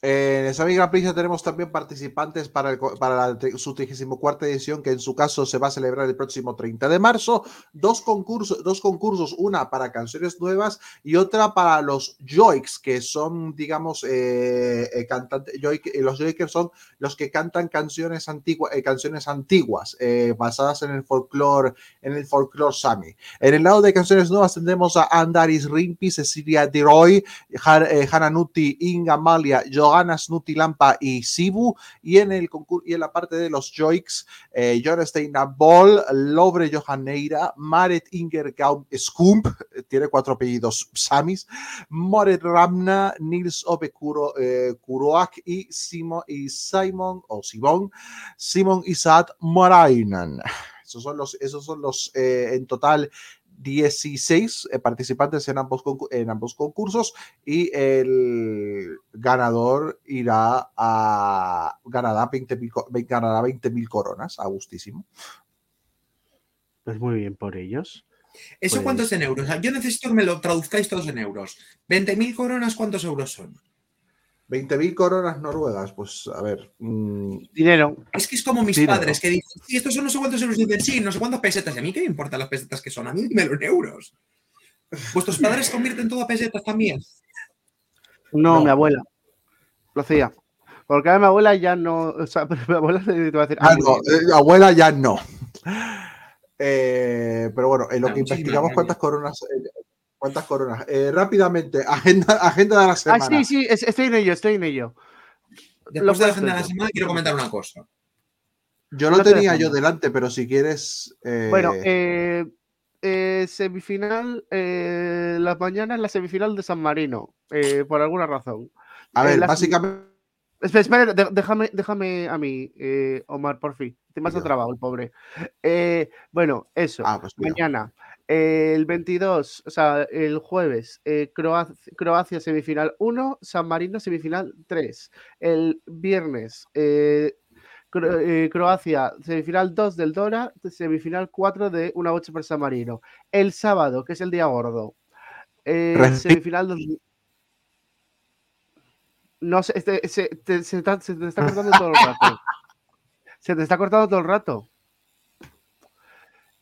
En Grand Prix ya tenemos también participantes para, el para la, su 34 edición, que en su caso se va a celebrar el próximo 30 de marzo. Dos concursos, dos concursos una para canciones nuevas y otra para los Joiks, que son, digamos, eh, eh, cantantes. Joik- eh, los Joikers son los que cantan canciones, antigua- eh, canciones antiguas, eh, basadas en el folclore, en el folclore Sami. En el lado de canciones nuevas tendremos a Andaris Rimpi, Cecilia Deroy, Har- Hananuti, Inga Malia, Johanna Snuti Lampa y Sibu. Y en, el y en la parte de los Joiks, eh, John Steina Ball, Lobre Johanneira, Maret Inger Gaum Skump, eh, tiene cuatro apellidos Samis, Moret Ramna, Nils Ove Kuro, eh, Kuroak y, Simo, y Simon, o Simon, Simon Isaac Morainen. Esos son los, esos son los eh, en total 16 eh, participantes en ambos, concu- en ambos concursos y el ganador irá a ganará 20.000 co- ganará 20.000 coronas, a gustísimo. Pues muy bien por ellos. ¿Eso Pues- cuánto es en euros? Yo necesito que me lo traduzcáis todos en euros. 20.000 coronas, ¿cuántos euros son? 20.000 coronas noruegas, pues a ver. mm, Dinero. Es que es como mis padres que dicen, sí, estos son no sé cuántos euros. Dicen, sí, no sé cuántas pesetas. ¿Y a mí qué me importan las pesetas que son? A mí dímelo en euros. ¿Vuestros padres convierten todo a pesetas también? No, No. mi abuela. Lo hacía. Porque a mi abuela ya no. O sea, pero mi abuela te va a decir. ah, muy no, eh, abuela ya no. Eh, pero bueno, en lo Ah, que investigamos cuántas coronas. ¿Cuántas coronas? Eh, rápidamente, agenda, agenda de la Ah, semana. sí, sí, es- estoy en ello, estoy en ello. Lo Después de la agenda de la semana, quiero comentar una cosa. Yo lo no te tenía yo delante, pero si quieres. eh, Bueno, eh, eh, semifinal, eh, las mañanas la semifinal de San Marino, eh, por alguna razón. a eh, ver, básicamente. Espera, espera, déjame, déjame a mí, eh, Omar, por fin. Te me has Ya. trabado, el pobre. Eh, bueno, eso. Ah, pues. Mañana, el 22, o sea, el jueves, eh, Croacia, Croacia semifinal 1, San Marino semifinal 3. El viernes, eh, Cro- eh, Croacia semifinal 2 del Dora, semifinal 4 de una 8 por San Marino. El sábado, que es el día gordo, semifinal 2. No sé, este- se, te, se está- se te está cortando todo el rato. Se te está cortando todo el rato.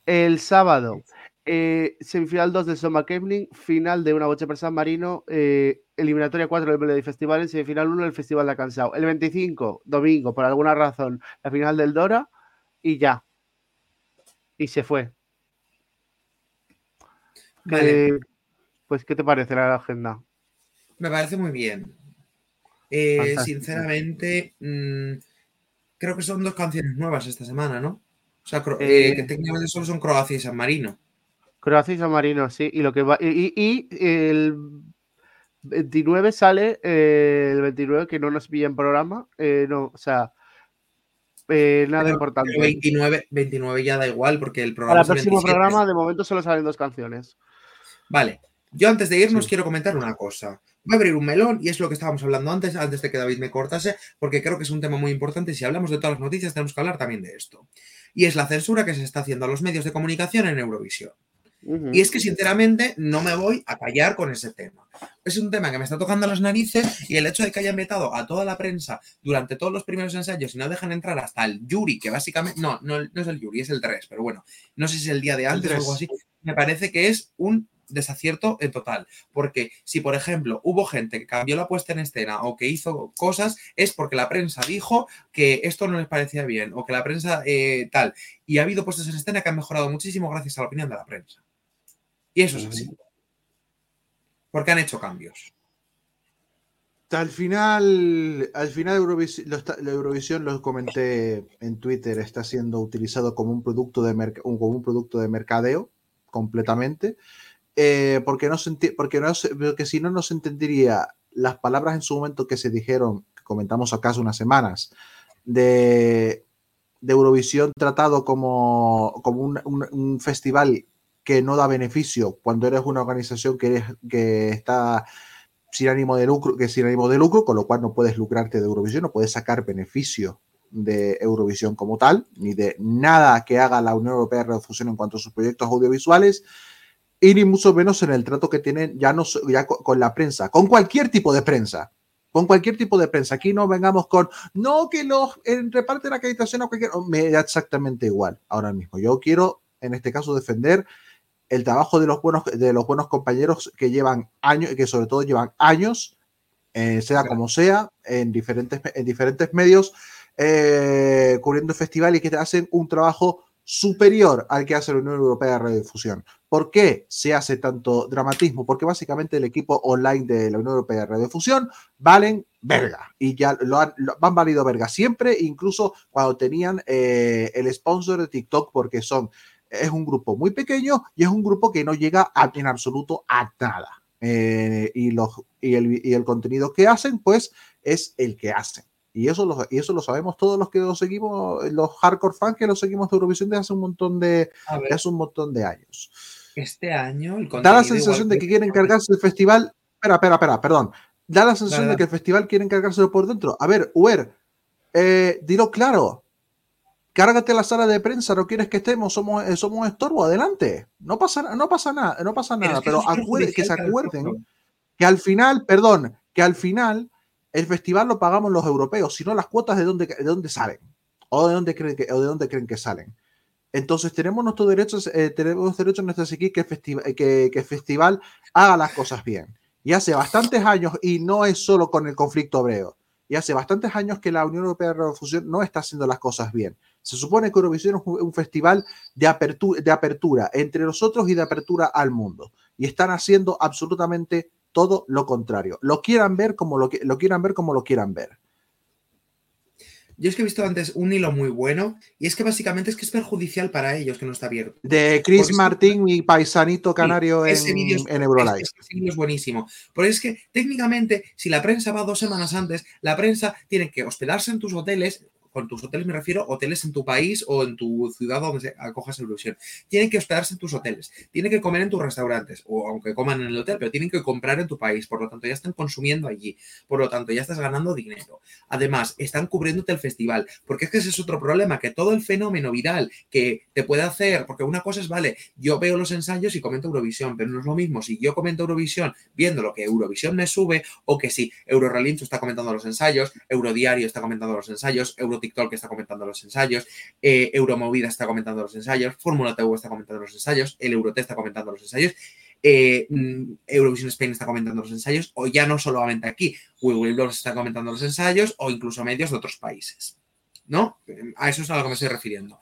El sábado, eh, semifinal 2 de Soma Kevling, final de una bocha per San Marino, eh, eliminatoria 4 del Melody Festival, en semifinal 1 del Festival de Cansao. El 25, domingo, por alguna razón, la final del Dora y ya. Y se fue. Vale, Eh, pues, ¿qué te parece la agenda? me parece muy bien. Sinceramente, mm, creo que son dos canciones nuevas esta semana, ¿no? O sea, que técnicamente solo son Croacia y San Marino. Croacia y San Marino, sí. Y, lo que va, y, y- y el 29 sale, eh, el 29, que no nos pilla en programa. eh, no, o sea, eh, nada Pero- importante. Pero 29, 29 ya da igual porque el Para programa es el próximo 27. programa, de momento, solo salen dos canciones. Vale, yo antes de irnos Sí. quiero comentar una cosa. Voy a abrir un melón y es lo que estábamos hablando antes, antes de que David me cortase, porque creo que es un tema muy importante. Si hablamos de todas las noticias, tenemos que hablar también de esto. Y es la censura que se está haciendo a los medios de comunicación en Eurovisión. Y es que sinceramente no me voy a callar con ese tema. Es un tema que me está tocando las narices y el hecho de que hayan vetado a toda la prensa durante todos los primeros ensayos y no dejan entrar hasta el Yuri, que básicamente, no, no, no es el Yuri, es el 3, pero bueno, no sé si es el día de antes o algo así, me parece que es un desacierto en total. Porque si, por ejemplo, hubo gente que cambió la puesta en escena o que hizo cosas, es porque la prensa dijo que esto no les parecía bien o que la prensa eh, tal. Y ha habido puestas en escena que han mejorado muchísimo gracias a la opinión de la prensa. Y eso es así. Porque han hecho cambios. Al final, al final Eurovis- lo está- la Eurovisión, lo comenté en Twitter, está siendo utilizado como un producto de, merc- como un producto de mercadeo completamente, eh, porque, no se porque, no se- porque si no, no se entendería las palabras en su momento que se dijeron, que comentamos acá hace unas semanas, de, de Eurovisión tratado como, como un, un- un festival que no da beneficio cuando eres una organización que, eres- que está sin ánimo de lucro, que sin ánimo de lucro, con lo cual no puedes lucrarte de Eurovisión, no puedes sacar beneficio de Eurovisión como tal, ni de nada que haga la Unión Europea de Radiofusión en cuanto a sus proyectos audiovisuales, y ni mucho menos en el trato que tienen ya, no, ya co- con la prensa, con cualquier tipo de prensa. Con cualquier tipo de prensa. Aquí no vengamos con, no, que los reparten acreditación a cualquier. Me da exactamente igual ahora mismo. Yo quiero, en este caso, defender el trabajo de los buenos, de los buenos compañeros que llevan años, que sobre todo llevan años, eh, sea Claro. como sea, en diferentes, en diferentes medios, eh, cubriendo el festival y que te hacen un trabajo superior al que hace la Unión Europea de Radiodifusión. ¿Por qué se hace tanto dramatismo? Porque básicamente el equipo online de la Unión Europea de Radiodifusión valen verga y ya lo han, lo han valido verga siempre, incluso cuando tenían eh, el sponsor de TikTok, porque son es un grupo muy pequeño y es un grupo que no llega a- en absoluto a nada. Eh, y, los, y, el, y el contenido que hacen, pues, es el que hacen. Y eso, lo, y eso lo sabemos todos los que lo seguimos, los hardcore fans que lo seguimos de Eurovisión desde hace un montón de, ver, hace un montón de años. este año el Da la sensación de que quieren cargarse el festival. Espera, espera, espera, perdón. Da la sensación de que el festival quieren cargárselo por dentro. A ver, Uber, eh, dilo claro. Cárgate la sala de prensa, no quieres que estemos, somos, eh, somos un estorbo, adelante. No pasa, no pasa nada, no pasa Pero nada, pero acuer- que se acuerden que al final, perdón, que al final el festival lo pagamos los europeos, si no las cuotas de dónde, de dónde salen o de dónde creen que, o de dónde creen que salen. Entonces tenemos nuestros derechos, eh, tenemos derechos nuestros aquí que, festi- que, que el festival haga las cosas bien. Y hace bastantes años, y no es solo con el conflicto hebreo, y hace bastantes años que la Unión Europea de Radiofusión no está haciendo las cosas bien. Se supone que Eurovisión es un, festival de apertura, de apertura entre nosotros y de apertura al mundo. Y están haciendo absolutamente todo lo contrario. Lo quieran ver como lo, lo quieran ver como lo quieran ver. Yo es que he visto antes un hilo muy bueno y es que básicamente es que es perjudicial para ellos que no está abierto. De Chris Martín, mi paisanito canario en, ese es, en ese vídeo es buenísimo. Porque es que técnicamente, si la prensa va dos semanas antes, la prensa tiene que hospedarse en tus hoteles. Con tus hoteles me refiero hoteles en tu país o en tu ciudad donde acojas Eurovisión. Tienen que hospedarse en tus hoteles, tienen que comer en tus restaurantes, o aunque coman en el hotel, pero tienen que comprar en tu país. Por lo tanto, ya están consumiendo allí. Por lo tanto, ya estás ganando dinero. Además, están cubriéndote el festival. Porque es que ese es otro problema, que todo el fenómeno viral que te puede hacer, porque una cosa es, vale, yo veo los ensayos y comento Eurovisión, pero no es lo mismo si yo comento Eurovisión viendo lo que Eurovisión me sube o que si Eurorelincho está comentando los ensayos, Eurodiario está comentando los ensayos, Eurotiktok está comentando los ensayos, eh, Euromovida está comentando los ensayos, Fórmula TV está comentando los ensayos, el Eurote está comentando los ensayos, eh, mm, Eurovision Spain está comentando los ensayos, o ya no solamente aquí, Will Blogs está comentando los ensayos, o incluso medios de otros países. ¿No? A eso es a lo que me estoy refiriendo.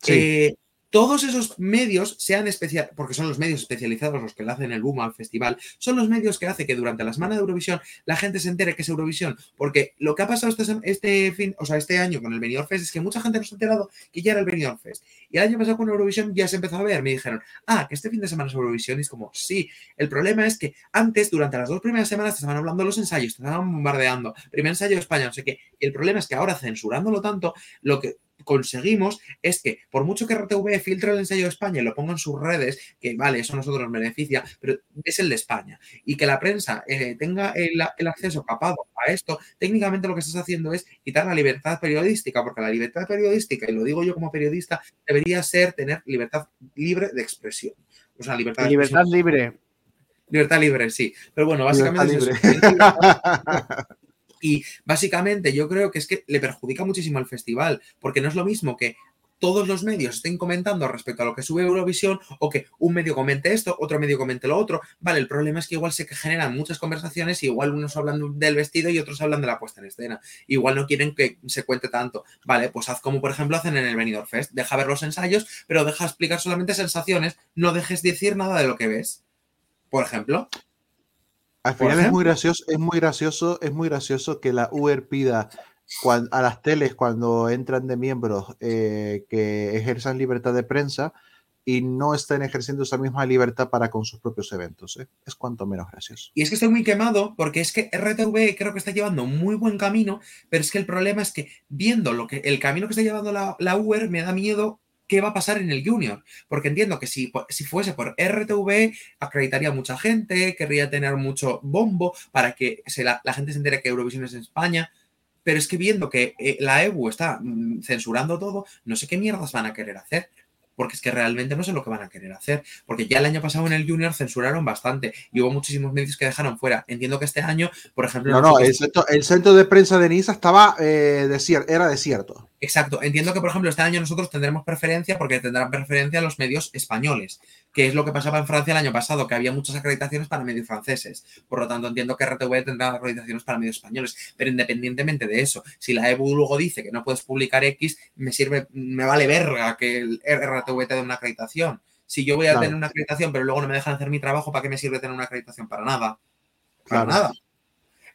Sí. Eh, todos esos medios sean especial, porque son los medios especializados los que le hacen el boom al festival, son los medios que hace que durante la semana de Eurovisión la gente se entere que es Eurovisión, porque lo que ha pasado este, fin, o sea, este año con el Benidorm Fest es que mucha gente no se ha enterado que ya era el Benidorm Fest. Y el año pasado con Eurovisión ya se empezó a ver, me dijeron, ah, que este fin de semana es Eurovisión, y es como, sí, el problema es que antes, durante las dos primeras semanas, te estaban hablando los ensayos, te estaban bombardeando, primer ensayo de España, no sé qué, el problema es que ahora censurándolo tanto, lo que conseguimos es que por mucho que RTV filtre el ensayo de España y lo ponga en sus redes, que vale, eso a nosotros nos beneficia, pero es el de España. Y que la prensa eh, tenga el, el acceso capado a esto, técnicamente lo que estás haciendo es quitar la libertad periodística, porque la libertad periodística, y lo digo yo como periodista, debería ser tener libertad libre de expresión. O sea, libertad de Libertad expresión. libre. Libertad libre, sí. Pero bueno, básicamente Libertad es eso. Y básicamente yo creo que es que le perjudica muchísimo al festival, porque no es lo mismo que todos los medios estén comentando respecto a lo que sube Eurovisión o que un medio comente esto, otro medio comente lo otro. Vale, el problema es que igual se generan muchas conversaciones y igual unos hablan del vestido y otros hablan de la puesta en escena. Igual no quieren que se cuente tanto. Vale, pues haz como por ejemplo hacen en el Benidorm Fest. Deja ver los ensayos, pero deja explicar solamente sensaciones. No dejes decir nada de lo que ves. Por ejemplo. Al final es muy gracioso, es muy gracioso, es muy gracioso que la Uber pida a las teles cuando entran de miembros eh, que ejerzan libertad de prensa y no estén ejerciendo esa misma libertad para con sus propios eventos. ¿eh? Es cuanto menos gracioso. Y es que estoy muy quemado porque es que RTV creo que está llevando muy buen camino, pero es que el problema es que viendo lo que el camino que está llevando la, la UER me da miedo qué va a pasar en el Junior, porque entiendo que si, si fuese por RTV acreditaría a mucha gente, querría tener mucho bombo para que se la, gente se entere que Eurovisión es en España, pero es que viendo que eh, la EBU está mm, censurando todo, no sé qué mierdas van a querer hacer. Porque es que realmente no sé lo que van a querer hacer. Porque ya el año pasado en el Junior censuraron bastante y hubo muchísimos medios que dejaron fuera. Entiendo que este año, por ejemplo. No, no, el centro, el centro de prensa de Niza estaba eh, desier- era desierto. Exacto. Entiendo que, por ejemplo, este año nosotros tendremos preferencia porque tendrán preferencia los medios españoles, que es lo que pasaba en Francia el año pasado, que había muchas acreditaciones para medios franceses. Por lo tanto, entiendo que RTV tendrá acreditaciones para medios españoles. Pero independientemente de eso, si la EBU luego dice que no puedes publicar X, me sirve, me vale verga que el RTV te dé una acreditación. Si yo voy a Claro. tener una acreditación, pero luego no me dejan hacer mi trabajo, ¿para qué me sirve tener una acreditación? Para nada. Para Claro. nada.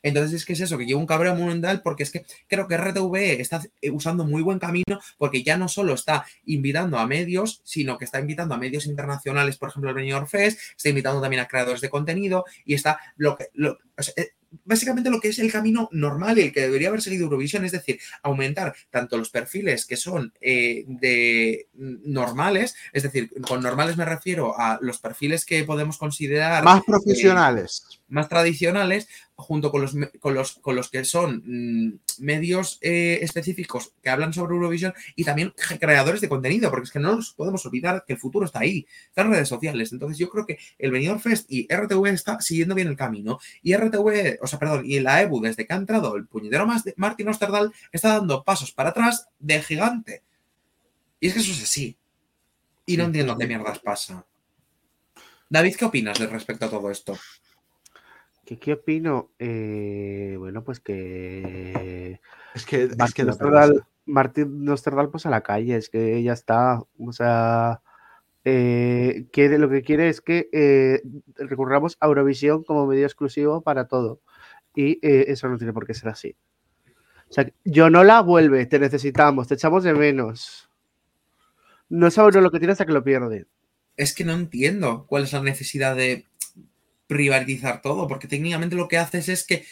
Entonces es que es eso, que lleva un cabreo mundial porque es que creo que RTV está eh, usando muy buen camino porque ya no solo está invitando a medios, sino que está invitando a medios internacionales, por ejemplo, el Benidorm Fest, está invitando también a creadores de contenido y está lo que... lo- eh, Básicamente lo que es el camino normal y el que debería haber seguido Eurovisión, es decir, aumentar tanto los perfiles que son eh, de normales, es decir, con normales me refiero a los perfiles que podemos considerar Más profesionales. más tradicionales, junto con los, con los, con los que son mm, medios eh, específicos que hablan sobre Eurovisión y también creadores de contenido, porque es que no nos podemos olvidar que el futuro está ahí, está en redes sociales. Entonces yo creo que el Benidorm Fest y RTV está siguiendo bien el camino. Y RTV, o sea, perdón, y la EBU, desde que ha entrado el puñetero más de Martin Osterdal, está dando pasos para atrás de gigante. Y es que eso es así. Y no entiendo qué mierdas pasa. David, ¿qué opinas de respecto a todo esto? ¿Qué, qué opino? Eh, bueno, pues que Es que, es que Martín Nosterdal. Martín Nosterdal, pues a la calle, es que ya está. O sea, eh, quiere, lo que quiere es que eh, recurramos a Eurovisión como medio exclusivo para todo. Y eh, eso no tiene por qué ser así. O sea, yo no la vuelve, te necesitamos, te echamos de menos. No sabe uno lo que tiene hasta que lo pierde. es que no entiendo cuál es la necesidad de privatizar todo, porque técnicamente lo que haces es que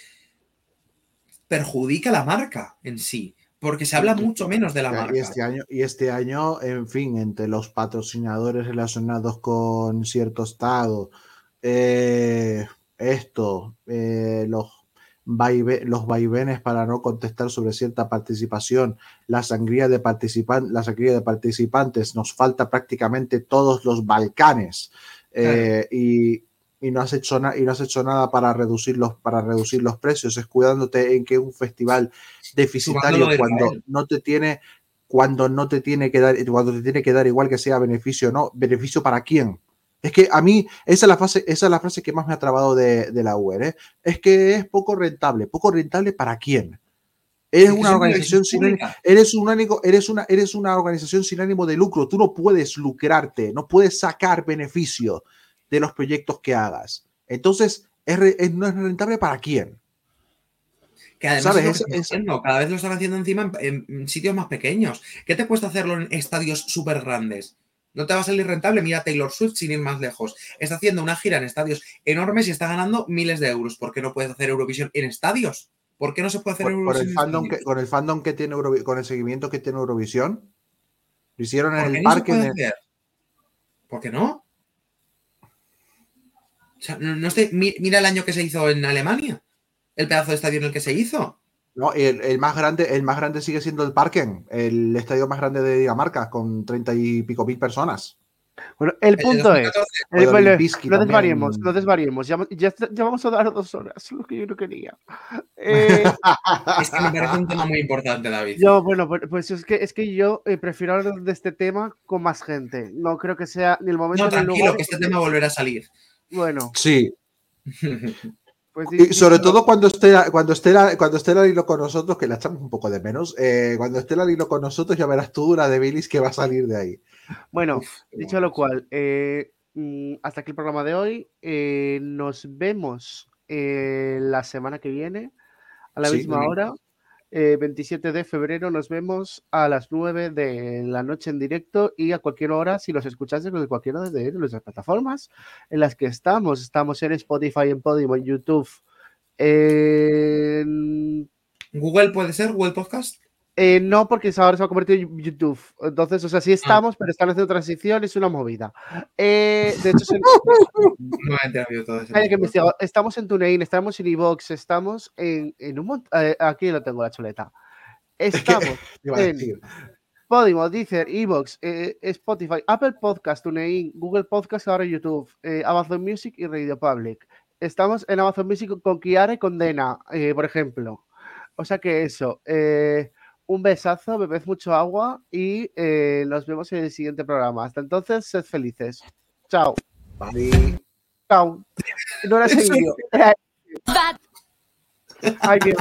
perjudica la marca en sí, porque se habla mucho menos de la Ya, marca. Y este, año, y este año, en fin, entre los patrocinadores relacionados con cierto estado, eh, esto, eh, los, los vaivenes para no contestar sobre cierta participación, la sangría de, participan la sangría de participantes, nos falta prácticamente todos los Balcanes. eh, y, y no has hecho y no has hecho nada para reducir los para reducir los precios, escudándote en que un festival deficitario cuando no te tiene cuando no te tiene que dar cuando te tiene que dar igual que sea beneficio o no beneficio para quién es que a mí esa es la frase esa es la frase que más me ha trabado de, de la UER ¿eh? es que es poco rentable poco rentable para quién eres una organización sin ánimo- eres un eres una, eres una organización sin ánimo de lucro. Tú no puedes lucrarte, no puedes sacar beneficio de los proyectos que hagas. Entonces, ¿es no es rentable para quién? Que además cada vez lo están haciendo encima en, en sitios más pequeños. ¿Qué te cuesta hacerlo en estadios súper grandes? No te va a salir rentable. Mira Taylor Swift sin ir más lejos. Está haciendo una gira en estadios enormes y está ganando miles de euros. ¿Por qué no puedes hacer Eurovisión en estadios? ¿Por qué no se puede hacer Por, por Eurovisión el en fandom estadios? que, con el fandom que tiene Eurovi- con el seguimiento que tiene Eurovisión. Lo hicieron en ¿Por qué el no parque. puede el- hacer? ¿Por qué no? O sea, no, no estoy- mira el año que se hizo en Alemania. El pedazo de estadio en el que se hizo. No, el, el más grande, el más grande sigue siendo el Parken, el estadio más grande de Dinamarca, con treinta y pico mil personas. Bueno, el El punto es. 2014. Eh, O el bueno, no desvariemos, no desvariemos. Ya, ya, ya vamos a dar dos horas, lo que yo no quería. Eh, Es que me parece un tema muy importante, David. yo, bueno, pues- pues es que, es que yo eh, prefiero hablar de este tema con más gente. No creo que sea ni el momento No, ni el tranquilo, lugar. que este tema volverá a salir. Bueno, Sí, pues Y sobre todo cuando esté, cuando esté, cuando esté la Lilo con nosotros, que la echamos un poco de menos, eh, cuando esté la Lilo con nosotros ya verás tú la de Billis que va a salir de ahí. Bueno, dicho bueno. lo cual, eh, mm, hasta aquí el programa de hoy. Eh, nos vemos la semana que viene a la Sí, misma hora. Eh, 27 de febrero. Nos vemos a las 9 de la noche en directo y a cualquier hora, si los escucháis desde cualquiera de nuestras plataformas en las que estamos. Estamos en Spotify, en Podimo, en YouTube, en Google puede ser, Google Podcast. Eh, no, porque ahora se va a convertir en YouTube. Entonces, o sea, sí estamos, pero están haciendo transición, es una movida. Eh, de hecho, se- No he todo eso. hay que investigar. estamos en TuneIn, estamos en iVoox, estamos en, en un montón. aquí lo tengo la chuleta. Estamos en. Podimo, Deezer, Evox, eh, Spotify, Apple Podcast, TuneIn, Google Podcast, ahora YouTube, eh, Amazon Music y Radio Public. Estamos en Amazon Music con Kiara y con Dena, eh, por ejemplo. O sea que eso. eh, un besazo, bebed mucho agua y eh, nos vemos en el siguiente programa. Hasta entonces, sed felices. Chao. Bye. Chao. No era seguido. Bad,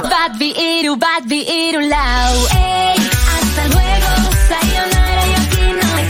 bad, vi iru, bad, vi iru, lau. Ey, hasta luego.